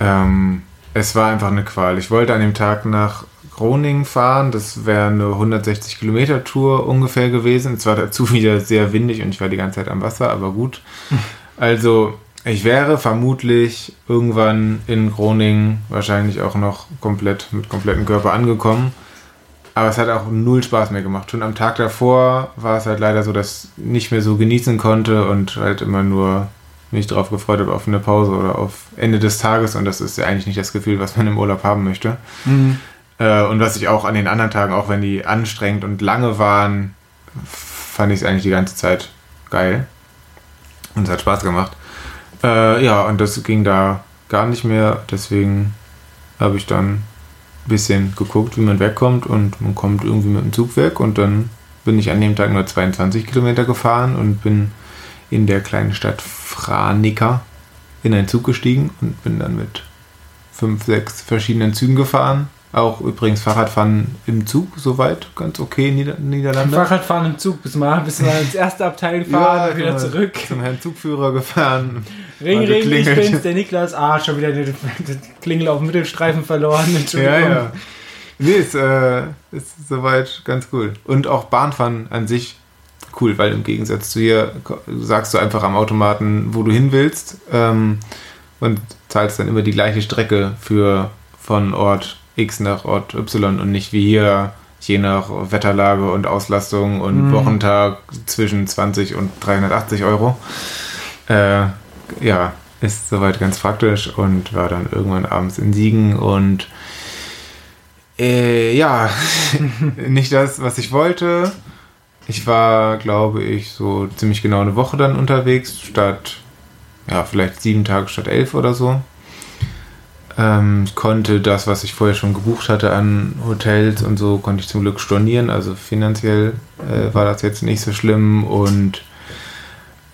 ähm, es war einfach eine Qual. Ich wollte an dem Tag nach Groningen fahren, das wäre eine 160 Kilometer Tour ungefähr gewesen. Es war dazu [LAUGHS] wieder sehr windig und ich war die ganze Zeit am Wasser, aber gut. [LAUGHS] Also ich wäre vermutlich irgendwann in Groningen wahrscheinlich auch noch komplett mit komplettem Körper angekommen. Aber es hat auch null Spaß mehr gemacht. Schon am Tag davor war es halt leider so, dass ich nicht mehr so genießen konnte und halt immer nur mich darauf gefreut habe auf eine Pause oder auf Ende des Tages. Und das ist ja eigentlich nicht das Gefühl, was man im Urlaub haben möchte. Mhm. Äh, und was ich auch an den anderen Tagen, auch wenn die anstrengend und lange waren, fand ich es eigentlich die ganze Zeit geil. Und es hat Spaß gemacht. Äh, ja, und das ging da gar nicht mehr. Deswegen habe ich dann bisschen geguckt, wie man wegkommt und man kommt irgendwie mit dem Zug weg und dann bin ich an dem Tag nur 22 Kilometer gefahren und bin in der kleinen Stadt Franeker in einen Zug gestiegen und bin dann mit fünf, sechs verschiedenen Zügen gefahren auch übrigens Fahrradfahren im Zug soweit ganz okay Nieder Niederlande. Fahrradfahren im Zug, bis mal, bis mal ins erste Abteil gefahren ja, wieder zurück. Zum Herrn Zugführer gefahren. Ring, ring, ich bin's, der Niklas. Ah, schon wieder den [LAUGHS] Klingel auf dem Mittelstreifen verloren. Ja, ja. Nee, ist, äh, ist soweit ganz cool. Und auch Bahnfahren an sich cool, weil im Gegensatz zu hier sagst du einfach am Automaten, wo du hin willst ähm, und zahlst dann immer die gleiche Strecke für von Ort X nach Ort Y und nicht wie hier je nach Wetterlage und Auslastung und mhm. Wochentag zwischen 20 und 380 Euro. Äh, ja, ist soweit ganz praktisch und war dann irgendwann abends in Siegen und äh, ja, [LAUGHS] nicht das, was ich wollte. Ich war, glaube ich, so ziemlich genau eine Woche dann unterwegs, statt, ja, vielleicht sieben Tage statt elf oder so. Ähm, ich konnte das, was ich vorher schon gebucht hatte an Hotels und so, konnte ich zum Glück stornieren. Also finanziell äh, war das jetzt nicht so schlimm und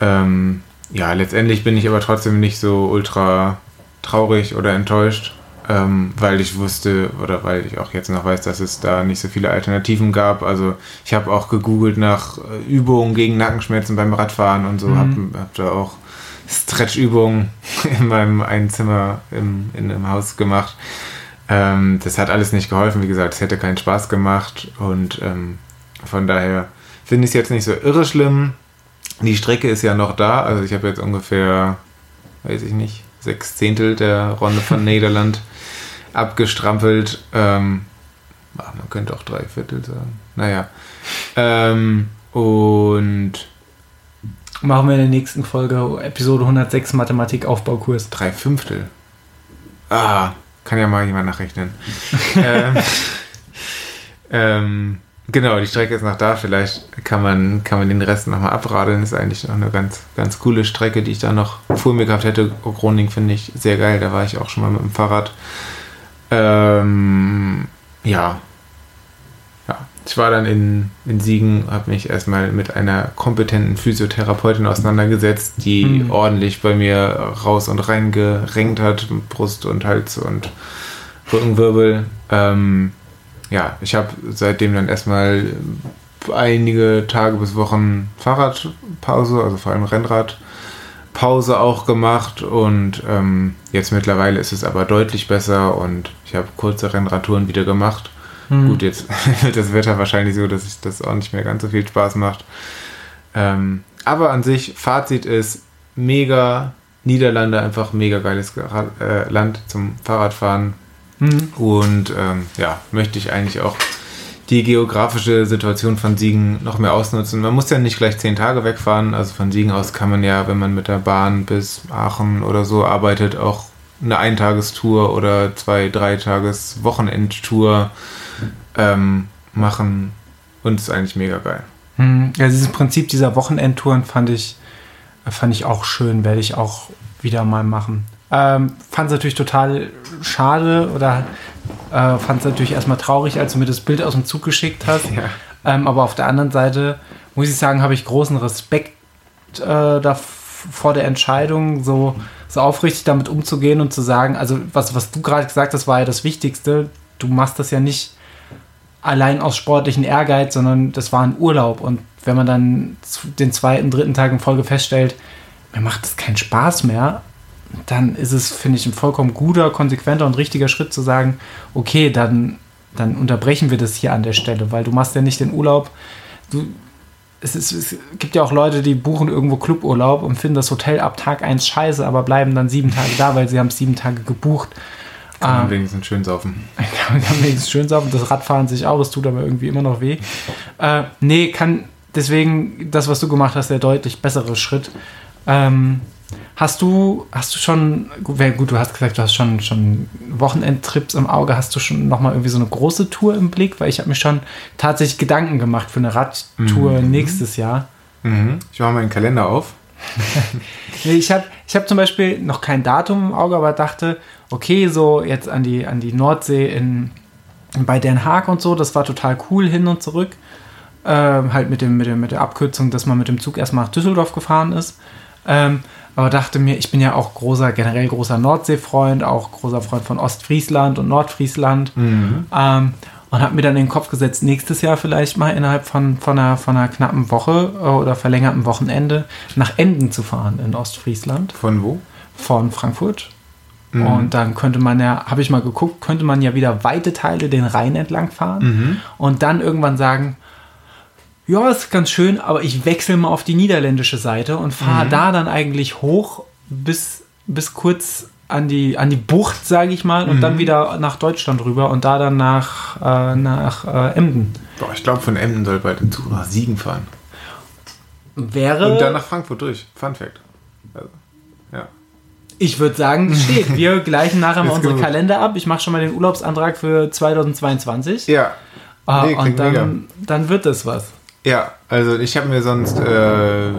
ähm, ja, letztendlich bin ich aber trotzdem nicht so ultra traurig oder enttäuscht, ähm, weil ich wusste oder weil ich auch jetzt noch weiß, dass es da nicht so viele Alternativen gab. Also ich habe auch gegoogelt nach äh, Übungen gegen Nackenschmerzen beim Radfahren und so, mhm. habe hab da auch Stretchübungen [LAUGHS] in meinem einen Zimmer im, in einem Haus gemacht. Ähm, das hat alles nicht geholfen. Wie gesagt, es hätte keinen Spaß gemacht und ähm, von daher finde ich es jetzt nicht so irre schlimm. Die Strecke ist ja noch da. Also ich habe jetzt ungefähr, weiß ich nicht, sechs Zehntel der Runde von [LAUGHS] Niederland abgestrampelt. Ähm, ach, man könnte auch drei Viertel sagen. Naja. Ähm, und Machen wir in der nächsten Folge Episode 106 Mathematik Aufbaukurs. Drei Fünftel. Ah, kann ja mal jemand nachrechnen. [LAUGHS] ähm, ähm, genau, die Strecke ist noch da. Vielleicht kann man, kann man den Rest nochmal abradeln. Ist eigentlich noch eine ganz, ganz coole Strecke, die ich da noch vor mir gehabt hätte. Groningen finde ich sehr geil. Da war ich auch schon mal mit dem Fahrrad. Ähm, ja, ich war dann in, in Siegen, habe mich erstmal mit einer kompetenten Physiotherapeutin auseinandergesetzt, die mhm. ordentlich bei mir raus und rein gerenkt hat, Brust und Hals und Rückenwirbel. Ähm, ja, ich habe seitdem dann erstmal einige Tage bis Wochen Fahrradpause, also vor allem Rennradpause auch gemacht und ähm, jetzt mittlerweile ist es aber deutlich besser und ich habe kurze Rennradtouren wieder gemacht Mhm. Gut, jetzt [LAUGHS] wird das Wetter wahrscheinlich so, dass ich das auch nicht mehr ganz so viel Spaß macht. Ähm, aber an sich, Fazit ist mega. Niederlande einfach mega geiles äh, Land zum Fahrradfahren. Mhm. Und ähm, ja, möchte ich eigentlich auch die geografische Situation von Siegen noch mehr ausnutzen. Man muss ja nicht gleich zehn Tage wegfahren. Also von Siegen aus kann man ja, wenn man mit der Bahn bis Aachen oder so arbeitet, auch eine Eintagestour oder zwei, drei Tages Wochenendtour ähm, machen. Und ist eigentlich mega geil. Hm, ja, dieses Prinzip dieser Wochenendtouren fand ich, fand ich auch schön, werde ich auch wieder mal machen. Ähm, fand es natürlich total schade oder äh, fand es natürlich erstmal traurig, als du mir das Bild aus dem Zug geschickt hast. [LAUGHS] Ja. Ähm, aber auf der anderen Seite muss ich sagen, habe ich großen Respekt äh, vor der Entscheidung, so, so aufrichtig damit umzugehen und zu sagen, also was, was du gerade gesagt hast, war ja das Wichtigste. Du machst das ja nicht allein aus sportlichen Ehrgeiz, sondern das war ein Urlaub. Und wenn man dann den zweiten, dritten Tag in Folge feststellt, mir macht es keinen Spaß mehr, dann ist es, finde ich, ein vollkommen guter, konsequenter und richtiger Schritt zu sagen, okay, dann, dann unterbrechen wir das hier an der Stelle, weil du machst ja nicht den Urlaub. Du, es, ist, es gibt ja auch Leute, die buchen irgendwo Cluburlaub und finden das Hotel ab Tag 1 scheiße, aber bleiben dann sieben Tage da, weil sie haben sieben Tage gebucht. Kann man ähm, wenigstens schön saufen. [LAUGHS] Kann man wenigstens schön saufen. Das Radfahren sich auch, es tut aber irgendwie immer noch weh. Äh, nee, kann deswegen das, was du gemacht hast, der deutlich bessere Schritt. Ähm, Hast du, hast du schon, gut, du hast gesagt, du hast schon, schon Wochenendtrips im Auge, hast du schon nochmal irgendwie so eine große Tour im Blick? Weil ich habe mir schon tatsächlich Gedanken gemacht für eine Radtour mhm. nächstes Jahr. Mhm. Ich mache meinen Kalender auf. [LAUGHS] nee, ich habe ich hab zum Beispiel noch kein Datum im Auge, aber dachte, okay, so jetzt an die, an die Nordsee in, bei Den Haag und so, das war total cool hin und zurück. Ähm, halt mit, dem, mit, dem, mit der Abkürzung, dass man mit dem Zug erstmal nach Düsseldorf gefahren ist. Ähm, aber dachte mir, ich bin ja auch großer, generell großer Nordseefreund, auch großer Freund von Ostfriesland und Nordfriesland. Mhm. Ähm, und habe mir dann in den Kopf gesetzt, nächstes Jahr vielleicht mal innerhalb von, von, einer, von einer knappen Woche äh, oder verlängerten Wochenende nach Emden zu fahren in Ostfriesland. Von wo? Von Frankfurt. Mhm. Und dann könnte man ja, habe ich mal geguckt, könnte man ja wieder weite Teile den Rhein entlang fahren mhm. und dann irgendwann sagen, ja, ist ganz schön, aber ich wechsle mal auf die niederländische Seite und fahre mhm. da dann eigentlich hoch bis, bis kurz an die, an die Bucht, sage ich mal, und mhm. dann wieder nach Deutschland rüber und da dann nach, äh, nach äh, Emden. Boah, ich glaube, von Emden soll bald ein Zug nach Siegen fahren. Wäre. Und dann nach Frankfurt durch. Fun Fact. Also. Ich würde sagen, steht. Wir [LAUGHS] gleichen nachher mal unsere gut. Kalender ab. Ich mache schon mal den Urlaubsantrag für 2022. Ja. Äh, nee, und dann, dann wird das was. Ja, also ich habe mir sonst äh,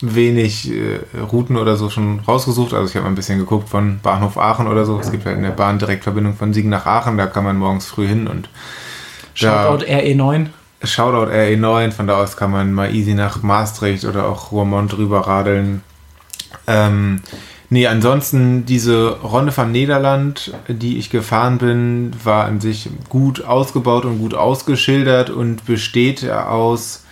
wenig äh, Routen oder so schon rausgesucht. Also ich habe mal ein bisschen geguckt von Bahnhof Aachen oder so. Es gibt halt in der Bahn Direktverbindung von Siegen nach Aachen. Da kann man morgens früh hin und Shoutout RE9. Shoutout RE9. Von da aus kann man mal easy nach Maastricht oder auch Roermond rüber radeln. Ähm, Nee, ansonsten diese Ronde van Nederland, die ich gefahren bin, war an sich gut ausgebaut und gut ausgeschildert und besteht aus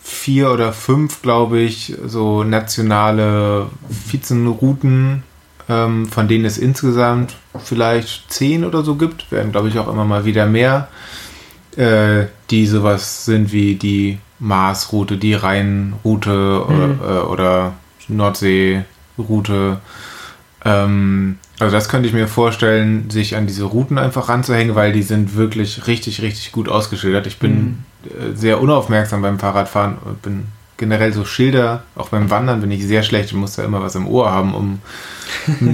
vier oder fünf, glaube ich, so nationale Vizenrouten, ähm, von denen es insgesamt vielleicht zehn oder so gibt. Werden, glaube ich, auch immer mal wieder mehr, äh, die sowas sind wie die Marsroute, die Rheinroute mhm. oder, äh, oder Nordsee. Route. Ähm, also das könnte ich mir vorstellen, sich an diese Routen einfach ranzuhängen, weil die sind wirklich richtig, richtig gut ausgeschildert. Ich bin mhm. Äh, sehr unaufmerksam beim Fahrradfahren und bin generell so Schilder, auch beim Wandern bin ich sehr schlecht und muss da immer was im Ohr haben, [LAUGHS] um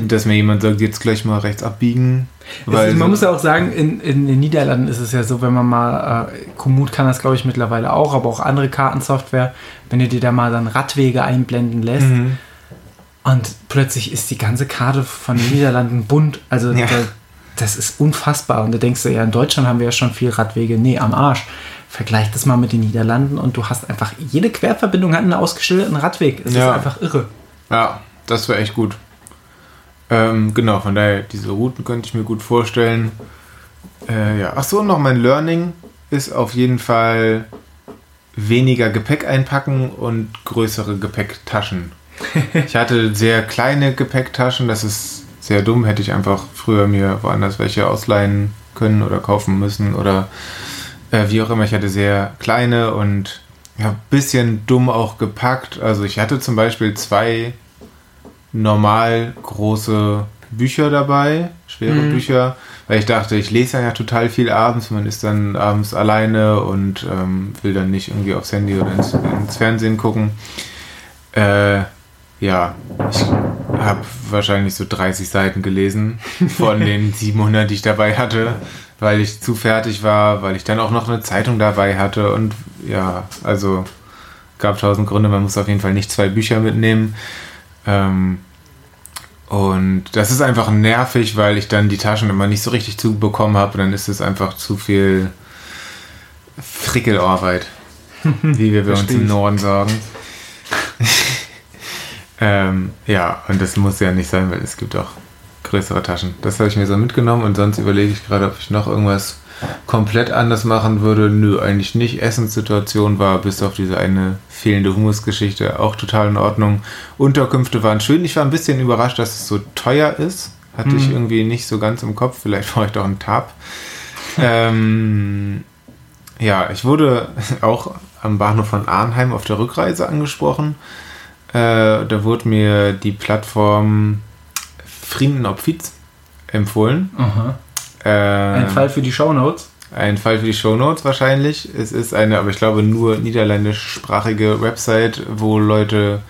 dass mir jemand sagt, jetzt gleich mal rechts abbiegen. Weil ist, man muss ja auch sagen, in, in, den Niederlanden ist es ja so, wenn man mal, äh, Komoot kann das glaube ich mittlerweile auch, aber auch andere Kartensoftware, wenn du dir da mal dann Radwege einblenden lässt, mhm und plötzlich ist die ganze Karte von den Niederlanden bunt. Also ja. da, das ist unfassbar. Und da denkst du, ja, in Deutschland haben wir ja schon viel Radwege. Nee, am Arsch. Vergleich das mal mit den Niederlanden und du hast einfach, jede Querverbindung hat einen ausgeschilderten Radweg. Es ja. ist einfach irre. Ja, das wäre echt gut. Ähm, genau, von daher, diese Routen könnte ich mir gut vorstellen. Äh, ja. Achso, noch mein Learning ist auf jeden Fall weniger Gepäck einpacken und größere Gepäcktaschen ich hatte sehr kleine Gepäcktaschen, das ist sehr dumm, hätte ich einfach früher mir woanders welche ausleihen können oder kaufen müssen oder äh, wie auch immer. Ich hatte sehr kleine und ja, bisschen dumm auch gepackt. Also ich hatte zum Beispiel zwei normal große Bücher dabei, schwere mhm. Bücher, weil ich dachte, ich lese ja total viel abends. Man ist dann abends alleine und ähm, will dann nicht irgendwie aufs Handy oder ins, ins Fernsehen gucken. Äh, ja, ich habe wahrscheinlich so 30 Seiten gelesen von den [LAUGHS] 700, die ich dabei hatte, weil ich zu fertig war, weil ich dann auch noch eine Zeitung dabei hatte und ja, also gab tausend Gründe, man muss auf jeden Fall nicht zwei Bücher mitnehmen. Ähm, und das ist einfach nervig, weil ich dann die Taschen immer nicht so richtig zubekommen habe und dann ist es einfach zu viel Frickelarbeit, [LAUGHS] wie wir bei uns im Norden sagen. [LAUGHS] ähm, ja, und das muss ja nicht sein, weil es gibt auch größere Taschen. Das habe ich mir so mitgenommen und sonst überlege ich gerade, ob ich noch irgendwas komplett anders machen würde. Nö, eigentlich nicht. Essenssituation war bis auf diese eine fehlende Humusgeschichte auch total in Ordnung. Unterkünfte waren schön. Ich war ein bisschen überrascht, dass es so teuer ist. Hatte hm. ich irgendwie nicht so ganz im Kopf. Vielleicht brauche ich doch einen Tab. [LAUGHS] ähm, ja, ich wurde [LAUGHS] auch am Bahnhof von Arnheim auf der Rückreise angesprochen. Äh, da wurde mir die Plattform Frieden Opfiz empfohlen. Äh, ein Fall für die Shownotes. Ein Fall für die Shownotes wahrscheinlich. Es ist eine, aber ich glaube, nur niederländischsprachige Website, wo Leute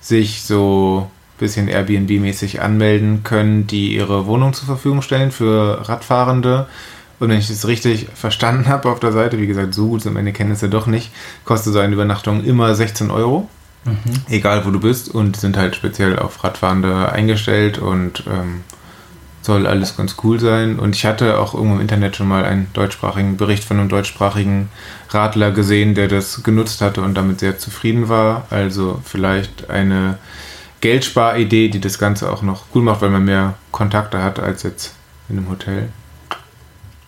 sich so ein bisschen Airbnb-mäßig anmelden können, die ihre Wohnung zur Verfügung stellen für Radfahrende. Und wenn ich das richtig verstanden habe auf der Seite, wie gesagt, so gut sind meine Kenntnisse doch nicht, kostet so eine Übernachtung immer 16 Euro. Mhm. Egal wo du bist und sind halt speziell auf Radfahrende eingestellt und ähm, soll alles ganz cool sein. Und ich hatte auch irgendwo im Internet schon mal einen deutschsprachigen Bericht von einem deutschsprachigen Radler gesehen, der das genutzt hatte und damit sehr zufrieden war. Also vielleicht eine Geldsparidee, die das Ganze auch noch cool macht, weil man mehr Kontakte hat als jetzt in einem Hotel.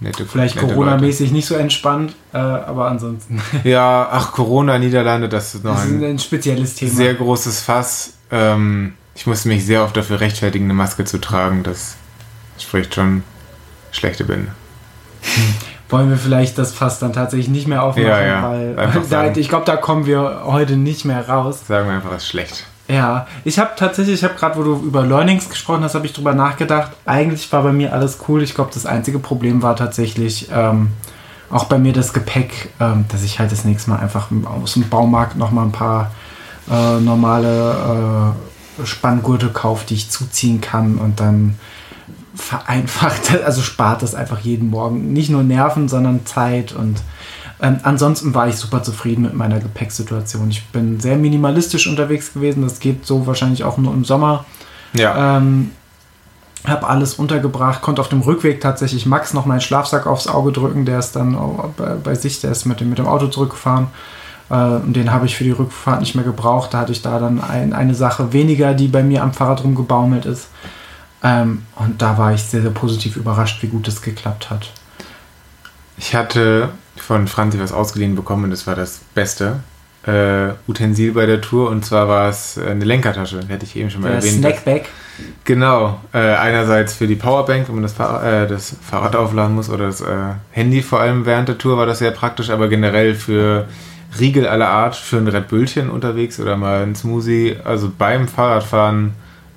Nette, Vielleicht Corona-mäßig nicht so entspannt, äh, aber ansonsten. [LAUGHS] Ja, ach, Corona, Niederlande, das ist noch das ist ein, ein, spezielles Thema. Sehr großes Fass. Ähm, ich musste mich sehr oft dafür rechtfertigen, eine Maske zu tragen. Das spricht schon schlechte Bände. [LAUGHS] Wollen wir vielleicht das Fass dann tatsächlich nicht mehr aufmachen, ja, ja. weil [LAUGHS] da, ich glaube, da kommen wir heute nicht mehr raus. Sagen wir einfach, es ist schlecht. Ja, ich habe tatsächlich, ich habe gerade, wo du über Learnings gesprochen hast, habe ich drüber nachgedacht. Eigentlich war bei mir alles cool. Ich glaube, das einzige Problem war tatsächlich ähm, auch bei mir das Gepäck, ähm, dass ich halt das nächste Mal einfach aus dem Baumarkt nochmal ein paar äh, normale äh, Spanngurte kaufe, die ich zuziehen kann und dann vereinfacht, [LAUGHS] also spart das einfach jeden Morgen. Nicht nur Nerven, sondern Zeit und ähm, ansonsten war ich super zufrieden mit meiner Gepäcksituation. Ich bin sehr minimalistisch unterwegs gewesen. Das geht so wahrscheinlich auch nur im Sommer. Ja. Ähm, habe alles untergebracht, konnte auf dem Rückweg tatsächlich Max noch meinen Schlafsack aufs Auge drücken. Der ist dann bei, bei sich, der ist mit dem, mit dem Auto zurückgefahren. Äh, und den habe ich für die Rückfahrt nicht mehr gebraucht. Da hatte ich da dann ein, eine Sache weniger, die bei mir am Fahrrad rumgebaumelt ist. Ähm, und da war ich sehr, sehr positiv überrascht, wie gut es geklappt hat. Ich hatte von Franzi was ausgeliehen bekommen und das war das Beste. Äh, Utensil bei der Tour und zwar war es eine Lenkertasche, hätte ich eben schon mal der erwähnt. Snackback. Genau, äh, einerseits für die Powerbank, wenn man das, Fahr äh, das Fahrrad aufladen muss oder das äh, Handy vor allem während der Tour war das sehr praktisch, aber generell für Riegel aller Art, für ein Red Bullchen unterwegs oder mal ein Smoothie, also beim Fahrradfahren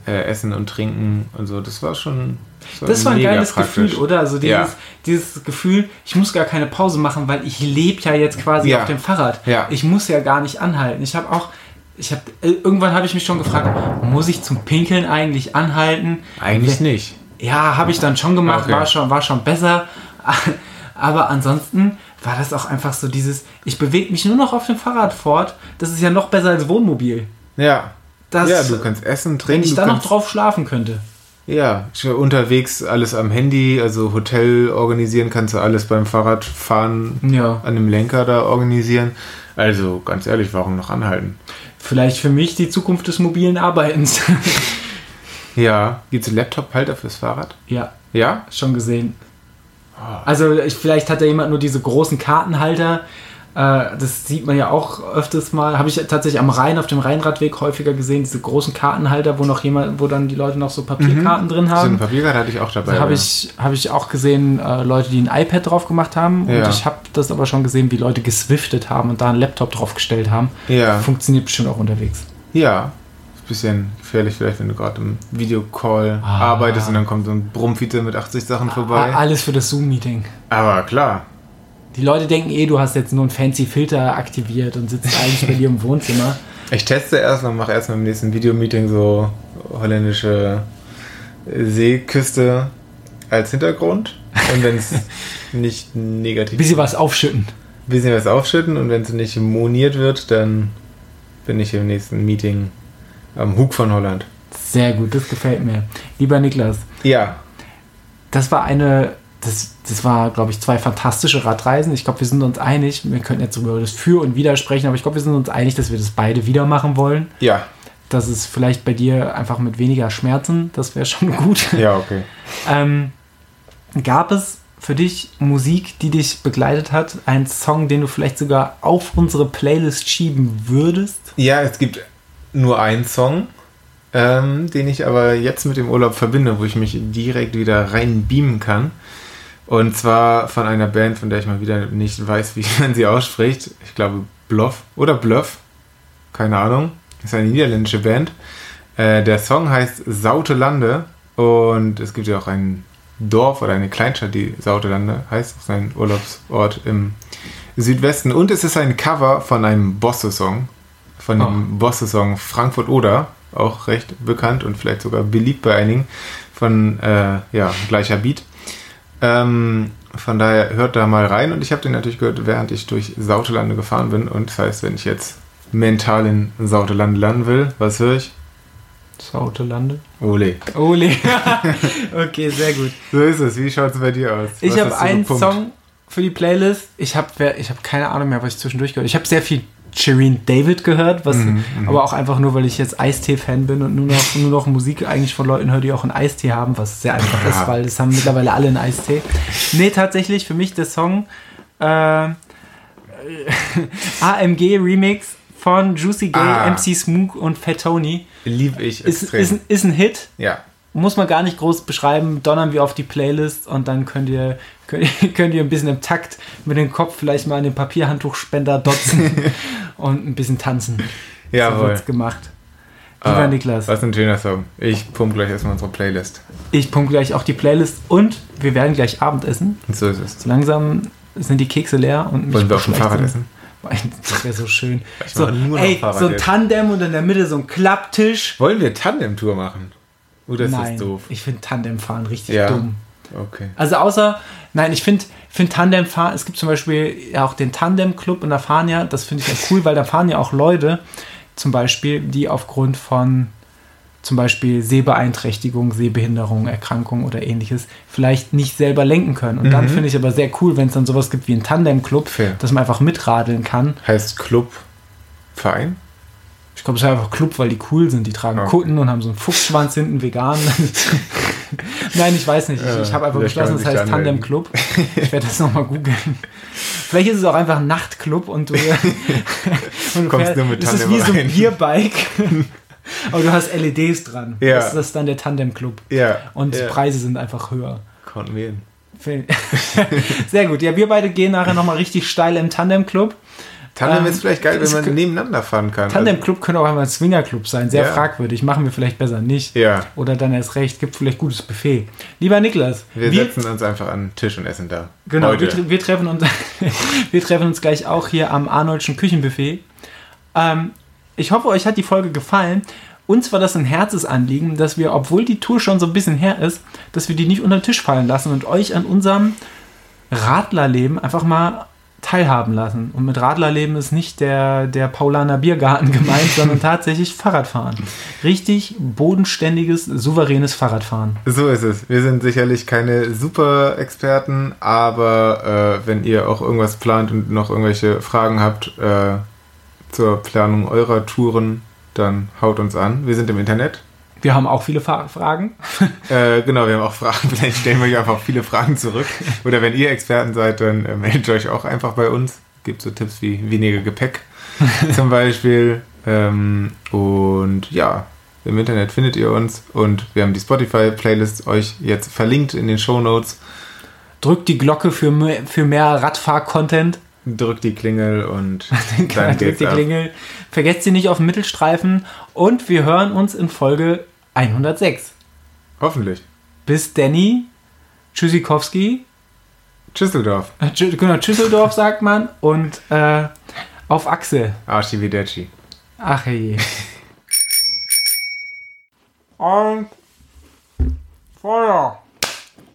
äh, Essen und Trinken und so. Das war schon. Das war, das war ein geiles praktisch. Gefühl, oder? Also dieses, ja. dieses Gefühl, ich muss gar keine Pause machen, weil ich lebe ja jetzt quasi ja. auf dem Fahrrad. Ja. Ich muss ja gar nicht anhalten. Ich habe auch, ich habe irgendwann habe ich mich schon gefragt, muss ich zum Pinkeln eigentlich anhalten? Eigentlich nicht. Ja, habe ich dann schon gemacht, okay. war schon war schon besser. [LAUGHS] Aber ansonsten war das auch einfach so dieses, ich bewege mich nur noch auf dem Fahrrad fort. Das ist ja noch besser als Wohnmobil. Ja. Das, ja, du kannst essen, trinken. Wenn ich da noch drauf schlafen könnte. Ja, unterwegs alles am Handy, also Hotel organisieren kannst du alles beim Fahrradfahren ja. an dem Lenker da organisieren. Also ganz ehrlich, warum noch anhalten? Vielleicht für mich die Zukunft des mobilen Arbeitens. [LAUGHS] ja, gibt es Laptop-Halter fürs Fahrrad? Ja. Ja? Schon gesehen. Oh. Also ich, vielleicht hat da jemand nur diese großen Kartenhalter das sieht man ja auch öfters mal. Habe ich tatsächlich am Rhein, auf dem Rheinradweg häufiger gesehen, diese großen Kartenhalter, wo noch jemand, wo dann die Leute noch so Papierkarten mhm. drin haben. So eine Papierkarte hatte ich auch dabei. Habe ich, hab ich auch gesehen, äh, Leute, die ein iPad drauf gemacht haben. Ja. Und ich habe das aber schon gesehen, wie Leute geswiftet haben und da einen Laptop draufgestellt haben. Ja. Funktioniert bestimmt auch unterwegs. Ja, bisschen gefährlich vielleicht, wenn du gerade im Videocall ah. arbeitest und dann kommt so ein Brummfiete mit 80 Sachen vorbei. Alles für das Zoom-Meeting. Aber klar, die Leute denken eh, du hast jetzt nur einen fancy Filter aktiviert und sitzt [LAUGHS] eigentlich bei dir im Wohnzimmer. Ich teste erst und mache erst mal im nächsten Videomeeting so holländische Seeküste als Hintergrund. Und wenn es [LAUGHS] nicht negativ Bisschen was aufschütten. Bisschen was aufschütten und wenn es nicht moniert wird, dann bin ich im nächsten Meeting am Hug von Holland. Sehr gut, das gefällt mir. Lieber Niklas. Ja. Das war eine das, das war, glaube ich, zwei fantastische Radreisen. Ich glaube, wir sind uns einig, wir könnten jetzt über das Für und Wider sprechen, aber ich glaube, wir sind uns einig, dass wir das beide wieder machen wollen. Ja. Das ist vielleicht bei dir einfach mit weniger Schmerzen, das wäre schon [LAUGHS] gut. Ja, okay. ähm, gab es für dich Musik, die dich begleitet hat? Ein Song, den du vielleicht sogar auf unsere Playlist schieben würdest? Ja, es gibt nur einen Song, ähm, den ich aber jetzt mit dem Urlaub verbinde, wo ich mich direkt wieder rein beamen kann. Und zwar von einer Band, von der ich mal wieder nicht weiß, wie [LAUGHS] man sie ausspricht. Ich glaube Bluff oder Bluff. Keine Ahnung. Das ist eine niederländische Band. Äh, der Song heißt Sautelande und es gibt ja auch ein Dorf oder eine Kleinstadt, die Sautelande heißt. Das ist ein Urlaubsort im Südwesten. Und es ist ein Cover von einem Bosse-Song. Von dem oh. Bosse-Song Frankfurt Oder. Auch recht bekannt und vielleicht sogar beliebt bei einigen. Von äh, ja, gleicher Beat. Ähm, von daher hört da mal rein und ich habe den natürlich gehört, während ich durch Sautelande gefahren bin. Und das heißt, wenn ich jetzt mental in Sautelande landen will, was höre ich? Sautelande? Ole. Ole. [LAUGHS] [LAUGHS] okay, sehr gut. So ist es. Wie schaut es bei dir aus? Ich habe einen Song für die Playlist. Ich habe ich hab keine Ahnung mehr, was ich zwischendurch gehört habe. Ich habe sehr viel Shireen David gehört, was mhm, mhm, aber auch einfach nur, weil ich jetzt Eistee-Fan bin und nur noch, nur noch Musik eigentlich von Leuten höre, die auch einen Eistee haben, was sehr einfach ja. ist, weil das haben mittlerweile alle einen Eistee. Nee, tatsächlich für mich der Song äh, [LAUGHS] AMG Remix von Juicy Gay, ah. MC Smook und Fat Tony. Lieb ich extrem. Ist, ist, ist ein Hit. Ja muss man gar nicht groß beschreiben, donnern wir auf die Playlist und dann könnt ihr, könnt [LAUGHS] könnt ihr ein bisschen im Takt mit dem Kopf vielleicht mal an den Papierhandtuchspender dotzen [LAUGHS] und ein bisschen tanzen. Ja, so wird's gemacht. Lieber ah, Niklas. Was ein schöner Song. Ich pumpe gleich erstmal unsere Playlist. Ich pumpe gleich auch die Playlist und wir werden gleich Abendessen. Und so ist es. So langsam sind die Kekse leer und Wollen wir auf dem Fahrrad essen? Das wäre so schön. [LAUGHS] so, ey, so ein Tandem und in der Mitte so ein Klapptisch. Wollen wir Tandem-Tour machen? Oder ist nein, das doof? Ich finde Tandemfahren richtig ja. dumm. Okay. Also außer, nein, ich finde find Tandemfahren, es gibt zum Beispiel ja auch den Tandem-Club und da fahren ja, das finde ich ja cool, weil da fahren ja auch Leute, zum Beispiel, die aufgrund von zum Beispiel Sehbeeinträchtigung, Sehbehinderung, Erkrankung oder ähnliches vielleicht nicht selber lenken können. Und mhm. dann finde ich aber sehr cool, wenn es dann sowas gibt wie einen Tandem-Club, dass man einfach mitradeln kann. Heißt Club Verein? Ich glaube, es ist einfach Club, weil die cool sind. Die tragen okay. Kutten und haben so einen Fuchsschwanz hinten vegan. [LAUGHS] [LAUGHS] Nein, ich weiß nicht. Ich, ich habe einfach beschlossen, das heißt Tandem Club. Ich werde das nochmal googeln. [LAUGHS] Vielleicht ist es auch einfach ein Nachtclub und du, [LAUGHS] und kommst nur mit Tandem. Das ist wie so ein Bierbike. Aber du hast LEDs dran. Ja. Das, ist dann der Tandem Club. Ja. Und ja. die Preise sind einfach höher. Konnten wir hin. Sehr gut. Ja, wir beide gehen nachher nochmal richtig steil im Tandem Club. Tandem ähm, ist vielleicht geil, wenn man nebeneinander fahren kann. Tandem-Club könnte auch einmal ein Swinger-Club sein. Sehr ja. fragwürdig. Machen wir vielleicht besser nicht. Ja. Oder dann erst recht. Gibt vielleicht gutes Buffet. Lieber Niklas. Wir, wir setzen uns einfach an den Tisch und essen da. Genau. Wir, wir, treffen uns, [LAUGHS] wir treffen uns gleich auch hier am Arnoldschen Küchenbuffet. Ähm, ich hoffe, euch hat die Folge gefallen. Uns war das ein Herzensanliegen, dass wir, obwohl die Tour schon so ein bisschen her ist, dass wir die nicht unter den Tisch fallen lassen und euch an unserem Radlerleben einfach mal teilhaben lassen. Und mit Radlerleben ist nicht der, der Paulaner Biergarten [LAUGHS] gemeint, sondern tatsächlich Fahrradfahren. Richtig bodenständiges, souveränes Fahrradfahren. So ist es. Wir sind sicherlich keine super Experten, aber äh, wenn ihr auch irgendwas plant und noch irgendwelche Fragen habt äh, zur Planung eurer Touren, dann haut uns an. Wir sind im Internet wir haben auch viele Fa Fragen. [LAUGHS] Äh, genau, wir haben auch Fragen. [LAUGHS] Vielleicht stellen wir euch einfach viele Fragen zurück. Oder wenn ihr Experten seid, dann äh, meldet euch auch einfach bei uns. gibt so Tipps wie weniger Gepäck [LAUGHS] zum Beispiel. Ähm, und ja, im Internet findet ihr uns und wir haben die Spotify-Playlist euch jetzt verlinkt in den Show Notes. Drückt die Glocke für mehr, für mehr Radfahr-Content. Drückt die Klingel und [LAUGHS] dann drückt die ab. Klingel. Vergesst sie nicht auf dem Mittelstreifen und wir hören uns in Folge 106. Hoffentlich. Bis Danny. Tschüssikowski. Tschüsseldorf. Äh, genau, Tschüsseldorf [LAUGHS] sagt man. Und äh, auf Achse. Archivideci. Ach je. Und Feuer.